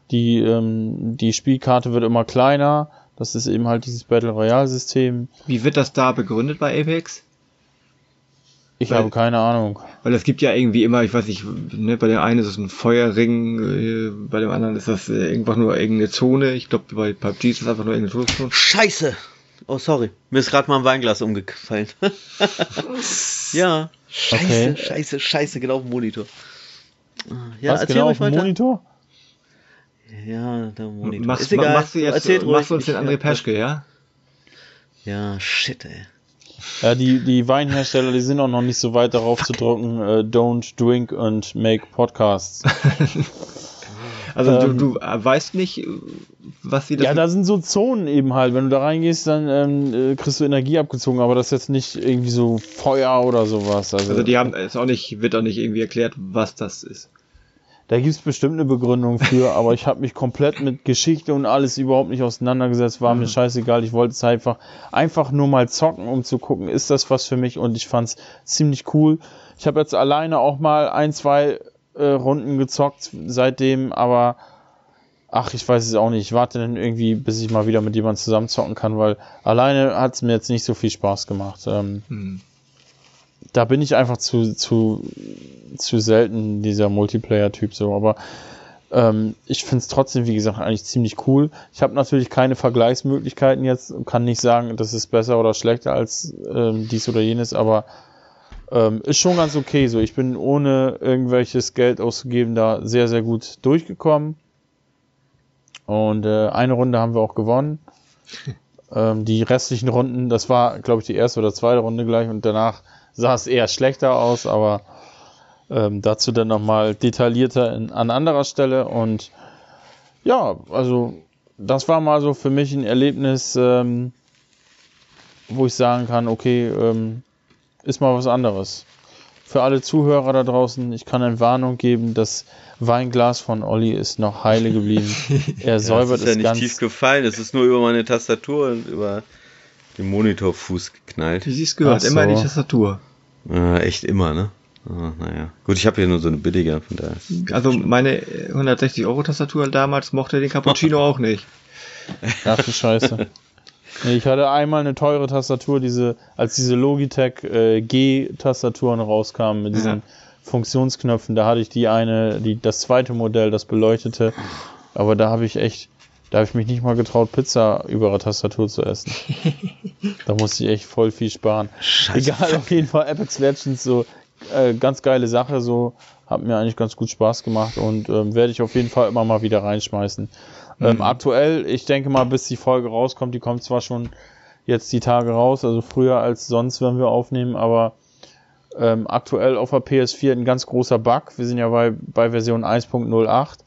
Die, ähm, die Spielkarte wird immer kleiner. Das ist eben halt dieses Battle Royale System. Wie wird das da begründet bei Apex? Ich weil, habe keine Ahnung. Weil es gibt ja irgendwie immer, ich weiß nicht, ne, bei dem einen ist es ein Feuerring, äh, bei dem anderen ist das äh, einfach nur irgendeine Zone. Ich glaube, bei PUBG ist es einfach nur irgendeine Zone. Scheiße! Oh, sorry. Mir ist gerade mal ein Weinglas umgefallen. *laughs* ja. Scheiße, okay. scheiße, scheiße, genau auf dem Monitor. Ja, Was, genau auf dem Monitor? Ja, der Monitor. Machst, ist egal. Machst du jetzt, Erzählt machst du uns den André Peschke, ja? Ja, shit, ey. Ja, die, die Weinhersteller, die sind auch noch nicht so weit darauf Fuck. zu drucken, uh, don't drink and make podcasts. *laughs* also ähm, du, du weißt nicht, was sie da. Ja, da sind so Zonen eben halt. Wenn du da reingehst, dann ähm, äh, kriegst du Energie abgezogen, aber das ist jetzt nicht irgendwie so Feuer oder sowas. Also, also die haben es auch nicht, wird auch nicht irgendwie erklärt, was das ist. Da gibt es bestimmt eine Begründung für, *laughs* aber ich habe mich komplett mit Geschichte und alles überhaupt nicht auseinandergesetzt. War mir mhm. scheißegal. Ich wollte es einfach, einfach nur mal zocken, um zu gucken, ist das was für mich? Und ich fand es ziemlich cool. Ich habe jetzt alleine auch mal ein, zwei äh, Runden gezockt seitdem, aber ach, ich weiß es auch nicht. Ich warte dann irgendwie, bis ich mal wieder mit jemandem zusammen zocken kann, weil alleine hat es mir jetzt nicht so viel Spaß gemacht. Ähm, mhm da bin ich einfach zu, zu, zu selten dieser Multiplayer-Typ so, aber ähm, ich finde es trotzdem, wie gesagt, eigentlich ziemlich cool. Ich habe natürlich keine Vergleichsmöglichkeiten jetzt, kann nicht sagen, das ist besser oder schlechter als ähm, dies oder jenes, aber ähm, ist schon ganz okay so. Ich bin ohne irgendwelches Geld auszugeben da sehr, sehr gut durchgekommen. Und äh, eine Runde haben wir auch gewonnen. *laughs* ähm, die restlichen Runden, das war, glaube ich, die erste oder zweite Runde gleich und danach sah es eher schlechter aus, aber ähm, dazu dann nochmal detaillierter in, an anderer Stelle. Und ja, also das war mal so für mich ein Erlebnis, ähm, wo ich sagen kann, okay, ähm, ist mal was anderes. Für alle Zuhörer da draußen, ich kann eine Warnung geben, das Weinglas von Olli ist noch heile geblieben. *laughs* Er säubert ja, es ist ja nicht tief gefallen, es ist nur über meine Tastatur und über den Monitorfuß geknallt. Wie sie es gehört, so. immer die Tastatur. Äh, echt immer, ne? Oh, naja. Gut, ich habe hier nur so eine billige, von daher. Also meine 160 Euro Tastatur damals mochte den Cappuccino *laughs* auch nicht. Ach du Scheiße. Nee, ich hatte einmal eine teure Tastatur, diese, als diese Logitech äh, G-Tastaturen rauskamen mit diesen ja. Funktionsknöpfen, da hatte ich die eine, die, das zweite Modell, das beleuchtete. Aber da habe ich echt, da habe ich mich nicht mal getraut, Pizza über der Tastatur zu essen. *laughs* da musste ich echt voll viel sparen. Scheiße. Egal, auf jeden Fall Apex Legends so äh, ganz geile Sache, so hat mir eigentlich ganz gut Spaß gemacht und ähm, werde ich auf jeden Fall immer mal wieder reinschmeißen. Ähm, mhm. aktuell, ich denke mal, bis die Folge rauskommt, die kommt zwar schon jetzt die Tage raus, also früher als sonst, wenn wir aufnehmen, aber ähm, aktuell auf der PS4 ein ganz großer Bug. Wir sind ja bei, bei Version 1.08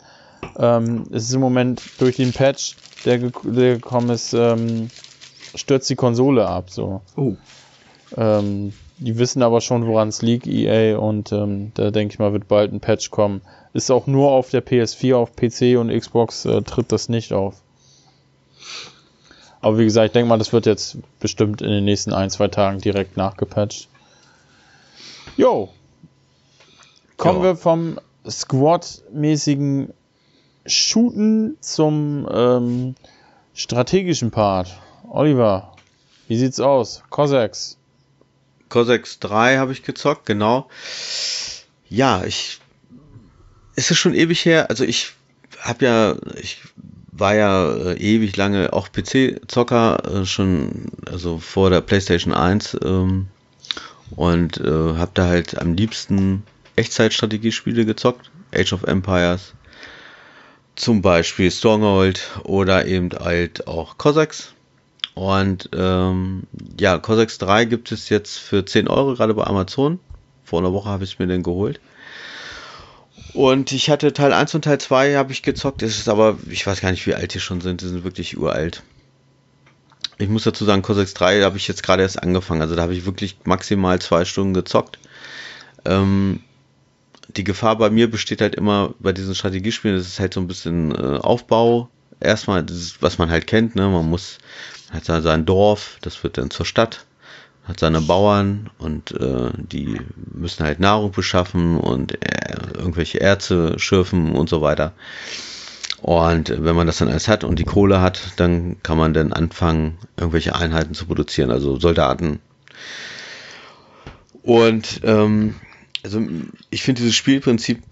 ähm, es ist im Moment durch den Patch, der, ge der gekommen ist, ähm, stürzt die Konsole ab. So. Oh. Ähm, die wissen aber schon, woran es liegt, EA, und ähm, da denke ich mal, wird bald ein Patch kommen. Ist auch nur auf der PS4, auf PC und Xbox äh, tritt das nicht auf. Aber wie gesagt, ich denke mal, das wird jetzt bestimmt in den nächsten ein, zwei Tagen direkt nachgepatcht. Jo. Kommen jo. wir vom Squad-mäßigen Shooten zum ähm, strategischen Part. Oliver, wie sieht's aus? Cossacks. Cossacks 3 habe ich gezockt, genau. Ja, ich. Es ist schon ewig her. Also ich habe ja, ich war ja äh, ewig lange auch PC-Zocker, äh, schon, also vor der PlayStation 1 ähm, und äh, habe da halt am liebsten Echtzeitstrategiespiele gezockt. Age of Empires, zum Beispiel Stronghold oder eben halt auch Cossacks. Und ähm, ja, Cossacks 3 gibt es jetzt für 10 Euro gerade bei Amazon. Vor einer Woche habe ich es mir den geholt. Und ich hatte Teil 1 und Teil 2 habe ich gezockt. Es ist aber, ich weiß gar nicht, wie alt die schon sind. Die sind wirklich uralt. Ich muss dazu sagen, Cossacks 3 habe ich jetzt gerade erst angefangen. Also da habe ich wirklich maximal zwei Stunden gezockt. Ähm, die Gefahr bei mir besteht halt immer bei diesen Strategiespielen, das ist halt so ein bisschen äh, Aufbau. Erstmal, das ist, was man halt kennt, ne? Man muss, hat sein Dorf, das wird dann zur Stadt, hat seine Bauern und äh, die müssen halt Nahrung beschaffen und äh, irgendwelche Erze schürfen und so weiter. Und wenn man das dann alles hat und die Kohle hat, dann kann man dann anfangen, irgendwelche Einheiten zu produzieren, also Soldaten. Und ähm, also ich finde dieses Spielprinzip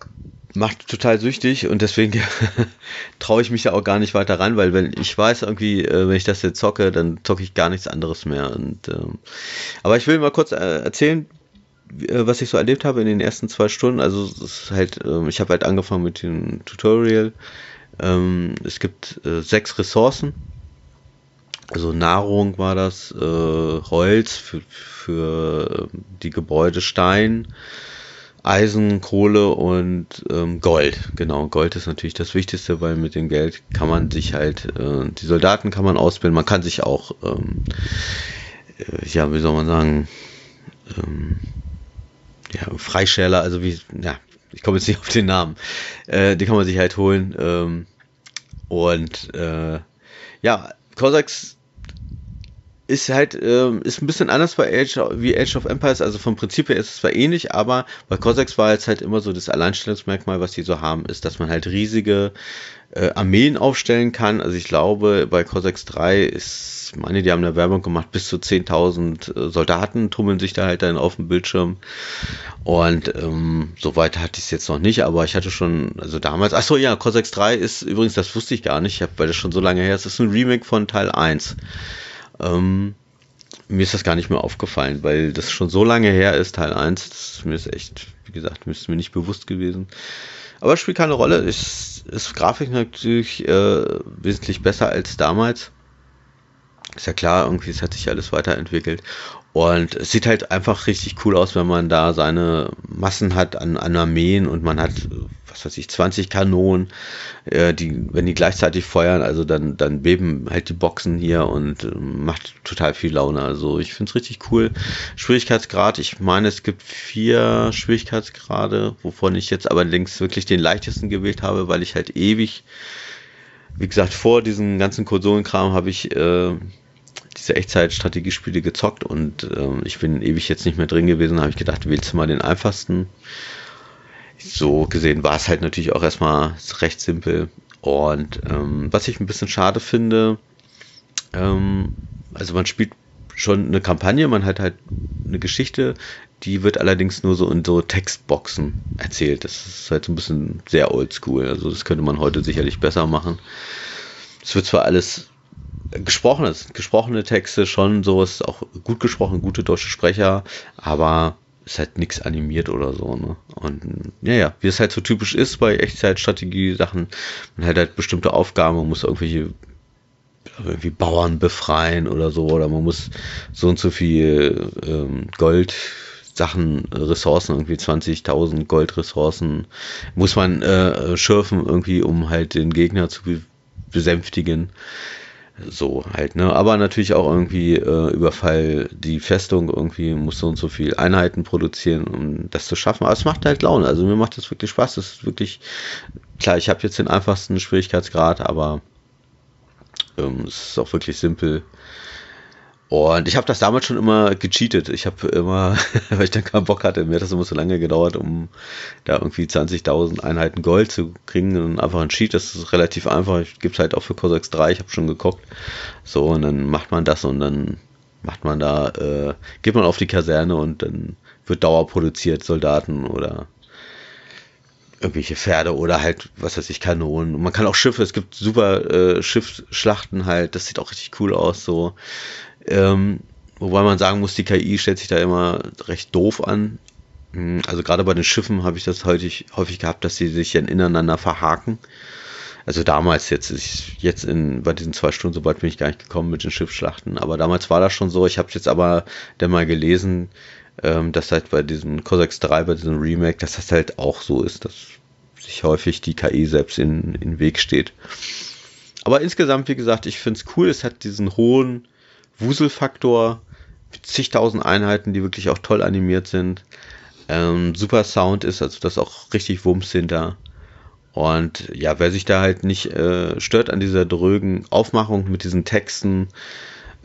macht total süchtig und deswegen *laughs* traue ich mich da auch gar nicht weiter ran, weil wenn ich weiß irgendwie, äh, wenn ich das jetzt zocke, dann zocke ich gar nichts anderes mehr. Und, ähm, aber ich will mal kurz äh, erzählen, äh, was ich so erlebt habe in den ersten zwei Stunden. Also es ist halt, ähm, ich habe halt angefangen mit dem Tutorial. Ähm, es gibt äh, sechs Ressourcen. Also Nahrung war das, Holz für, für ähm, die Gebäude, Stein, Eisen, Kohle und ähm, Gold. Genau, Gold ist natürlich das Wichtigste, weil mit dem Geld kann man sich halt, äh, die Soldaten kann man ausbilden, man kann sich auch, ähm, äh, ja, wie soll man sagen, ähm, ja, Freischärler, also wie, ja, ich komme jetzt nicht auf den Namen. Äh, die kann man sich halt holen. Ähm, und äh, ja, Cossacks ist halt, ähm, ist ein bisschen anders bei Age, wie Age of Empires, also vom Prinzip her ist es zwar ähnlich, aber bei Cossacks war jetzt halt immer so das Alleinstellungsmerkmal, was die so haben, ist, dass man halt riesige äh, Armeen aufstellen kann. Also ich glaube, bei Cossacks 3 ist, meine, die haben eine Werbung gemacht, bis zu 10.000 äh, Soldaten tummeln sich da halt dann auf dem Bildschirm. Und ähm, so weit hatte ich es jetzt noch nicht, aber ich hatte schon, also damals, ach so ja, Cossacks 3 ist übrigens, das wusste ich gar nicht, weil das schon so lange her ist, ist ein Remake von Teil 1. Ähm, mir ist das gar nicht mehr aufgefallen, weil das schon so lange her ist, Teil 1. Das, mir ist echt, wie gesagt, mir ist mir nicht bewusst gewesen. Aber es spielt keine Rolle. Ist, ist Grafik natürlich äh, wesentlich besser als damals. Ist ja klar, irgendwie, es hat sich alles weiterentwickelt. Und es sieht halt einfach richtig cool aus, wenn man da seine Massen hat an, an Armeen und man hat, was weiß ich, 20 Kanonen, äh, die, wenn die gleichzeitig feuern, also dann, dann beben halt die Boxen hier und äh, macht total viel Laune. Also ich finde es richtig cool. Schwierigkeitsgrad, ich meine, es gibt vier Schwierigkeitsgrade, wovon ich jetzt aber links wirklich den leichtesten gewählt habe, weil ich halt ewig, wie gesagt, vor diesem ganzen Konsolenkram habe ich äh, diese Echtzeit-Strategiespiele gezockt und ähm, ich bin ewig jetzt nicht mehr drin gewesen, habe ich gedacht, wählst du mal den einfachsten. So gesehen war es halt natürlich auch erstmal recht simpel. Und ähm, was ich ein bisschen schade finde, ähm, also man spielt schon eine Kampagne, man hat halt eine Geschichte, die wird allerdings nur so in so Textboxen erzählt. Das ist halt so ein bisschen sehr oldschool. Also das könnte man heute sicherlich besser machen. Es wird zwar alles gesprochene, gesprochene Texte schon so, ist auch gut gesprochen, gute deutsche Sprecher, aber ist halt nichts animiert oder so, ne? Und ja, ja, wie es halt so typisch ist bei Echtzeitstrategie-Sachen, man hat halt bestimmte Aufgaben, man muss irgendwelche irgendwie Bauern befreien oder so, oder man muss so und so viel ähm, Gold Sachen, Ressourcen, irgendwie 20.000 Goldressourcen, muss man äh, schürfen irgendwie, um halt den Gegner zu besänftigen so halt, ne? Aber natürlich auch irgendwie äh, Überfall die Festung irgendwie muss so und so viel Einheiten produzieren, um das zu schaffen. Aber es macht halt Laune. Also mir macht das wirklich Spaß. Das ist wirklich klar. Ich habe jetzt den einfachsten Schwierigkeitsgrad, aber ähm, es ist auch wirklich simpel. Und ich habe das damals schon immer gecheatet. Ich habe immer, *laughs* weil ich dann keinen Bock hatte, mir hat das immer so lange gedauert, um da irgendwie 20.000 Einheiten Gold zu kriegen und einfach ein Cheat. Das ist relativ einfach. Gibt es halt auch für Cossacks 3. Ich habe schon geguckt. So, und dann macht man das und dann macht man da, äh, geht man auf die Kaserne und dann wird Dauer produziert, Soldaten oder irgendwelche Pferde oder halt, was weiß ich, Kanonen. Man kann auch Schiffe, es gibt super äh, Schiffsschlachten halt, das sieht auch richtig cool aus, so. Ähm, wobei man sagen muss, die KI stellt sich da immer recht doof an. Hm, also gerade bei den Schiffen habe ich das häufig, häufig gehabt, dass sie sich ineinander verhaken. Also damals jetzt, jetzt in, bei diesen zwei Stunden, so weit bin ich gar nicht gekommen mit den Schiffsschlachten. Aber damals war das schon so. Ich habe jetzt aber dann mal gelesen, ähm, dass halt bei diesem Cossacks 3, bei diesem Remake, dass das halt auch so ist, dass sich häufig die KI selbst in, in den Weg steht. Aber insgesamt, wie gesagt, ich finde es cool. Es hat diesen hohen Wuselfaktor, zigtausend Einheiten, die wirklich auch toll animiert sind. Ähm, super Sound ist, also das auch richtig Wumms hinter. Und ja, wer sich da halt nicht äh, stört an dieser drögen Aufmachung mit diesen Texten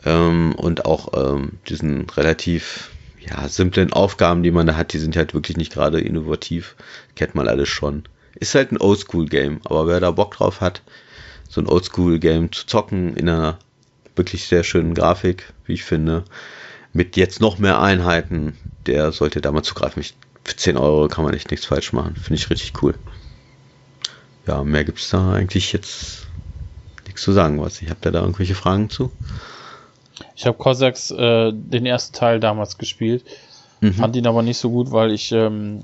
ähm, und auch ähm, diesen relativ ja, simplen Aufgaben, die man da hat, die sind halt wirklich nicht gerade innovativ. Kennt man alles schon. Ist halt ein Oldschool-Game, aber wer da Bock drauf hat, so ein Oldschool-Game zu zocken in einer wirklich sehr schönen Grafik, wie ich finde. Mit jetzt noch mehr Einheiten, der sollte da mal zugreifen. Ich, für 10 Euro kann man echt nichts falsch machen. Finde ich richtig cool. Ja, mehr gibt es da eigentlich jetzt nichts zu sagen. Was ich habe da, da irgendwelche Fragen zu? Ich habe Cossacks äh, den ersten Teil damals gespielt, mhm. fand ihn aber nicht so gut, weil ich ähm,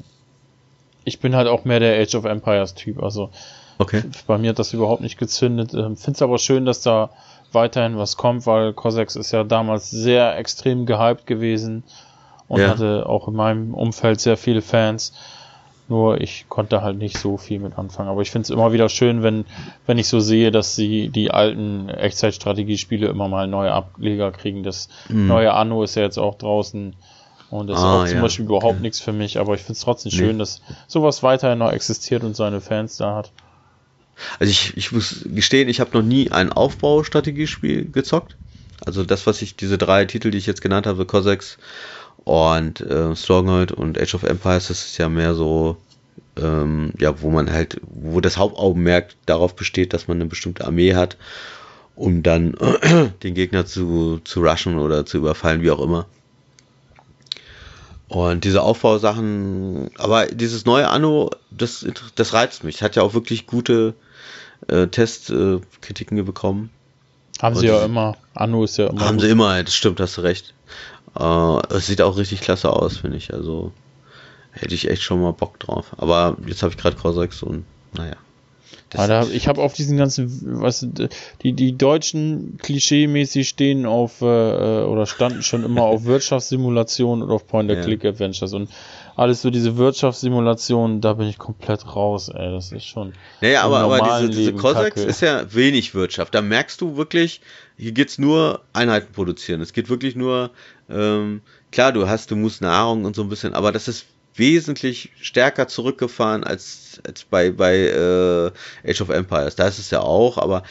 ich bin halt auch mehr der Age of Empires Typ. Also okay. bei mir hat das überhaupt nicht gezündet. Ähm, Finde es aber schön, dass da weiterhin was kommt, weil Cossacks ist ja damals sehr extrem gehypt gewesen und ja. hatte auch in meinem Umfeld sehr viele Fans. Nur ich konnte halt nicht so viel mit anfangen. Aber ich finde es immer wieder schön, wenn, wenn ich so sehe, dass sie die alten Echtzeitstrategiespiele immer mal neue Ableger kriegen. Das mhm. neue Anno ist ja jetzt auch draußen. Und das ah, ist auch zum ja. Beispiel überhaupt okay. nichts für mich, aber ich finde es trotzdem nee. schön, dass sowas weiterhin noch existiert und seine Fans da hat. Also ich, ich muss gestehen, ich habe noch nie ein Aufbaustrategiespiel gezockt. Also das, was ich, diese drei Titel, die ich jetzt genannt habe, Cossacks und äh, Stronghold und Age of Empires, das ist ja mehr so, ähm, ja, wo man halt, wo das Hauptaugenmerk darauf besteht, dass man eine bestimmte Armee hat, um dann *clears throat* den Gegner zu, zu rushen oder zu überfallen, wie auch immer. Und diese Aufbausachen, aber dieses neue Anno, das, das reizt mich. Hat ja auch wirklich gute äh, Testkritiken äh, bekommen. Haben sie ja immer. Anno ist ja immer. Haben gut. sie immer, das stimmt, hast du recht. Äh, es sieht auch richtig klasse aus, finde ich. Also hätte ich echt schon mal Bock drauf. Aber jetzt habe ich gerade Corsax und naja. Da, ich habe auf diesen ganzen, was die die Deutschen klischeemäßig stehen auf äh, äh oder standen schon immer auf *laughs* Wirtschaftssimulationen und auf Point-and-Click-Adventures und alles so diese Wirtschaftssimulationen, da bin ich komplett raus, ey, das ist schon. Naja, aber, aber diese, diese Cossacks ist ja wenig Wirtschaft. Da merkst du wirklich, hier geht's nur Einheiten produzieren. Es geht wirklich nur, ähm, klar, du hast, du musst Nahrung und so ein bisschen, aber das ist wesentlich stärker zurückgefahren als, als bei, bei äh, Age of Empires. Da ist es ja auch, aber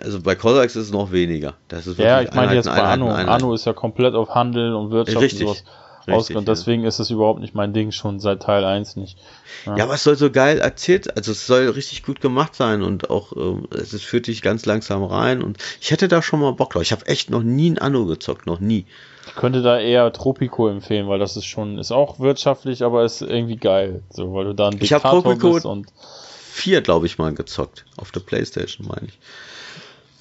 also bei Cossacks ist es noch weniger. Das ist ja, ich meine jetzt bei Anno. Anno ist ja komplett auf Handel und Wirtschaft Richtig. und sowas ausgegangen. Deswegen ist es überhaupt nicht mein Ding, schon seit Teil 1 nicht. Ja. ja, aber es soll so geil erzählt, also es soll richtig gut gemacht sein und auch äh, es führt dich ganz langsam rein und ich hätte da schon mal Bock drauf. Ich habe echt noch nie ein Anno gezockt, noch nie. Ich könnte da eher Tropico empfehlen, weil das ist schon, ist auch wirtschaftlich, aber ist irgendwie geil, so, weil du da ein Diktator ich hab Tropico bist und 4, glaube ich, mal gezockt. Auf der Playstation, meine ich.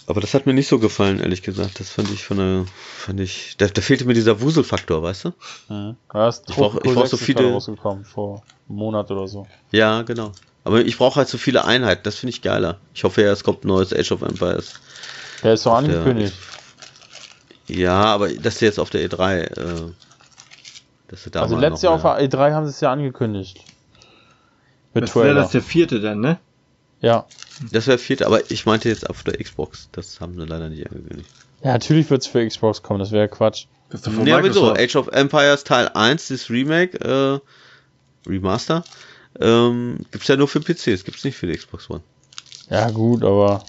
Aber das hat mir nicht so gefallen, ehrlich gesagt. Das fand ich von der, fand ich, da, da fehlte mir dieser Wuselfaktor, weißt du? Mhm. Ja, ich brauche brauch so viele. rausgekommen vor einem Monat oder so. Ja, genau. Aber ich brauche halt so viele Einheiten, das finde ich geiler. Ich hoffe ja, es kommt ein neues Age of Empires. Der ist so angekündigt. Der, ja, aber das ist jetzt auf der E3. Äh, dass da also letztes Jahr auf der E3 haben sie es ja angekündigt. Mit das wäre das der vierte dann, ne? Ja. Das wäre vierte, aber ich meinte jetzt auf der Xbox. Das haben sie leider nicht angekündigt. Ja, natürlich wird es für Xbox kommen, das wäre Quatsch. Das ja, wieso? Age of Empires Teil 1, das Remake, äh, Remaster, ähm, gibt's ja nur für PCs, gibt's nicht für die Xbox One. Ja, gut, aber.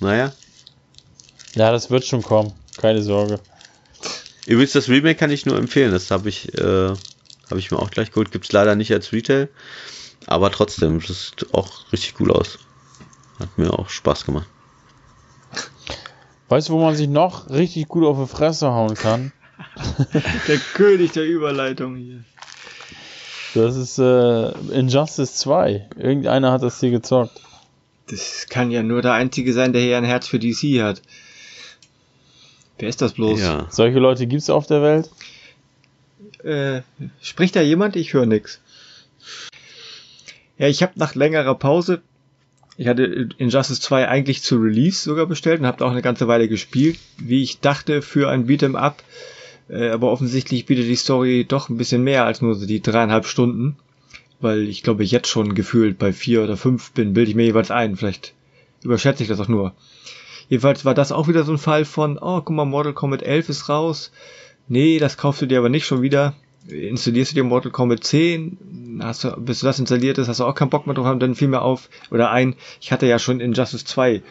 Naja. Ja, das wird schon kommen, keine Sorge. Übrigens, das Remake kann ich nur empfehlen, das habe ich, äh, habe ich mir auch gleich geholt, gibt's leider nicht als Retail. Aber trotzdem, das sieht auch richtig cool aus. Hat mir auch Spaß gemacht. Weißt du, wo man sich noch richtig gut auf die Fresse hauen kann? *laughs* der König der Überleitung hier. Das ist äh, Injustice 2. Irgendeiner hat das hier gezockt. Das kann ja nur der Einzige sein, der hier ein Herz für DC hat. Wer ist das bloß? Ja. Solche Leute gibt es auf der Welt? Äh, spricht da jemand? Ich höre nix. Ja, ich habe nach längerer Pause, ich hatte Injustice 2 eigentlich zu Release sogar bestellt und habe auch eine ganze Weile gespielt, wie ich dachte, für ein Beat'em Up. Äh, aber offensichtlich bietet die Story doch ein bisschen mehr als nur so die dreieinhalb Stunden. Weil ich glaube, jetzt schon gefühlt bei vier oder fünf bin, bilde ich mir jeweils ein. Vielleicht überschätze ich das auch nur. Jedenfalls war das auch wieder so ein Fall von, oh, guck mal, Mortal Kombat 11 ist raus. Nee, das kaufst du dir aber nicht schon wieder installierst du dir Mortal Kombat 10, hast du, bis du das installiert ist, hast du auch keinen Bock mehr drauf, dann fiel mir auf, oder ein, ich hatte ja schon Injustice 2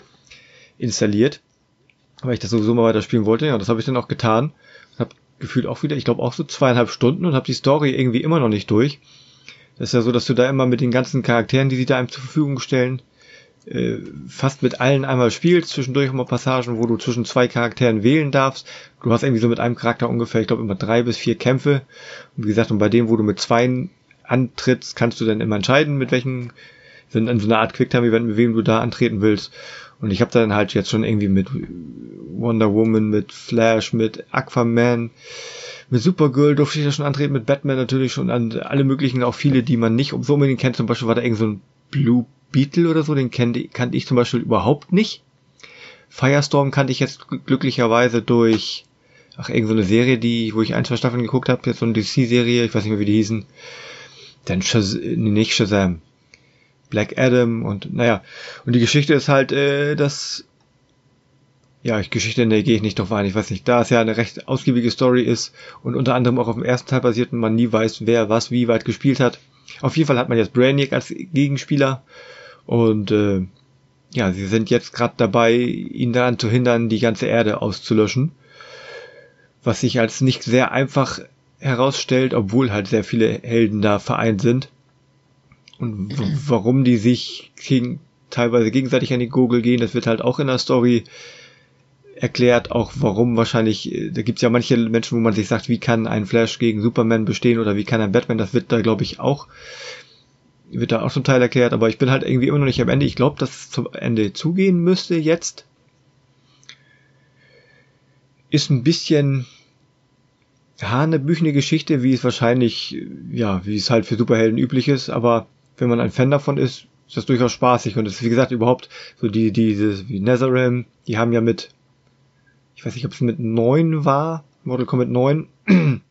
installiert, weil ich das sowieso mal weiter spielen wollte, ja, das habe ich dann auch getan, habe gefühlt auch wieder, ich glaube auch so zweieinhalb Stunden und habe die Story irgendwie immer noch nicht durch. Das ist ja so, dass du da immer mit den ganzen Charakteren, die sie da einem zur Verfügung stellen, äh, fast mit allen einmal spielst, zwischendurch immer Passagen, wo du zwischen zwei Charakteren wählen darfst. Du hast irgendwie so mit einem Charakter ungefähr, ich glaube, immer drei bis vier Kämpfe. Und wie gesagt, und bei dem, wo du mit zwei antrittst, kannst du dann immer entscheiden, mit welchen, sind in so einer Art Quicktime-Event, mit wem du da antreten willst. Und ich habe dann halt jetzt schon irgendwie mit Wonder Woman, mit Flash, mit Aquaman, mit Supergirl durfte ich da schon antreten, mit Batman natürlich schon an alle möglichen, auch viele, die man nicht so unbedingt kennt. Zum Beispiel war da irgend so ein Blue Beetle oder so, den kannte, kannte ich zum Beispiel überhaupt nicht. Firestorm kannte ich jetzt glücklicherweise durch, ach, irgendeine so Serie, die, wo ich ein, zwei Staffeln geguckt habe, jetzt so eine DC-Serie, ich weiß nicht mehr, wie die hießen. Dann Shaz nee, nicht Shazam. Black Adam und naja. Und die Geschichte ist halt, äh, dass ja, ich Geschichte der gehe ich nicht drauf ein, ich weiß nicht, da es ja eine recht ausgiebige Story ist und unter anderem auch auf dem ersten Teil basiert und man nie weiß, wer was wie weit gespielt hat. Auf jeden Fall hat man jetzt Brainiac als Gegenspieler und äh, ja, sie sind jetzt gerade dabei, ihn daran zu hindern, die ganze Erde auszulöschen. Was sich als nicht sehr einfach herausstellt, obwohl halt sehr viele Helden da vereint sind. Und *clears throat* warum die sich gegen, teilweise gegenseitig an die Gurgel gehen, das wird halt auch in der Story erklärt, auch warum wahrscheinlich, äh, da gibt's ja manche Menschen, wo man sich sagt, wie kann ein Flash gegen Superman bestehen oder wie kann ein Batman, das wird da glaube ich auch, wird da auch zum Teil erklärt, aber ich bin halt irgendwie immer noch nicht am Ende. Ich glaube, dass es zum Ende zugehen müsste jetzt. Ist ein bisschen hanebüchene Geschichte, wie es wahrscheinlich, ja, wie es halt für Superhelden üblich ist, aber wenn man ein Fan davon ist, ist das durchaus spaßig und es ist wie gesagt überhaupt so die, diese, wie Netherrealm, die haben ja mit, ich weiß nicht, ob es mit neun war, Mortal Kombat 9, *clears throat*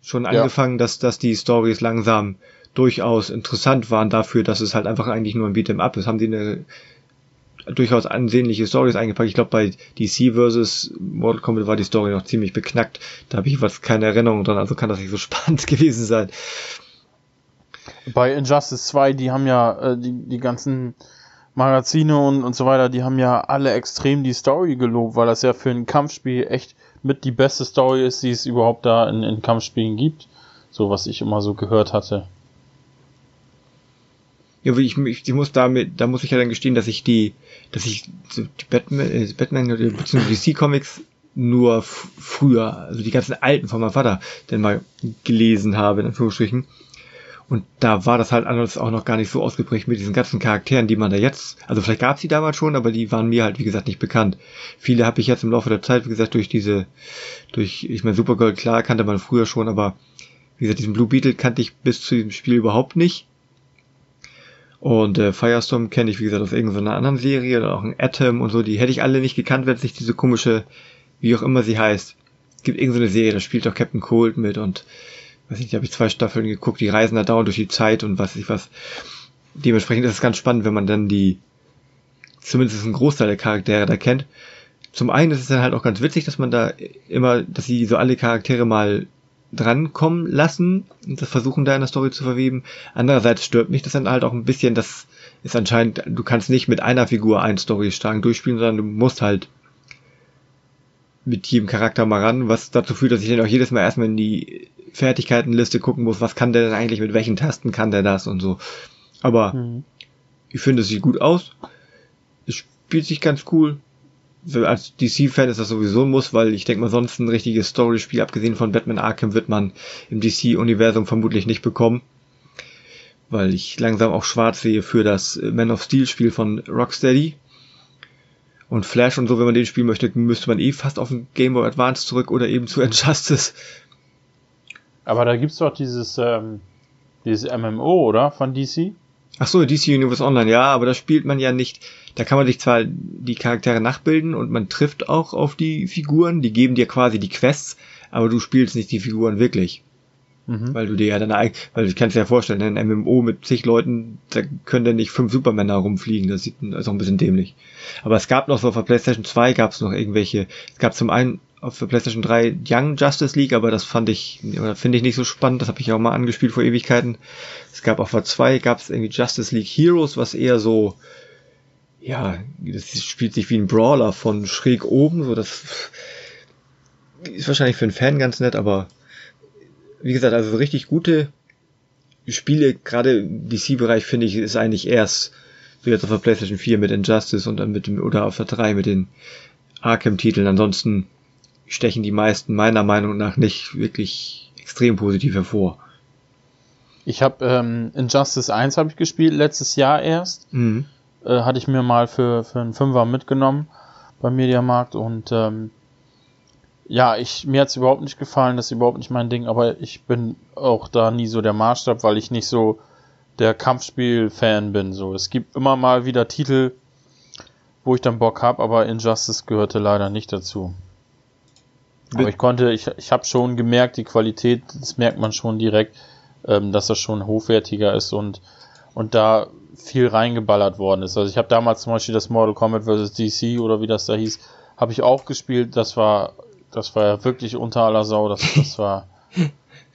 schon ja. angefangen, dass, dass die Stories langsam durchaus interessant waren dafür, dass es halt einfach eigentlich nur ein Beat'em Up ist, haben die eine durchaus ansehnliche Stories eingepackt. Ich glaube, bei DC vs. Mortal Kombat war die Story noch ziemlich beknackt. Da habe ich was keine Erinnerung dran, also kann das nicht so *laughs* spannend gewesen sein. Bei Injustice 2, die haben ja äh, die, die ganzen Magazine und, und so weiter, die haben ja alle extrem die Story gelobt, weil das ja für ein Kampfspiel echt mit die beste Story ist, die es überhaupt da in, in Kampfspielen gibt. So was ich immer so gehört hatte. Ja, ich, ich, ich muss damit, da muss ich ja dann gestehen, dass ich die, dass ich die Batman, äh, Batman bzw. DC Comics nur früher, also die ganzen alten von meinem Vater, denn mal gelesen habe, in Anführungsstrichen. Und da war das halt alles auch noch gar nicht so ausgeprägt mit diesen ganzen Charakteren, die man da jetzt, also vielleicht gab es die damals schon, aber die waren mir halt, wie gesagt, nicht bekannt. Viele habe ich jetzt im Laufe der Zeit, wie gesagt, durch diese, durch, ich meine, Supergirl, klar, kannte man früher schon, aber wie gesagt, diesen Blue Beetle kannte ich bis zu diesem Spiel überhaupt nicht. Und äh, Firestorm kenne ich, wie gesagt, aus irgendeiner anderen Serie oder auch ein Atom und so. Die hätte ich alle nicht gekannt, wenn es nicht diese komische, wie auch immer sie heißt. Gibt irgendeine Serie, da spielt auch Captain Cold mit und weiß nicht, da habe ich zwei Staffeln geguckt, die reisen da dauernd durch die Zeit und was ich was. Dementsprechend ist es ganz spannend, wenn man dann die, zumindest einen Großteil der Charaktere da kennt. Zum einen ist es dann halt auch ganz witzig, dass man da immer, dass sie so alle Charaktere mal drankommen lassen und das versuchen da in der Story zu verweben. Andererseits stört mich das dann halt auch ein bisschen, dass ist anscheinend, du kannst nicht mit einer Figur einen Storystrang durchspielen, sondern du musst halt mit jedem Charakter mal ran, was dazu führt, dass ich dann auch jedes Mal erstmal in die Fertigkeitenliste gucken muss, was kann der denn eigentlich, mit welchen Tasten kann der das und so. Aber mhm. ich finde, es sieht gut aus. Es spielt sich ganz cool als DC-Fan ist das sowieso ein Muss, weil ich denke mal, sonst ein richtiges Story-Spiel, abgesehen von Batman Arkham, wird man im DC-Universum vermutlich nicht bekommen. Weil ich langsam auch schwarz sehe für das Man of Steel-Spiel von Rocksteady. Und Flash und so, wenn man den spielen möchte, müsste man eh fast auf den Game Boy Advance zurück oder eben zu Injustice. Aber da gibt's doch dieses, ähm, dieses MMO, oder? Von DC? Ach so, DC Universe Online, ja, aber da spielt man ja nicht, da kann man sich zwar die Charaktere nachbilden und man trifft auch auf die Figuren, die geben dir quasi die Quests, aber du spielst nicht die Figuren wirklich. Mhm. Weil du dir ja dann, weil du kannst dir ja vorstellen, ein MMO mit zig Leuten, da können dann nicht fünf Supermänner rumfliegen, das sieht das ist auch ein bisschen dämlich. Aber es gab noch so auf der PlayStation 2 gab es noch irgendwelche, es gab zum einen auf der PlayStation 3 Young Justice League, aber das fand ich, oder finde ich nicht so spannend, das habe ich auch mal angespielt vor Ewigkeiten. Es gab auf der 2 gab es irgendwie Justice League Heroes, was eher so, ja, das spielt sich wie ein Brawler von schräg oben, so das ist wahrscheinlich für einen Fan ganz nett, aber wie gesagt, also richtig gute Spiele, gerade DC-Bereich finde ich, ist eigentlich erst wie jetzt auf der PlayStation 4 mit Injustice und dann mit dem, oder auf der 3 mit den Arkham-Titeln. Ansonsten stechen die meisten meiner Meinung nach nicht wirklich extrem positiv hervor. Ich habe ähm, Injustice 1 habe ich gespielt, letztes Jahr erst. Mhm. Äh, hatte ich mir mal für, für einen Fünfer mitgenommen beim Mediamarkt und ähm, ja, ich, mir hat's überhaupt nicht gefallen, das ist überhaupt nicht mein Ding, aber ich bin auch da nie so der Maßstab, weil ich nicht so der Kampfspiel-Fan bin. So, es gibt immer mal wieder Titel, wo ich dann Bock hab, aber Injustice gehörte leider nicht dazu. Aber ich konnte, ich, ich habe schon gemerkt, die Qualität, das merkt man schon direkt, ähm, dass das schon hochwertiger ist und, und da viel reingeballert worden ist. Also ich habe damals zum Beispiel das Mortal Kombat vs. DC oder wie das da hieß, habe ich auch gespielt. Das war, das war ja wirklich unter aller Sau. Das, das war, *laughs*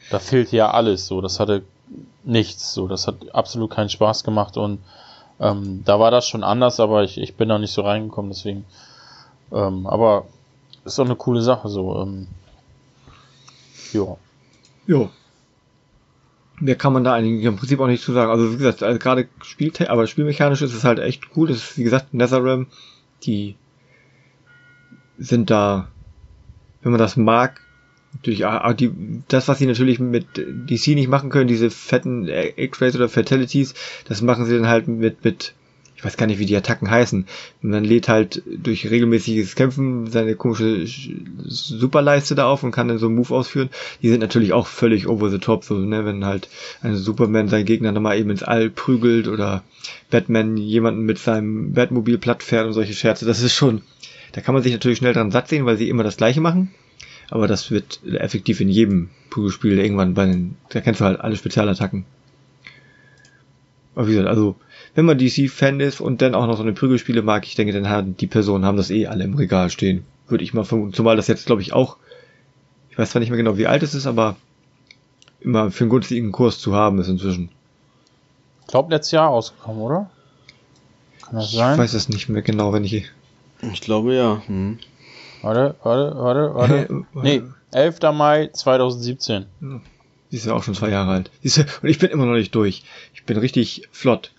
da fehlte ja alles. So, das hatte nichts. So, das hat absolut keinen Spaß gemacht und ähm, da war das schon anders, aber ich, ich bin da nicht so reingekommen, deswegen. Ähm, aber ist doch eine coole Sache so. Ähm, ja. Ja. Mehr kann man da eigentlich im Prinzip auch nicht zu sagen. Also wie gesagt, also gerade Spiel, aber spielmechanisch ist es halt echt cool. Das ist wie gesagt Netherrealm, die sind da, wenn man das mag, natürlich auch die, das, was sie natürlich mit DC nicht machen können, diese fetten X-Rays oder Fatalities, das machen sie dann halt mit, mit ich weiß gar nicht, wie die Attacken heißen. Und dann lädt halt durch regelmäßiges Kämpfen seine komische Superleiste da auf und kann dann so einen Move ausführen. Die sind natürlich auch völlig over the top, so, ne, wenn halt ein Superman seinen Gegner nochmal eben ins All prügelt oder Batman jemanden mit seinem Batmobil platt fährt und solche Scherze. Das ist schon, da kann man sich natürlich schnell dran satt sehen, weil sie immer das Gleiche machen. Aber das wird effektiv in jedem Prügelspiel irgendwann bei den, da kennst du halt alle Spezialattacken. Aber wie gesagt, also wenn man DC-Fan ist und dann auch noch so eine Prügelspiele mag, ich denke, dann haben die Personen haben das eh alle im Regal stehen. Würde ich mal vermuten. Zumal das jetzt, glaube ich, auch, ich weiß zwar nicht mehr genau, wie alt es ist, aber immer für einen günstigen Kurs zu haben ist inzwischen. Ich glaube, letztes Jahr ausgekommen, oder? Kann das sein? Ich weiß es nicht mehr genau, wenn ich. Ich glaube ja. Hm. Warte, warte, warte, warte. nee, 11. Mai 2017. Die ist ja auch schon zwei Jahre alt. Und ich bin immer noch nicht durch. Ich bin richtig flott.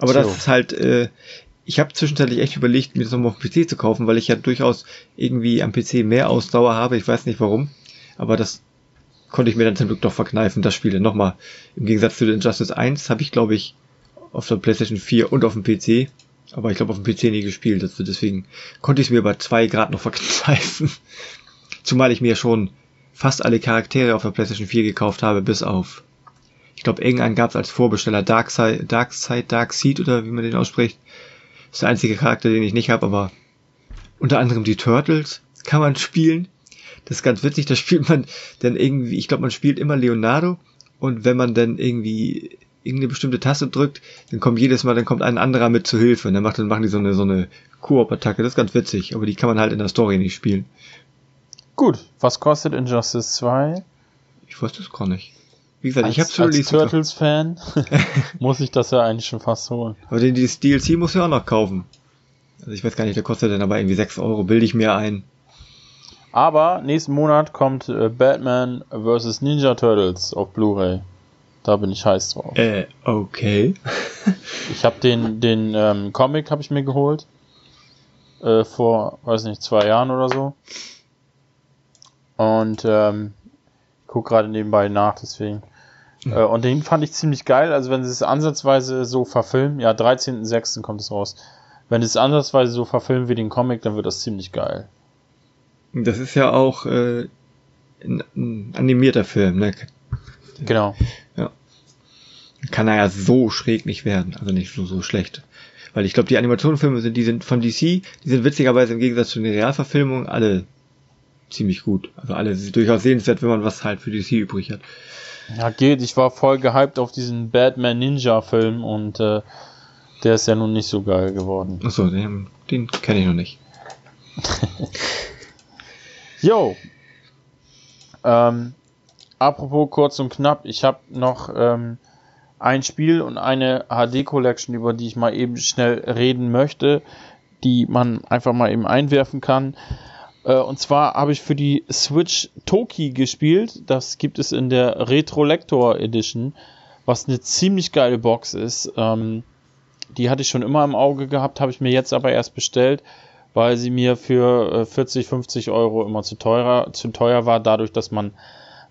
Aber so. das ist halt, äh, ich habe zwischenzeitlich echt überlegt, mir das nochmal auf dem PC zu kaufen, weil ich ja durchaus irgendwie am PC mehr Ausdauer habe. Ich weiß nicht warum. Aber das konnte ich mir dann zum Glück doch verkneifen, das Spiel. Nochmal, im Gegensatz zu den Justice 1 habe ich, glaube ich, auf der PlayStation 4 und auf dem PC, aber ich glaube auf dem PC nie gespielt. Also deswegen konnte ich es mir bei zwei Grad noch *laughs* verkneifen. Zumal ich mir schon fast alle Charaktere auf der PlayStation 4 gekauft habe, bis auf ich glaube, irgendeinen gab es als Vorbesteller. Darkseid, Darkseid, Darkseid oder wie man den ausspricht. Das ist der einzige Charakter, den ich nicht habe, aber unter anderem die Turtles kann man *laughs* spielen. Das ist ganz witzig, da spielt man dann irgendwie, ich glaube, man spielt immer Leonardo und wenn man dann irgendwie irgendeine bestimmte Taste drückt, dann kommt jedes Mal, dann kommt ein anderer mit zu Hilfe und dann, macht, dann machen die so eine, so eine Koop-Attacke. Das ist ganz witzig, aber die kann man halt in der Story nicht spielen. Gut, was kostet Injustice 2? Ich weiß das gar nicht. Wie gesagt, als, ich habe schon als Turtles-Fan *laughs* muss ich das ja eigentlich schon fast holen. Aber den dieses DLC muss ich auch noch kaufen. Also ich weiß gar nicht, der kostet dann aber irgendwie 6 Euro, bilde ich mir ein. Aber nächsten Monat kommt äh, Batman vs. Ninja Turtles auf Blu-ray. Da bin ich heiß drauf. Äh, okay. *laughs* ich habe den, den ähm, Comic habe ich mir geholt. Äh, vor, weiß nicht, zwei Jahren oder so. Und ähm, guck gerade nebenbei nach, deswegen. Äh, und den fand ich ziemlich geil. Also wenn sie es ansatzweise so verfilmen, ja, 13.06. kommt es raus. Wenn sie es ansatzweise so verfilmen wie den Comic, dann wird das ziemlich geil. Das ist ja auch äh, ein, ein animierter Film, ne? Genau. Ja. Kann er ja so schräg nicht werden, also nicht so, so schlecht. Weil ich glaube, die Animationsfilme sind, die sind von DC, die sind witzigerweise im Gegensatz zu den Realverfilmungen alle ziemlich gut. Also alle durchaus sehenswert, wenn man was halt für DC übrig hat. Ja, geht. Ich war voll gehypt auf diesen Batman Ninja Film und äh, der ist ja nun nicht so geil geworden. Achso, den, den kenne ich noch nicht. *laughs* Jo. ähm, apropos kurz und knapp, ich habe noch ähm, ein Spiel und eine HD Collection, über die ich mal eben schnell reden möchte, die man einfach mal eben einwerfen kann. Äh, und zwar habe ich für die Switch Toki gespielt. Das gibt es in der Retrolector Edition, was eine ziemlich geile Box ist. Ähm, die hatte ich schon immer im Auge gehabt, habe ich mir jetzt aber erst bestellt, weil sie mir für 40, äh, 50 Euro immer zu teuer, zu teuer war, dadurch, dass man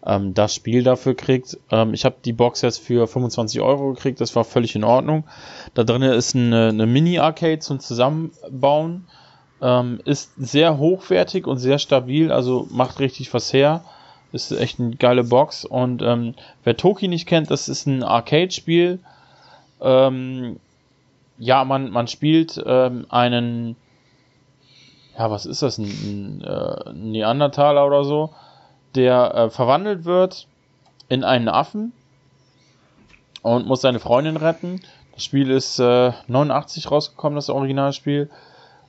ähm, das Spiel dafür kriegt. Ähm, ich habe die Box jetzt für 25 Euro gekriegt, das war völlig in Ordnung. Da drin ist eine, eine Mini-Arcade zum Zusammenbauen ähm, ist sehr hochwertig und sehr stabil, also macht richtig was her. Ist echt eine geile Box. Und ähm, wer Toki nicht kennt, das ist ein Arcade-Spiel. Ähm, ja, man, man spielt ähm, einen, ja, was ist das, ein, ein äh, Neandertaler oder so, der äh, verwandelt wird in einen Affen und muss seine Freundin retten. Das Spiel ist äh, 89 rausgekommen, das Originalspiel.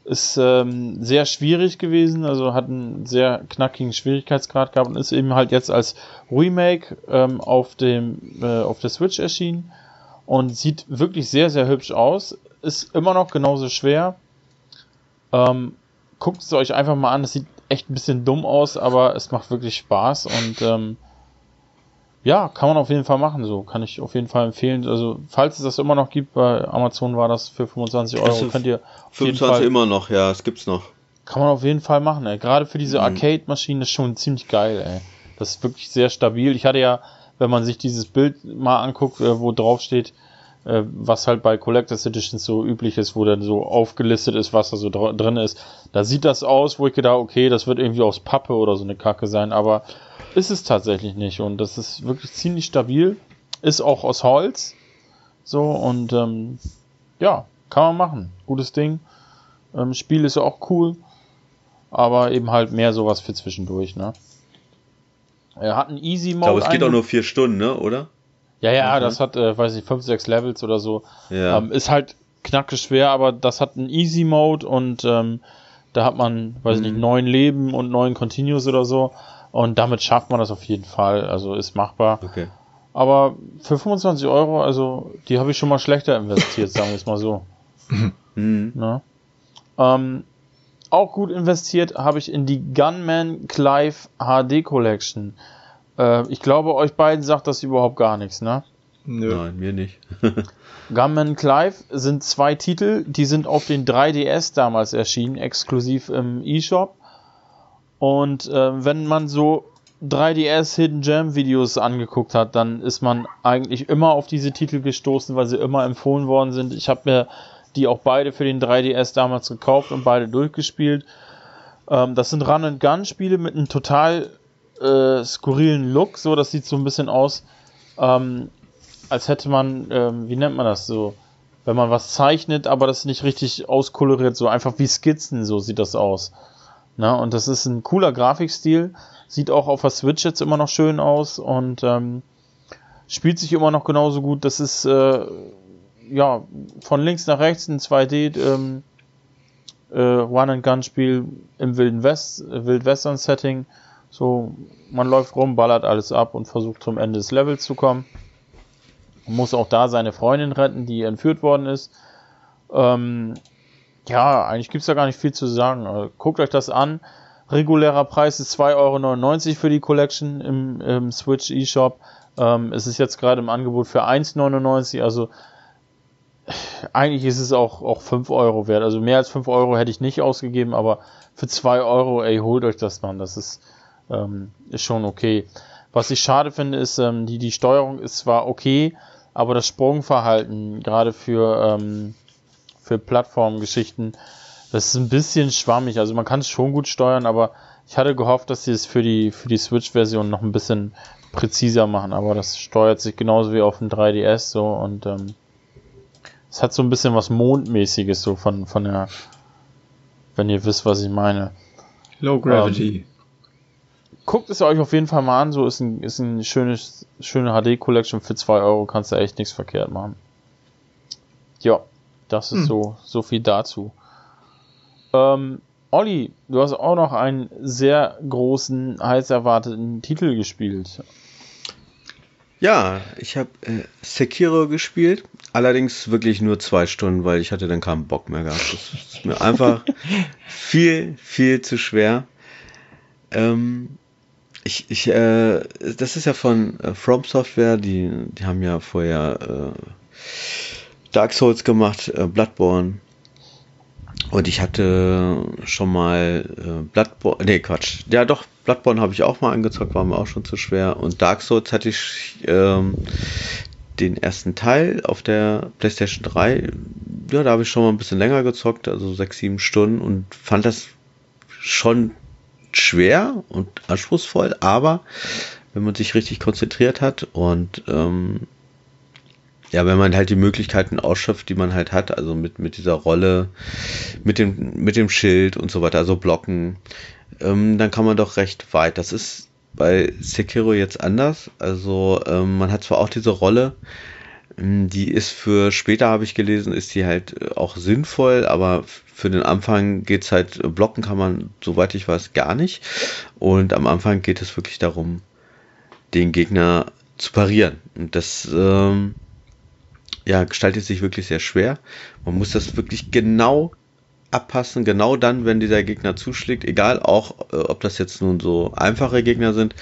Ist ähm, sehr schwierig gewesen, also hat einen sehr knackigen Schwierigkeitsgrad gehabt und ist eben halt jetzt als Remake ähm, auf, dem, äh, auf der Switch erschienen und sieht wirklich sehr, sehr hübsch aus. Ist immer noch genauso schwer. Ähm, guckt es euch einfach mal an, es sieht echt ein bisschen dumm aus, aber es macht wirklich Spaß und ähm, ja, kann man auf jeden Fall machen, so kann ich auf jeden Fall empfehlen. Also, falls es das immer noch gibt, bei Amazon war das für 25 Euro, könnt ihr auf 25 jeden Fall, immer noch, ja, es gibt's noch. Kann man auf jeden Fall machen, ey. Gerade für diese mhm. Arcade-Maschinen ist schon ziemlich geil, ey. Das ist wirklich sehr stabil. Ich hatte ja, wenn man sich dieses Bild mal anguckt, äh, wo drauf steht, äh, was halt bei Collectors Editions so üblich ist, wo dann so aufgelistet ist, was da so drin ist. Da sieht das aus, wo ich gedacht, okay, das wird irgendwie aus Pappe oder so eine Kacke sein, aber ist es tatsächlich nicht. Und das ist wirklich ziemlich stabil. Ist auch aus Holz. So, und ähm, ja, kann man machen. Gutes Ding. Ähm, Spiel ist auch cool. Aber eben halt mehr sowas für zwischendurch, ne? Er hat einen Easy Mode. Aber es geht auch nur vier Stunden, ne, oder? Ja, ja, mhm. das hat, äh, weiß ich, fünf, sechs Levels oder so. Ja. Ähm, ist halt knacke schwer, aber das hat einen Easy Mode und ähm, da hat man, weiß ich nicht, mhm. neun Leben und neun Continues oder so. Und damit schafft man das auf jeden Fall. Also ist machbar. Okay. Aber für 25 Euro, also die habe ich schon mal schlechter investiert, sagen wir es mal so. *laughs* Mhm. Ne? Ähm, auch gut investiert habe ich in die Gunman Clive HD Collection. Äh, ich glaube, euch beiden sagt das überhaupt gar nichts, ne? Nö. Nein, mir nicht. *laughs* Gunman Clive sind zwei Titel, die sind auf den 3DS damals erschienen, exklusiv im eShop. Und äh, wenn man so 3DS Hidden Gem Videos angeguckt hat, dann ist man eigentlich immer auf diese Titel gestoßen, weil sie immer empfohlen worden sind. Ich habe mir die auch beide für den 3DS damals gekauft und beide durchgespielt. Ähm, das sind Run and Gun Spiele mit einem total äh, skurrilen Look. So, das sieht so ein bisschen aus, ähm, als hätte man, ähm, wie nennt man das so, wenn man was zeichnet, aber das nicht richtig auskoloriert, so einfach wie Skizzen, so sieht das aus. Ne? Und das ist ein cooler Grafikstil, sieht auch auf der Switch jetzt immer noch schön aus und ähm, spielt sich immer noch genauso gut. Das ist äh, ja von links nach rechts ein 2D ähm, äh, One-and-Gun-Spiel im Wilden West, äh, Wild-Western-Setting. So, man läuft rum, ballert alles ab und versucht zum Ende des Levels zu kommen. Man muss auch da seine Freundin retten, die entführt worden ist. Ähm, ja, eigentlich gibt's da gar nicht viel zu sagen. Also, guckt euch das an. Regulärer Preis ist 2,99 Euro für die Collection im, im Switch eShop. Ähm, es ist jetzt gerade im Angebot für 1,99 Also eigentlich ist es auch, auch 5 Euro wert. Also mehr als 5 Euro hätte ich nicht ausgegeben, aber für 2 Euro, ey, holt euch das, Mann. Das ist, ähm, ist schon okay. Was ich schade finde, ist, ähm, die, die Steuerung ist zwar okay, aber das Sprungverhalten, gerade für, ähm, für Plattformgeschichten. Das ist ein bisschen schwammig. Also man kann es schon gut steuern, aber ich hatte gehofft, dass sie es für die, für die Switch-Version noch ein bisschen präziser machen. Aber das steuert sich genauso wie auf dem 3DS so und ähm, es hat so ein bisschen was Mondmäßiges so von, von der, wenn ihr wisst, was ich meine. Low Gravity. Ähm, guckt es euch auf jeden Fall mal an. So ist ein, ist ein schönes, schöne HD-Collection für 2 Euro. Kannst du echt nichts verkehrt machen. Ja. Das ist hm. so, so viel dazu. Ähm, Olli, du hast auch noch einen sehr großen, heiß erwarteten Titel gespielt. Ja, ich habe äh, Sekiro gespielt, allerdings wirklich nur zwei Stunden, weil ich hatte dann keinen Bock mehr gehabt. Das ist mir einfach *laughs* viel, viel zu schwer. Ähm, ich, ich, äh, das ist ja von äh, From Software, die, die haben ja vorher äh, Dark Souls gemacht, äh, Bloodborne. Und ich hatte schon mal äh, Bloodborne, nee Quatsch, ja doch, Bloodborne habe ich auch mal angezockt, war mir auch schon zu schwer. Und Dark Souls hatte ich ähm, den ersten Teil auf der PlayStation 3. Ja, da habe ich schon mal ein bisschen länger gezockt, also sechs, sieben Stunden und fand das schon schwer und anspruchsvoll, aber wenn man sich richtig konzentriert hat und ähm, ja, wenn man halt die Möglichkeiten ausschöpft, die man halt hat, also mit, mit dieser Rolle, mit dem, mit dem Schild und so weiter, also blocken, ähm, dann kann man doch recht weit. Das ist bei Sekiro jetzt anders. Also ähm, man hat zwar auch diese Rolle, Ähm, die ist für später, habe ich gelesen, ist die halt äh, auch sinnvoll, aber für den Anfang geht's halt, blocken kann man, soweit ich weiß, gar nicht. Und am Anfang geht es wirklich darum, den Gegner zu parieren. Und das ähm, ja, gestaltet sich wirklich sehr schwer. Man muss das wirklich genau abpassen, genau dann, wenn dieser Gegner zuschlägt, egal auch, äh, ob das jetzt nun so einfache Gegner sind,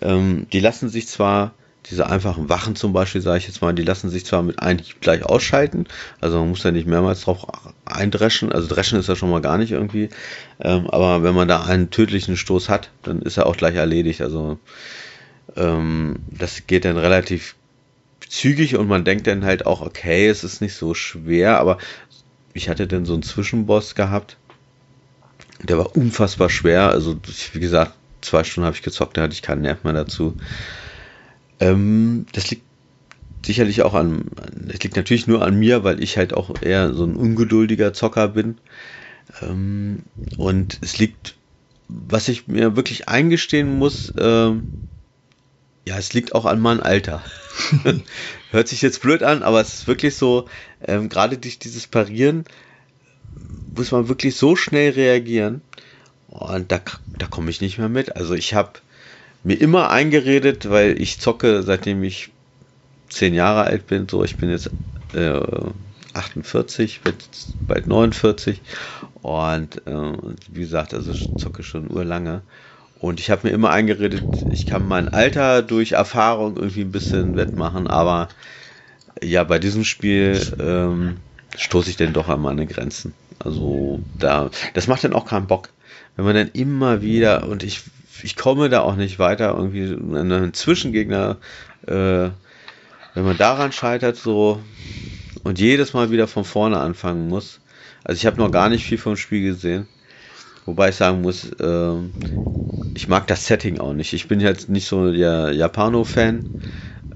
ähm, die lassen sich zwar, diese einfachen Wachen zum Beispiel, sage ich jetzt mal, die lassen sich zwar mit einem Hieb gleich ausschalten, also man muss da nicht mehrmals drauf eindreschen, also dreschen ist ja schon mal gar nicht irgendwie, ähm, aber wenn man da einen tödlichen Stoß hat, dann ist er auch gleich erledigt, also ähm, das geht dann relativ zügig und man denkt dann halt auch, okay, es ist nicht so schwer, aber ich hatte dann so einen Zwischenboss gehabt, der war unfassbar schwer, also wie gesagt, zwei Stunden habe ich gezockt, da hatte ich keinen Nerv mehr dazu. Ähm, das liegt sicherlich auch an, das liegt natürlich nur an mir, weil ich halt auch eher so ein ungeduldiger Zocker bin. Ähm, und es liegt, was ich mir wirklich eingestehen muss, ähm, ja, es liegt auch an meinem Alter. *laughs* Hört sich jetzt blöd an, aber es ist wirklich so, ähm, gerade durch dieses Parieren muss man wirklich so schnell reagieren. Und da, da komme ich nicht mehr mit. Also ich habe mir immer eingeredet, weil ich zocke, seitdem ich zehn Jahre alt bin. So, ich bin jetzt äh, 48, bald 49. Und äh, wie gesagt, also ich zocke schon urlange. Und ich habe mir immer eingeredet, ich kann mein Alter durch Erfahrung irgendwie ein bisschen wettmachen, aber ja, bei diesem Spiel ähm, stoße ich denn doch an meine Grenzen. Also da, das macht dann auch keinen Bock, wenn man dann immer wieder und ich, ich komme da auch nicht weiter irgendwie einen Zwischengegner, äh, wenn man daran scheitert so und jedes Mal wieder von vorne anfangen muss. Also ich habe noch gar nicht viel vom Spiel gesehen. Wobei ich sagen muss, äh, ich mag das Setting auch nicht. Ich bin jetzt nicht so der Japano-Fan.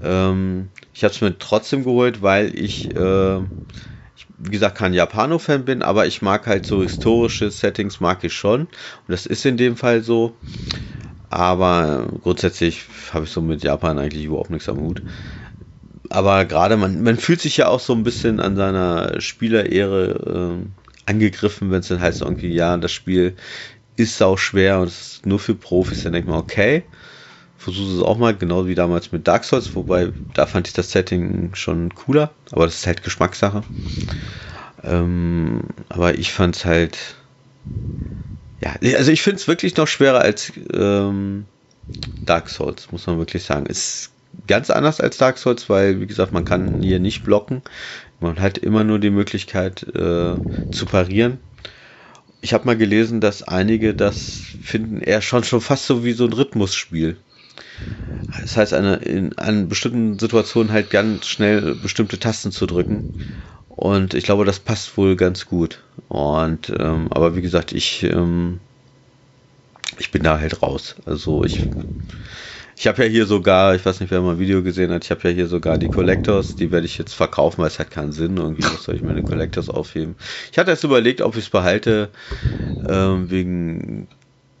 Ähm, ich habe es mir trotzdem geholt, weil ich, äh, ich wie gesagt, kein Japano-Fan bin, aber ich mag halt so historische Settings, mag ich schon. Und das ist in dem Fall so. Aber grundsätzlich habe ich so mit Japan eigentlich überhaupt nichts am Hut. Aber gerade man, man fühlt sich ja auch so ein bisschen an seiner Spielerehre äh, angegriffen, wenn es dann heißt irgendwie, ja, das Spiel ist sau schwer und es ist nur für Profis, dann denkt man, okay, versuche es auch mal, genau wie damals mit Dark Souls, wobei da fand ich das Setting schon cooler, aber das ist halt Geschmackssache. Ähm, aber ich fand es halt, ja, also ich finde es wirklich noch schwerer als ähm, Dark Souls, muss man wirklich sagen. Ist ganz anders als Dark Souls, weil, wie gesagt, man kann hier nicht blocken. Man hat immer nur die Möglichkeit äh, zu parieren. Ich habe mal gelesen, dass einige das finden eher schon schon fast so wie so ein Rhythmusspiel. Das heißt, eine, in an bestimmten Situationen halt ganz schnell bestimmte Tasten zu drücken. Und ich glaube, das passt wohl ganz gut. Und ähm, aber wie gesagt, ich ähm, ich bin da halt raus. Also ich ich habe ja hier sogar, ich weiß nicht, wer mal ein Video gesehen hat, ich habe ja hier sogar die Collectors, die werde ich jetzt verkaufen, weil es hat keinen Sinn. Irgendwie *laughs* was soll ich meine Collectors aufheben. Ich hatte erst überlegt, ob ich es behalte, ähm, wegen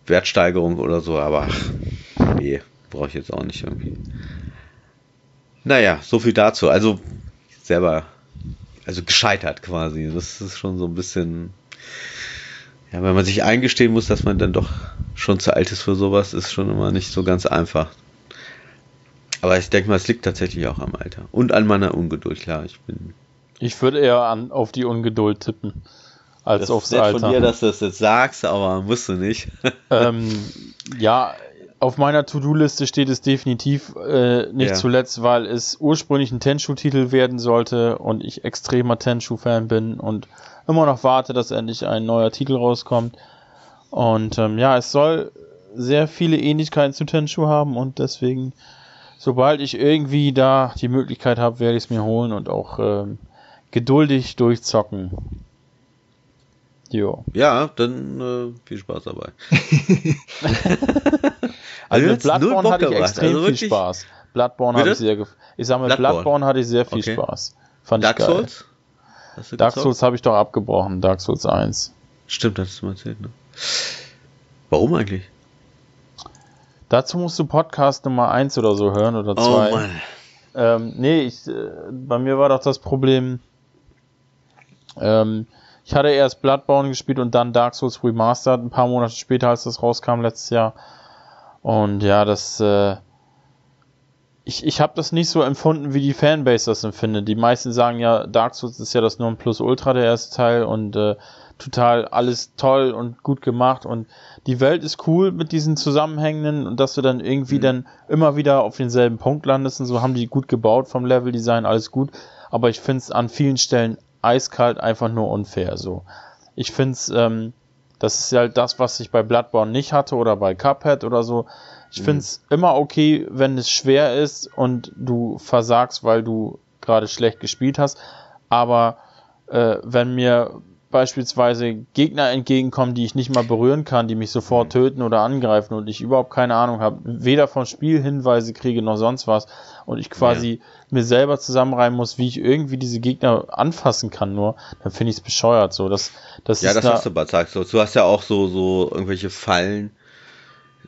Wertsteigerung oder so, aber ach, nee, brauche ich jetzt auch nicht irgendwie. Naja, so viel dazu. Also selber, also gescheitert quasi. Das ist schon so ein bisschen, ja, wenn man sich eingestehen muss, dass man dann doch schon zu alt ist für sowas, ist schon immer nicht so ganz einfach. Aber ich denke mal, es liegt tatsächlich auch am Alter. Und an meiner Ungeduld, klar. Ich bin. Ich würde eher an, auf die Ungeduld tippen. Als das aufs ist Alter. von dir, dass du das jetzt sagst, aber musst du nicht. *laughs* ähm, ja, auf meiner To-Do-Liste steht es definitiv äh, nicht ja. zuletzt, weil es ursprünglich ein Tenshu-Titel werden sollte und ich extremer Tenshu-Fan bin und immer noch warte, dass endlich ein neuer Titel rauskommt. Und ähm, ja, es soll sehr viele Ähnlichkeiten zu Tenshu haben und deswegen sobald ich irgendwie da die Möglichkeit habe, werde ich es mir holen und auch ähm, geduldig durchzocken. Jo. Ja, dann äh, viel Spaß dabei. *laughs* also mit Bloodborne hatte ich extrem also viel Spaß. Bloodborne habe ich sehr Ich sage mal, Bloodborne. Bloodborne hatte ich sehr viel okay. Spaß. Fand Dark ich geil. Souls? Dark Souls habe ich doch abgebrochen, Dark Souls 1. Stimmt, das hast du mal erzählt, ne? Warum eigentlich? Dazu musst du Podcast Nummer 1 oder so hören oder 2. Oh Mann. Ähm, nee, ich, äh, bei mir war doch das Problem, ähm, ich hatte erst Bloodborne gespielt und dann Dark Souls Remastered, ein paar Monate später, als das rauskam letztes Jahr. Und ja, das, äh, ich, ich habe das nicht so empfunden, wie die Fanbase das empfindet. Die meisten sagen ja, Dark Souls ist ja das Ultra der erste Teil und äh, total alles toll und gut gemacht und die Welt ist cool mit diesen Zusammenhängenden und dass du dann irgendwie mhm. dann immer wieder auf denselben Punkt landest und so haben die gut gebaut vom Leveldesign, alles gut. Aber ich finde es an vielen Stellen eiskalt einfach nur unfair so. Ich finde es, ähm, das ist halt das, was ich bei Bloodborne nicht hatte oder bei Cuphead oder so. Ich mhm. finde es immer okay, wenn es schwer ist und du versagst, weil du gerade schlecht gespielt hast. Aber äh, wenn mir beispielsweise Gegner entgegenkommen, die ich nicht mal berühren kann, die mich sofort töten oder angreifen und ich überhaupt keine Ahnung habe, weder vom Spiel Hinweise kriege noch sonst was und ich quasi ja. mir selber zusammenreimen muss, wie ich irgendwie diese Gegner anfassen kann, nur dann finde ich es bescheuert so. Das, das ja, das da hast du bei Dark Du hast ja auch so, so irgendwelche Fallen,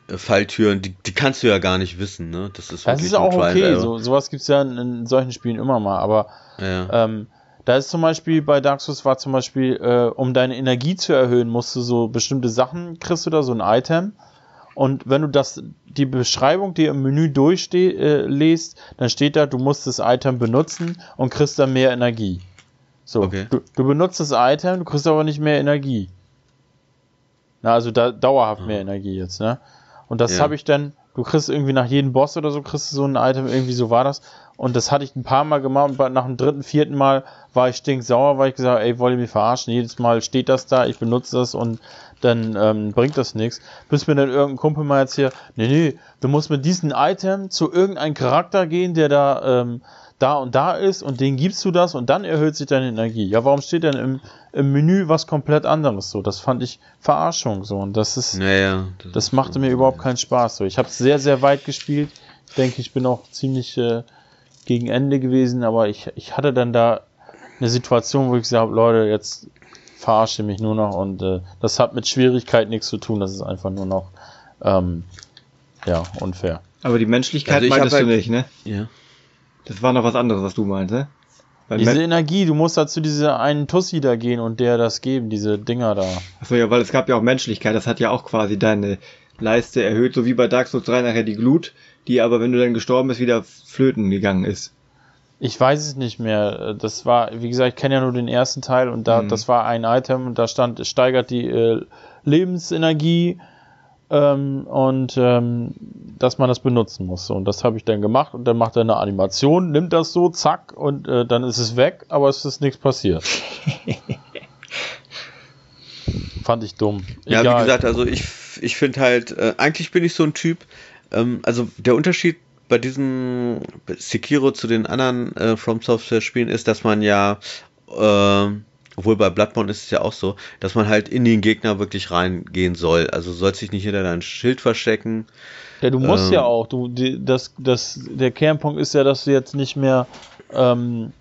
äh, Falltüren, die, die kannst du ja gar nicht wissen, ne? Das ist, das ist auch okay, so, sowas gibt's ja in, in, solchen Spielen immer mal, aber ja. ähm, da ist zum Beispiel bei Dark Souls war zum Beispiel, äh, um deine Energie zu erhöhen, musst du so bestimmte Sachen, kriegst du da so ein Item. Und wenn du das, die Beschreibung dir im Menü durchliest, äh, dann steht da, du musst das Item benutzen und kriegst dann mehr Energie. So, okay. du, du, benutzt das Item, du kriegst aber nicht mehr Energie. Na, also da dauerhaft mhm. mehr Energie jetzt, ne? Und das ja. habe ich dann, du kriegst irgendwie nach jedem Boss oder so, kriegst du so ein Item, irgendwie so war das. Und das hatte ich ein paar Mal gemacht und nach dem dritten, vierten Mal war ich stinksauer, weil ich gesagt ey, wollt ihr mich verarschen? Jedes Mal steht das da, ich benutze das und dann ähm, bringt das nichts. Bis mir dann irgendein Kumpel mal jetzt hier, nee, nee, du musst mit diesem Item zu irgendeinem Charakter gehen, der da, ähm, da und da ist und den gibst du das und dann erhöht sich deine Energie. Ja, warum steht denn im, im Menü was komplett anderes so? Das fand ich Verarschung so und das ist, naja, das, das machte so mir überhaupt keinen Spaß so. Ich habe sehr, sehr weit gespielt. Ich denke, ich bin auch ziemlich äh, gegen Ende gewesen, aber ich, ich hatte dann da eine Situation, wo ich gesagt habe, Leute, jetzt verarsche mich nur noch und äh, das hat mit Schwierigkeit nichts zu tun, das ist einfach nur noch ähm, ja, unfair. Aber die Menschlichkeit also meintest halt, du nicht, ne? Ja. Das war noch was anderes, was du meinst, ne? Weil diese Energie, du musst dazu diese einen Tussi da gehen und der das geben, diese Dinger da. Achso, ja, weil es gab ja auch Menschlichkeit, das hat ja auch quasi deine Leiste erhöht, so wie bei Dark Souls 3 nachher die Glut, die aber, wenn du dann gestorben bist, wieder flöten gegangen ist. Ich weiß es nicht mehr. Das war, wie gesagt, ich kenne ja nur den ersten Teil und da, mhm. das war ein Item und da stand, es steigert die äh, Lebensenergie ähm, und ähm, dass man das benutzen muss. Und das habe ich dann gemacht und dann macht er eine Animation, nimmt das so, zack, und äh, dann ist es weg, aber es ist nichts passiert. *laughs* Fand ich dumm. Egal. Ja, wie gesagt, also ich, ich finde halt, äh, eigentlich bin ich so ein Typ, ähm, also der Unterschied bei diesem Sekiro zu den anderen äh, From Software Spielen ist, dass man ja, äh, obwohl bei Bloodborne ist es ja auch so, dass man halt in den Gegner wirklich reingehen soll. Also soll sich nicht hinter deinem Schild verstecken. Ja, du musst ähm, ja auch. Du, die, das, das, der Kernpunkt ist ja, dass du jetzt nicht mehr ähm,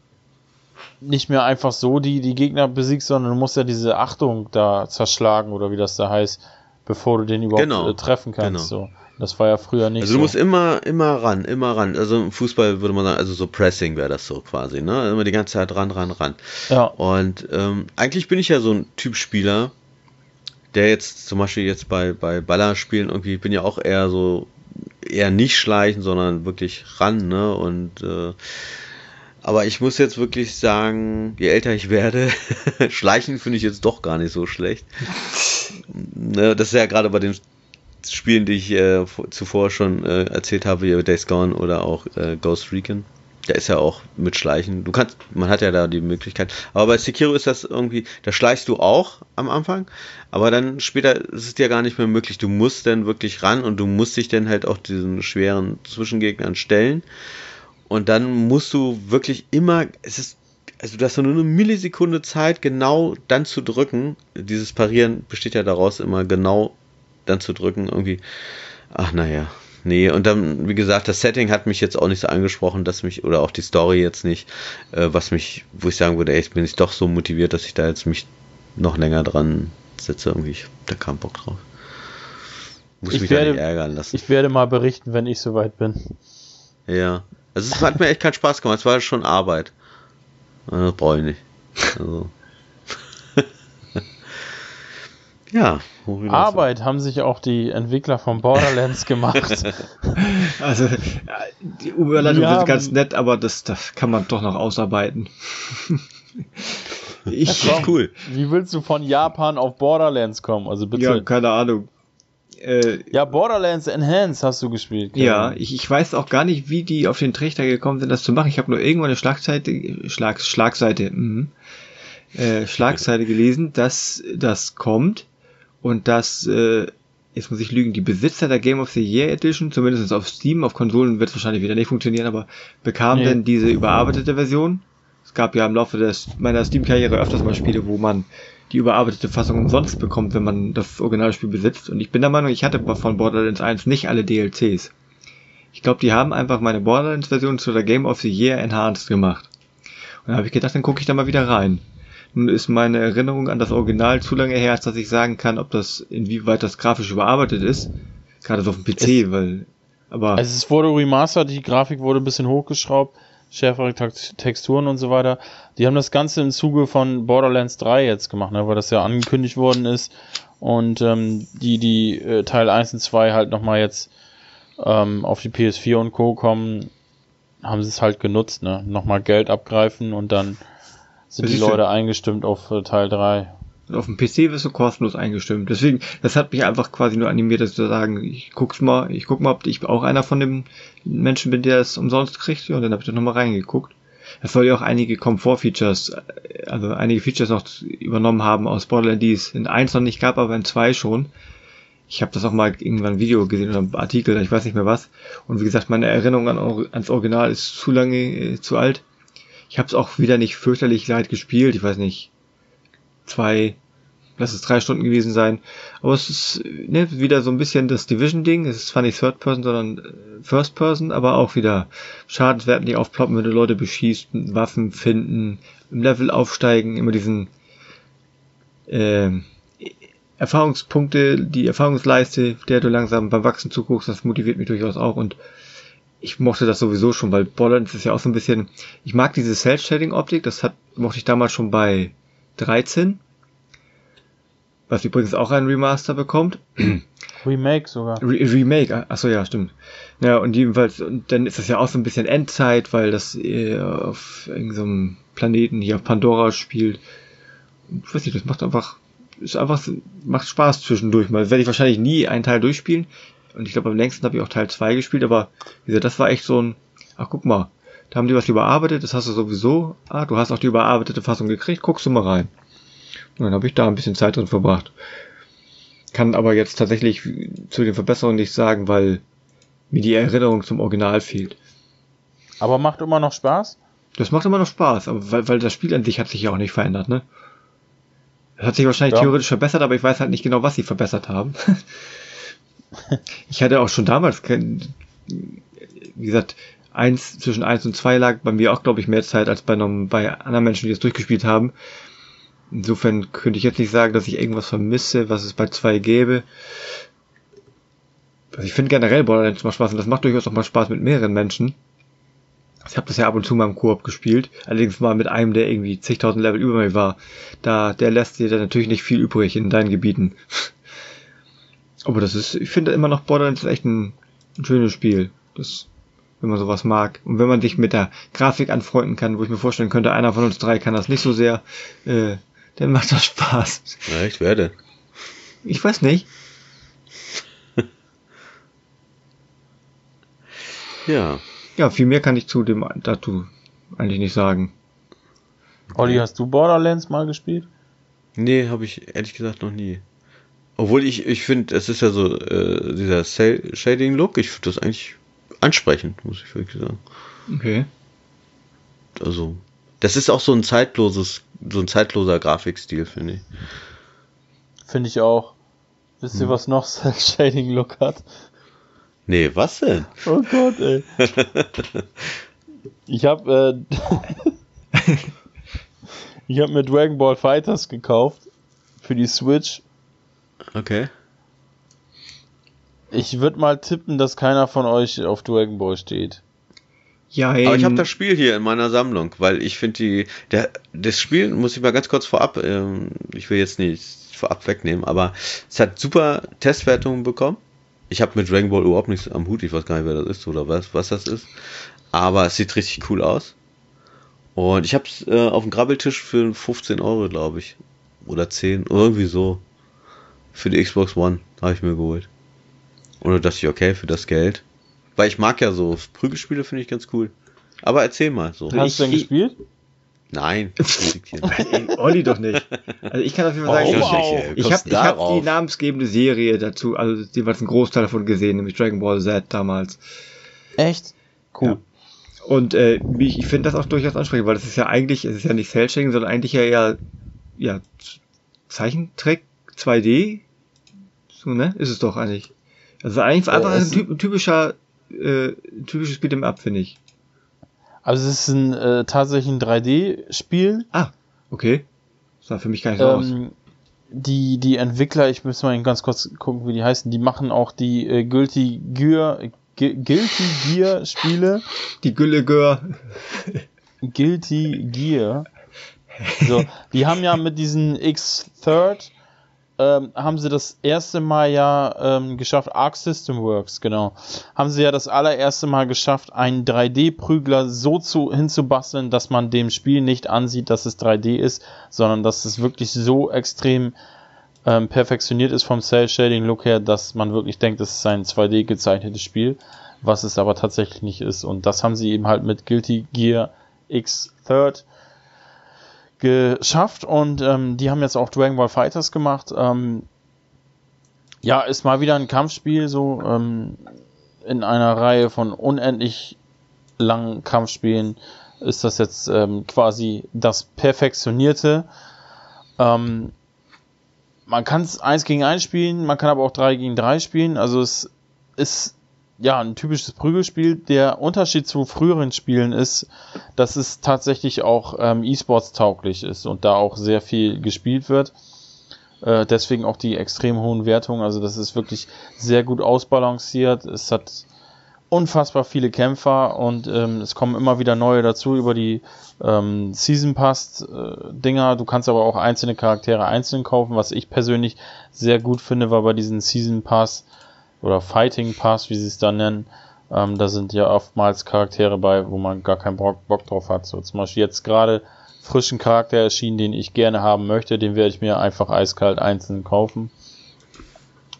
nicht mehr einfach so die, die Gegner besiegst, sondern du musst ja diese Achtung da zerschlagen oder wie das da heißt, bevor du den überhaupt genau, äh, treffen kannst. Genau. So. Das war ja früher nicht. Also du so. musst immer, immer ran, immer ran. Also im Fußball würde man sagen, also so Pressing wäre das so quasi, ne? Immer die ganze Zeit ran, ran, ran. Ja. Und ähm, eigentlich bin ich ja so ein Typ Spieler, der jetzt zum Beispiel jetzt bei, bei Ballerspielen irgendwie, ich bin ja auch eher so, eher nicht schleichen, sondern wirklich ran, ne? Und äh, aber ich muss jetzt wirklich sagen, je älter ich werde, *laughs* schleichen finde ich jetzt doch gar nicht so schlecht. *laughs* Ne, das ist ja gerade bei den Spielen, die ich äh, zuvor schon äh, erzählt habe, wie Days Gone oder auch äh, Ghost Recon. Der ist ja auch mit Schleichen. Du kannst, man hat ja da die Möglichkeit. Aber bei Sekiro ist das irgendwie, da schleichst du auch am Anfang, aber dann später ist es dir gar nicht mehr möglich. Du musst dann wirklich ran und du musst dich dann halt auch diesen schweren Zwischengegnern stellen. Und dann musst du wirklich immer, es ist, also du hast nur eine Millisekunde Zeit, genau dann zu drücken. Dieses Parieren besteht ja daraus, immer genau dann zu drücken, irgendwie, ach naja, nee. Und dann, wie gesagt, das Setting hat mich jetzt auch nicht so angesprochen, dass mich, oder auch die Story jetzt nicht, äh, was mich, wo ich sagen würde, ey, bin ich doch so motiviert, dass ich da jetzt mich noch länger dran setze, irgendwie, ich hab da keinen Bock drauf. Muss ich mich werde, da nicht ärgern lassen. Ich werde mal berichten, wenn ich soweit bin. Ja. Also es hat mir echt keinen Spaß gemacht, es war schon Arbeit. Das brauche ich nicht. Also. Ja. Arbeit haben sich auch die Entwickler von Borderlands *laughs* gemacht. also die Überleitung ist ganz nett, aber das, das kann man doch noch ausarbeiten. *laughs* ich, ja, cool. Wie willst du von Japan auf Borderlands kommen? Also bitte. Ja, keine Ahnung. Äh, ja, Borderlands Enhanced hast du gespielt. Ja, ich, ich weiß auch gar nicht, wie die auf den Trichter gekommen sind, das zu machen. Ich habe nur irgendwann eine Schlagseite, Schlag, Schlagseite, mh, äh, Schlagseite gelesen, dass das kommt und dass, äh, jetzt muss ich lügen, die Besitzer der Game of the Year Edition, zumindest auf Steam, auf Konsolen wird es wahrscheinlich wieder nicht funktionieren, aber bekamen nee. denn diese überarbeitete Version. Es gab ja im Laufe des, meiner Steam-Karriere öfters mal Spiele, wo man die überarbeitete Fassung umsonst bekommt, wenn man das Originalspiel besitzt. Und ich bin der Meinung, ich hatte von Borderlands 1 nicht alle DLCs. Ich glaube, die haben einfach meine Borderlands-Version zu der Game of the Year Enhanced gemacht. Und da habe ich gedacht, dann gucke ich da mal wieder rein. Nun ist meine Erinnerung an das Original zu lange her, als dass ich sagen kann, ob das, inwieweit das grafisch überarbeitet ist. Gerade so auf dem PC, es, weil, aber. Also es wurde remastered, die Grafik wurde ein bisschen hochgeschraubt schärfere Texturen und so weiter. Die haben das Ganze im Zuge von Borderlands 3 jetzt gemacht, ne, weil das ja angekündigt worden ist und ähm, die, die äh, Teil 1 und 2 halt nochmal jetzt ähm, auf die PS4 und Co. kommen, haben sie es halt genutzt, ne? Nochmal Geld abgreifen und dann sind die Leute eingestimmt auf äh, Teil 3 auf dem PC wirst du kostenlos eingestimmt. Deswegen, das hat mich einfach quasi nur animiert, dass zu sagen, ich guck's mal, ich guck mal, ob ich auch einer von den Menschen bin, der es umsonst kriegt. Und dann habe ich da nochmal reingeguckt. Es soll ja auch einige Komfort-Features, also einige Features noch übernommen haben aus Borderlands, die es in 1 noch nicht gab, aber in 2 schon. Ich habe das auch mal irgendwann ein Video gesehen oder ein Artikel, ich weiß nicht mehr was. Und wie gesagt, meine Erinnerung an, ans Original ist zu lange, äh, zu alt. Ich habe es auch wieder nicht fürchterlich leid gespielt. Ich weiß nicht, zwei, lass es drei Stunden gewesen sein. Aber es ist ne, wieder so ein bisschen das Division-Ding. Es ist zwar nicht Third Person, sondern äh, First Person, aber auch wieder Schadenswerten, die aufploppen, wenn du Leute beschießt, Waffen finden, im Level aufsteigen, immer diesen äh, Erfahrungspunkte, die Erfahrungsleiste, der du langsam beim Wachsen zuguckst, das motiviert mich durchaus auch und ich mochte das sowieso schon, weil Borderlands ist ja auch so ein bisschen, ich mag diese Cell-Shading-Optik, das hat, mochte ich damals schon bei 13. Was übrigens auch ein Remaster bekommt. *clears throat* Remake sogar. Re Remake, ah, achso, ja, stimmt. Ja, und jedenfalls, und dann ist das ja auch so ein bisschen Endzeit, weil das äh, auf irgendeinem Planeten hier auf Pandora spielt. Ich weiß nicht, das macht einfach, ist einfach, macht Spaß zwischendurch mal. Werde ich wahrscheinlich nie einen Teil durchspielen. Und ich glaube, am längsten habe ich auch Teil 2 gespielt, aber wie gesagt, das war echt so ein, ach guck mal, da haben die was überarbeitet, das hast du sowieso. Ah, du hast auch die überarbeitete Fassung gekriegt, guckst du mal rein. Und dann habe ich da ein bisschen Zeit drin verbracht. Kann aber jetzt tatsächlich zu den Verbesserungen nichts sagen, weil mir die Erinnerung zum Original fehlt. Aber macht immer noch Spaß? Das macht immer noch Spaß, aber weil, weil das Spiel an sich hat sich ja auch nicht verändert, ne? Es hat sich wahrscheinlich ja. theoretisch verbessert, aber ich weiß halt nicht genau, was sie verbessert haben. *laughs* *laughs* ich hatte auch schon damals, wie gesagt, eins, zwischen eins und zwei lag bei mir auch, glaube ich, mehr Zeit als bei, bei anderen Menschen, die es durchgespielt haben. Insofern könnte ich jetzt nicht sagen, dass ich irgendwas vermisse, was es bei zwei gäbe. Also ich finde generell Borderlands mal Spaß und das macht durchaus auch mal Spaß mit mehreren Menschen. Ich habe das ja ab und zu mal im Koop gespielt, allerdings mal mit einem, der irgendwie zigtausend Level über mir war. Da, der lässt dir dann natürlich nicht viel übrig in deinen Gebieten. *laughs* Aber das ist, ich finde immer noch Borderlands ist echt ein, ein schönes Spiel. Das wenn man sowas mag. Und wenn man sich mit der Grafik anfreunden kann, wo ich mir vorstellen könnte, einer von uns drei kann das nicht so sehr, äh, dann macht das Spaß. Ja, ich werde. Ich weiß nicht. *laughs* ja. Ja, viel mehr kann ich zu dem dazu eigentlich nicht sagen. Olli, hast du Borderlands mal gespielt? Nee, habe ich ehrlich gesagt noch nie. Obwohl ich, ich finde, es ist ja so, äh, dieser Shading-Look, ich finde das eigentlich ansprechend, muss ich wirklich sagen. Okay. Also, das ist auch so ein zeitloses, so ein zeitloser Grafikstil, finde ich. Finde ich auch. Wisst ihr, hm. was noch *laughs* Cell Shading Look hat? Nee, was denn? Oh Gott, ey. *laughs* ich habe äh, *laughs* ich habe mir Dragon Ball Fighters gekauft für die Switch. Okay. Ich würde mal tippen, dass keiner von euch auf Dragon Ball steht. Ja, aber ich habe das Spiel hier in meiner Sammlung, weil ich finde die, der, das Spiel muss ich mal ganz kurz vorab, ähm, ich will jetzt nicht vorab wegnehmen, aber es hat super Testwertungen bekommen. Ich habe mit Dragon Ball überhaupt nichts am Hut, ich weiß gar nicht, wer das ist oder was, was das ist, aber es sieht richtig cool aus. Und ich habe es äh, auf dem Grabbeltisch für 15 Euro, glaube ich, oder 10, irgendwie so, für die Xbox One habe ich mir geholt. Und da dachte ich, okay, für das Geld weil ich mag ja so Prügelspiele, finde ich ganz cool. Aber erzähl mal so. Hast du denn gespielt? *laughs* Nein, Olli doch nicht. Also ich kann auf jeden Fall sagen, oh, wow. ich, ich habe hab die namensgebende Serie dazu, also jeweils einen Großteil davon gesehen, nämlich Dragon Ball Z damals. Echt? Cool. Ja. Und äh, ich, ich finde das auch durchaus ansprechend, weil das ist ja eigentlich, es ist ja nicht Cell-Shading, sondern eigentlich ja eher ja, Zeichentrick 2D. So, ne? Ist es doch eigentlich. Also eigentlich einfach äh, ein typischer äh, typisches Beat'em Up, finde ich. Also es ist ein äh, tatsächlich ein 3D-Spiel. Ah, okay. Das sah für mich gar nicht so ähm, aus. Die, die Entwickler, ich muss mal ganz kurz gucken, wie die heißen, die machen auch die äh, Guilty Gear Guilty Gear Spiele. Die Gülle Gear. Guilty Gear. So, die haben ja mit diesen X-Third ähm, haben sie das erste Mal ja ähm, geschafft, Arc System Works, genau, haben sie ja das allererste Mal geschafft, einen 3D-Prügler so zu, hinzubasteln, dass man dem Spiel nicht ansieht, dass es 3D ist, sondern dass es wirklich so extrem ähm, perfektioniert ist vom Cell-Shading-Look her, dass man wirklich denkt, es ist ein 2D gezeichnetes Spiel, was es aber tatsächlich nicht ist. Und das haben sie eben halt mit Guilty Gear X Third geschafft und ähm, die haben jetzt auch Dragon Ball Fighters gemacht. Ähm, ja, ist mal wieder ein Kampfspiel, so ähm, in einer Reihe von unendlich langen Kampfspielen ist das jetzt ähm, quasi das perfektionierte. Ähm, man kann es eins gegen eins spielen, man kann aber auch drei gegen drei spielen. Also es ist ja, ein typisches Prügelspiel. Der Unterschied zu früheren Spielen ist, dass es tatsächlich auch ähm, E-Sports tauglich ist und da auch sehr viel gespielt wird. Äh, deswegen auch die extrem hohen Wertungen. Also das ist wirklich sehr gut ausbalanciert. Es hat unfassbar viele Kämpfer und ähm, es kommen immer wieder neue dazu über die ähm, Season Pass äh, Dinger. Du kannst aber auch einzelne Charaktere einzeln kaufen, was ich persönlich sehr gut finde, war bei diesen Season Pass oder Fighting Pass, wie sie es dann nennen. Ähm, da sind ja oftmals Charaktere bei, wo man gar keinen Bock, Bock drauf hat. So zum Beispiel jetzt gerade frischen Charakter erschienen, den ich gerne haben möchte, den werde ich mir einfach eiskalt einzeln kaufen.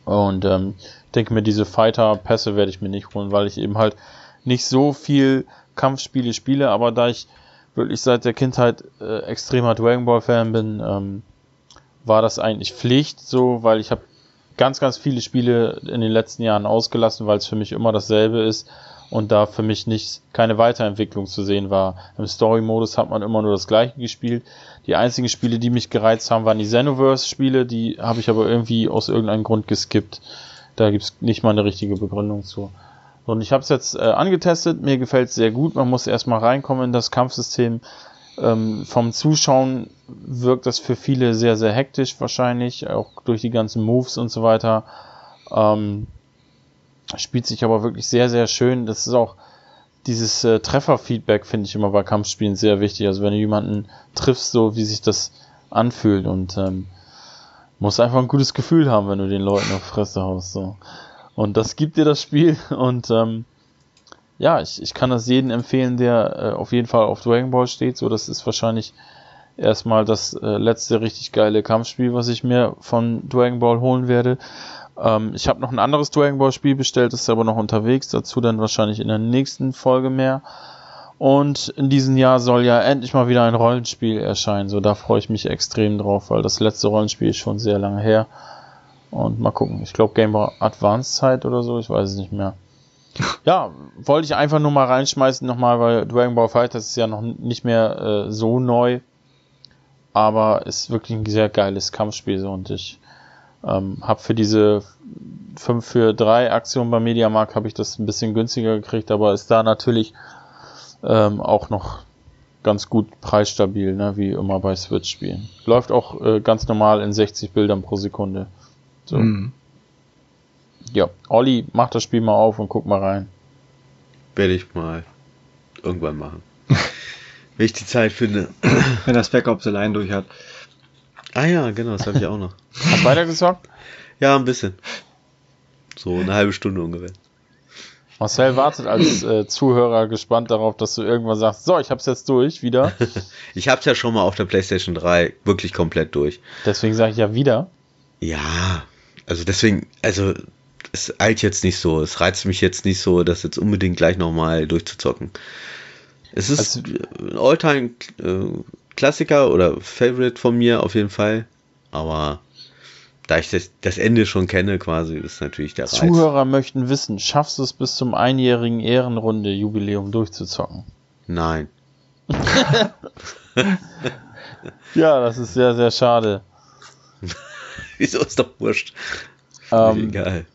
Und ähm, denke mir, diese Fighter-Pässe werde ich mir nicht holen, weil ich eben halt nicht so viel Kampfspiele spiele, aber da ich wirklich seit der Kindheit äh, extremer Dragon Ball Fan bin, ähm, war das eigentlich Pflicht so, weil ich habe ganz, ganz viele Spiele in den letzten Jahren ausgelassen, weil es für mich immer dasselbe ist und da für mich nicht keine Weiterentwicklung zu sehen war. Im Story-Modus hat man immer nur das gleiche gespielt. Die einzigen Spiele, die mich gereizt haben, waren die Xenoverse-Spiele, die habe ich aber irgendwie aus irgendeinem Grund geskippt. Da gibt's nicht mal eine richtige Begründung zu. Und ich habe es jetzt äh, angetestet, mir gefällt es sehr gut. Man muss erstmal reinkommen in das Kampfsystem. Ähm, vom Zuschauen wirkt das für viele sehr, sehr hektisch wahrscheinlich, auch durch die ganzen Moves und so weiter. Ähm, spielt sich aber wirklich sehr, sehr schön. Das ist auch dieses äh, Trefferfeedback, finde ich immer bei Kampfspielen sehr wichtig. Also wenn du jemanden triffst, so wie sich das anfühlt und ähm, musst einfach ein gutes Gefühl haben, wenn du den Leuten auf Fresse haust. So. Und das gibt dir das Spiel *laughs* und ähm, ja, ich, ich kann das jedem empfehlen, der äh, auf jeden Fall auf Dragon Ball steht. So, das ist wahrscheinlich erstmal das äh, letzte richtig geile Kampfspiel, was ich mir von Dragon Ball holen werde. Ähm, ich habe noch ein anderes Dragon Ball Spiel bestellt, ist aber noch unterwegs. Dazu dann wahrscheinlich in der nächsten Folge mehr. Und in diesem Jahr soll ja endlich mal wieder ein Rollenspiel erscheinen. So, da freue ich mich extrem drauf, weil das letzte Rollenspiel ist schon sehr lange her. Und mal gucken. Ich glaube Game Boy Advance Zeit oder so, ich weiß es nicht mehr ja, wollte ich einfach nur mal reinschmeißen nochmal, weil Dragon Ball Fight, das ist ja noch nicht mehr äh, so neu, aber ist wirklich ein sehr geiles Kampfspiel so und ich ähm, habe für diese 5 für 3 Aktion beim Mediamarkt habe ich das ein bisschen günstiger gekriegt, aber ist da natürlich ähm, auch noch ganz gut preisstabil, ne, wie immer bei Switch-Spielen. Läuft auch äh, ganz normal in 60 Bildern pro Sekunde. So. Mhm. Ja, Olli, mach das Spiel mal auf und guck mal rein. Werde ich mal. irgendwann machen. *laughs* Wenn ich die Zeit finde. *clears throat* Wenn das Backup allein durch hat. Ah ja, genau, das habe ich auch noch. *laughs* Hast du weitergezockt? Ja, ein bisschen. So eine halbe Stunde ungefähr. Marcel wartet als *clears throat* äh, Zuhörer gespannt darauf, dass du irgendwann sagst, so, ich hab's jetzt durch, wieder. *laughs* ich hab's ja schon mal auf der PlayStation 3 wirklich komplett durch. Deswegen sage ich ja wieder. Ja, also deswegen, also es eilt jetzt nicht so, es reizt mich jetzt nicht so, das jetzt unbedingt gleich nochmal durchzuzocken. Es ist also, ein Alltime äh, Klassiker oder Favorite von mir auf jeden Fall, aber da ich das, das Ende schon kenne, quasi, ist natürlich der Reiz. Zuhörer möchten wissen, schaffst du es bis zum einjährigen Ehrenrunde-Jubiläum durchzuzocken? Nein. *laughs* ja, das ist sehr, sehr schade. *laughs* Wieso ist doch wurscht? Ähm, Egal.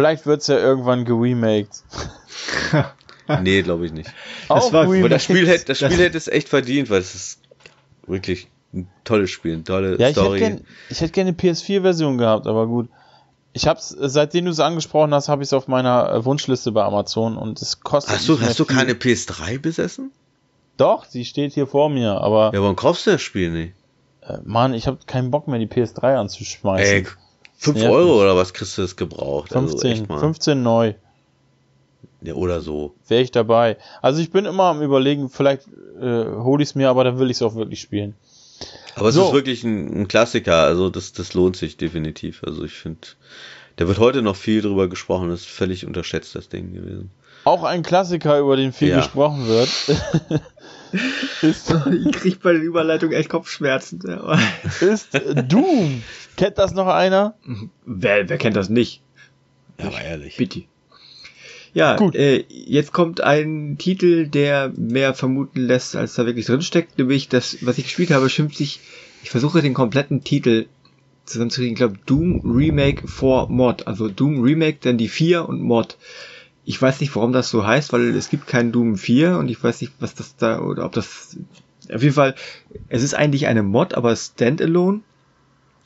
Vielleicht wird es ja irgendwann geremaked. *laughs* nee, glaube ich nicht. Das, war, das Spiel, hätte, das Spiel hätte es echt verdient, weil es ist wirklich ein tolles Spiel, eine tolle ja, Story. Ich hätte, gern, ich hätte gerne eine PS4-Version gehabt, aber gut. Ich hab's, seitdem du es angesprochen hast, habe ich es auf meiner äh, Wunschliste bei Amazon und es kostet. Hast du, hast du keine PS3 besessen? Doch, sie steht hier vor mir, aber. Ja, warum kaufst du das Spiel nicht? Äh, Mann, ich habe keinen Bock mehr, die PS3 anzuschmeißen. Ey, 5 Euro oder was kriegst du das gebraucht? 15, also 15 neu. Ja, oder so. Wäre ich dabei. Also ich bin immer am überlegen, vielleicht äh, hole ich es mir, aber dann will ich es auch wirklich spielen. Aber es so. ist wirklich ein, ein, Klassiker, also das, das lohnt sich definitiv. Also ich finde, da wird heute noch viel drüber gesprochen, das ist völlig unterschätzt, das Ding gewesen. Auch ein Klassiker, über den viel ja. gesprochen wird. *laughs* ist, ich krieg bei den Überleitungen echt Kopfschmerzen. ist Doom. Kennt das noch einer? Wer, wer kennt das nicht? Ja, aber ehrlich. Bitte. Ja, Gut. Äh, jetzt kommt ein Titel, der mehr vermuten lässt, als da wirklich drinsteckt, nämlich das, was ich gespielt habe, schimpft sich, ich versuche den kompletten Titel zusammenzukriegen, ich glaube Doom Remake for Mod, also Doom Remake, dann die 4 und Mod. Ich weiß nicht, warum das so heißt, weil es gibt keinen Doom 4 und ich weiß nicht, was das da, oder ob das, auf jeden Fall, es ist eigentlich eine Mod, aber Standalone.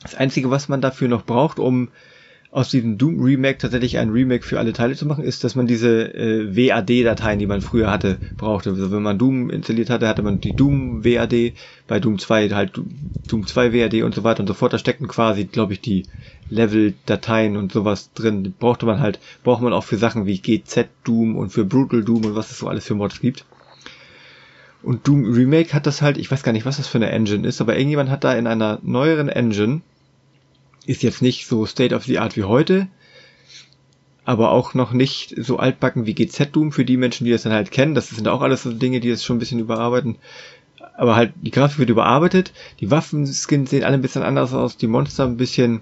Das einzige, was man dafür noch braucht, um aus diesem Doom Remake tatsächlich ein Remake für alle Teile zu machen, ist, dass man diese äh, WAD-Dateien, die man früher hatte, brauchte. Also wenn man Doom installiert hatte, hatte man die Doom WAD, bei Doom 2 halt Doom 2 WAD und so weiter und so fort. Da steckten quasi, glaube ich, die Level-Dateien und sowas drin. Brauchte man halt, braucht man auch für Sachen wie GZ Doom und für Brutal Doom und was es so alles für Mods gibt. Und Doom Remake hat das halt, ich weiß gar nicht, was das für eine Engine ist, aber irgendjemand hat da in einer neueren Engine ist jetzt nicht so State of the Art wie heute, aber auch noch nicht so altbacken wie GZ Doom für die Menschen, die das dann halt kennen. Das sind auch alles so Dinge, die das schon ein bisschen überarbeiten. Aber halt, die Grafik wird überarbeitet, die Waffenskins sehen alle ein bisschen anders aus, die Monster ein bisschen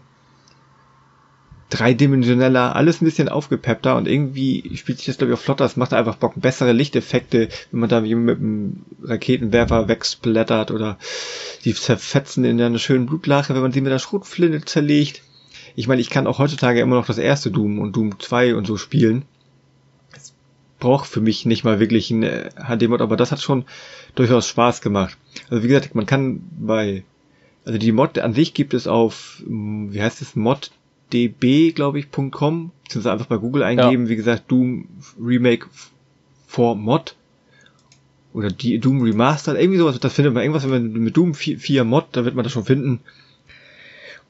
dreidimensioneller, alles ein bisschen aufgepeppter und irgendwie spielt sich das glaube ich auch flotter, es macht einfach Bock, bessere Lichteffekte, wenn man da mit einem Raketenwerfer wegsplattert oder die zerfetzen in einer schönen Blutlache, wenn man sie mit der Schrotflinte zerlegt. Ich meine, ich kann auch heutzutage immer noch das erste Doom und Doom 2 und so spielen. Es braucht für mich nicht mal wirklich ein HD-Mod, aber das hat schon durchaus Spaß gemacht. Also wie gesagt, man kann bei also die Mod an sich gibt es auf, wie heißt es, Mod db, glaube ich, .com, beziehungsweise einfach bei Google eingeben, ja. wie gesagt, Doom Remake for Mod oder die Doom Remastered, irgendwie sowas, das findet man irgendwas, wenn man mit Doom 4, 4 Mod, da wird man das schon finden.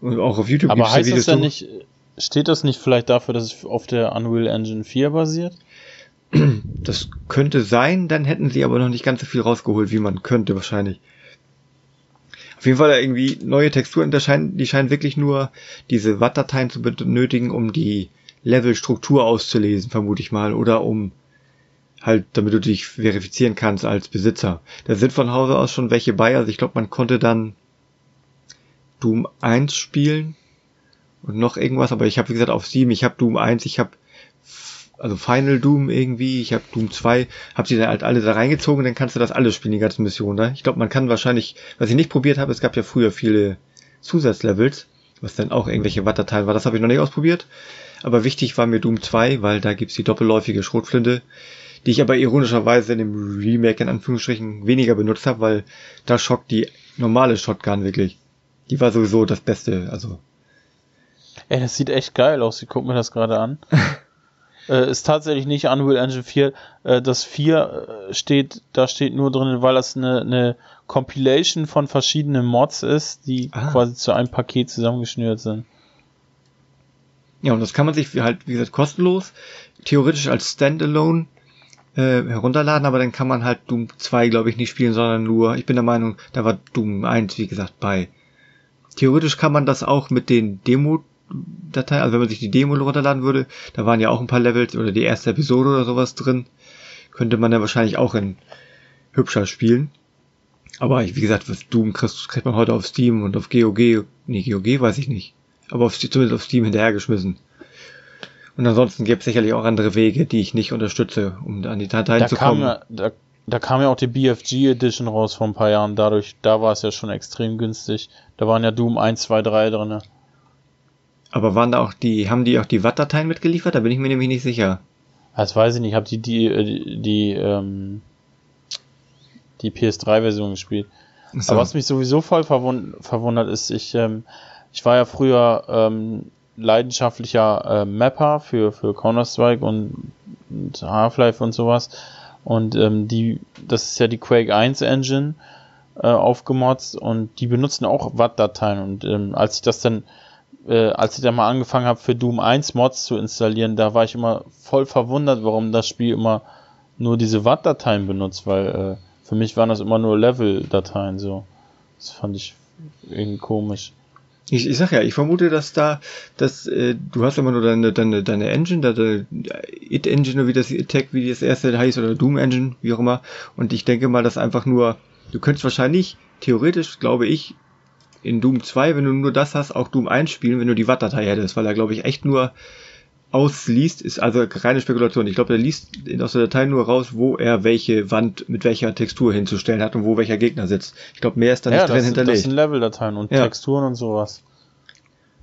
Und auch auf YouTube Aber heißt das denn nicht, steht das nicht vielleicht dafür, dass es auf der Unreal Engine 4 basiert? Das könnte sein, dann hätten sie aber noch nicht ganz so viel rausgeholt, wie man könnte wahrscheinlich. Auf jeden Fall irgendwie neue Texturen, die scheinen, die scheinen wirklich nur diese Watt-Dateien zu benötigen, um die Level-Struktur auszulesen, vermute ich mal, oder um halt, damit du dich verifizieren kannst als Besitzer. Da sind von Hause aus schon welche bei, also ich glaube, man konnte dann Doom 1 spielen und noch irgendwas, aber ich habe wie gesagt auf Steam, ich habe Doom 1, ich habe also Final Doom irgendwie, ich habe Doom 2, habe sie dann halt alle da reingezogen, dann kannst du das alles spielen, die ganzen Missionen. Ne? Ich glaube, man kann wahrscheinlich, was ich nicht probiert habe, es gab ja früher viele Zusatzlevels, was dann auch irgendwelche Wattdateien war, das habe ich noch nicht ausprobiert. Aber wichtig war mir Doom 2, weil da gibt's die doppelläufige Schrotflinte, die ich aber ironischerweise in dem Remake in Anführungsstrichen weniger benutzt habe, weil da schockt die normale Shotgun wirklich. Die war sowieso das Beste, also. Ey, das sieht echt geil aus, ich guck mir das gerade an. *laughs* äh, ist tatsächlich nicht Unreal Engine 4. Äh, das 4 äh, steht, da steht nur drin, weil das eine, eine Compilation von verschiedenen Mods ist, die ah. quasi zu einem Paket zusammengeschnürt sind. Ja, und das kann man sich halt, wie gesagt, kostenlos, theoretisch als Standalone äh, herunterladen, aber dann kann man halt Doom 2, glaube ich, nicht spielen, sondern nur, ich bin der Meinung, da war Doom 1, wie gesagt, bei. Theoretisch kann man das auch mit den Demo Datei, also wenn man sich die Demo runterladen würde, da waren ja auch ein paar Levels oder die erste Episode oder sowas drin, könnte man dann wahrscheinlich auch in hübscher spielen. Aber wie gesagt, was Doom kriegt, kriegt man heute auf Steam und auf GOG, nee, GOG weiß ich nicht, aber auf, zumindest auf Steam hinterhergeschmissen. Und ansonsten gibt es sicherlich auch andere Wege, die ich nicht unterstütze, um an die Dateien da zu kommen. Ja, da, da kam ja auch die BFG Edition raus vor ein paar Jahren, dadurch, da war es ja schon extrem günstig. Da waren ja Doom 1, 2, 3 drinne. Aber waren da auch die, haben die auch die Watt-Dateien mitgeliefert? Da bin ich mir nämlich nicht sicher. Das weiß ich nicht, ich habe die, die, äh, die, die, ähm, die PS3-Version gespielt. So. Aber was mich sowieso voll verwund verwundert ist, ich, ähm, ich war ja früher ähm, leidenschaftlicher äh, Mapper für, für Counter-Strike und, und Half-Life und sowas. Und ähm, die, das ist ja die Quake 1 Engine äh, aufgemotzt und die benutzen auch Watt-Dateien. Und ähm, als ich das dann, äh, als ich dann mal angefangen habe für Doom 1 Mods zu installieren, da war ich immer voll verwundert, warum das Spiel immer nur diese Watt-Dateien benutzt, weil äh, für mich waren das immer nur Level-Dateien so. Das fand ich irgendwie komisch. Ich, ich sag ja, ich vermute, dass da, dass äh, du hast immer nur deine, deine, deine Engine, deine It Engine oder wie das Attack, wie das erste heißt, oder Doom Engine, wie auch immer. Und ich denke mal, dass einfach nur, du könntest wahrscheinlich, theoretisch, glaube ich, in Doom 2, wenn du nur das hast, auch Doom 1 spielen, wenn du die Watt-Datei hättest, weil er, glaube ich, echt nur ausliest, ist also reine Spekulation. Ich glaube, er liest aus der Datei nur raus, wo er welche Wand mit welcher Textur hinzustellen hat und wo welcher Gegner sitzt. Ich glaube, mehr ist da ja, nicht drin das, hinterlegt. Das sind Level-Dateien und ja. Texturen und sowas.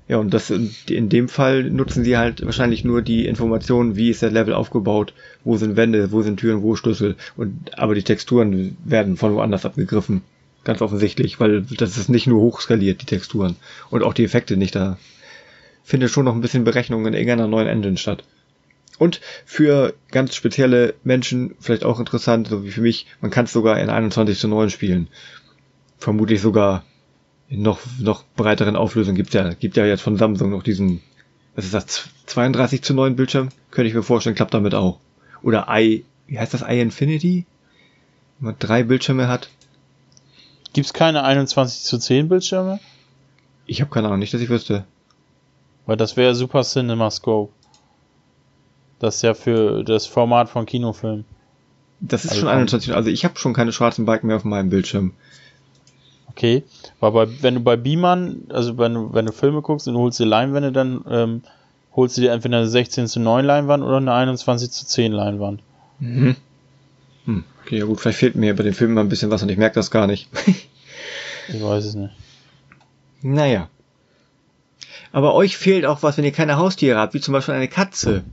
Ja, und das in dem Fall nutzen sie halt wahrscheinlich nur die Informationen, wie ist der Level aufgebaut, wo sind Wände, wo sind Türen, wo Schlüssel. Und aber die Texturen werden von woanders abgegriffen. Ganz offensichtlich, weil das ist nicht nur hochskaliert, die Texturen. Und auch die Effekte nicht da findet schon noch ein bisschen Berechnung in irgendeiner neuen Engine statt. Und für ganz spezielle Menschen vielleicht auch interessant, so wie für mich, man kann es sogar in 21 zu 9 spielen. Vermutlich sogar in noch, noch breiteren Auflösungen gibt's ja, gibt ja jetzt von Samsung noch diesen, was ist das, 32 zu 9 Bildschirm? Könnte ich mir vorstellen, klappt damit auch. Oder i, wie heißt das, i Infinity? Wenn man drei Bildschirme hat. Gibt's keine 21 zu 10 Bildschirme? Ich habe keine Ahnung, nicht, dass ich wüsste. Weil das wäre Super Cinema Scope. Das ist ja für das Format von Kinofilmen. Das ist also schon 21. Also ich habe schon keine schwarzen Balken mehr auf meinem Bildschirm. Okay, aber bei, wenn du bei Beamern, also wenn du, wenn du Filme guckst und holst dir Leinwände, dann ähm, holst du dir entweder eine 16 zu 9 Leinwand oder eine 21 zu 10 Leinwand. Mhm. Hm. Okay, ja gut, vielleicht fehlt mir bei den Filmen mal ein bisschen was und ich merke das gar nicht. ich weiß es nicht. Naja. Aber euch fehlt auch was, wenn ihr keine Haustiere habt, wie zum Beispiel eine Katze.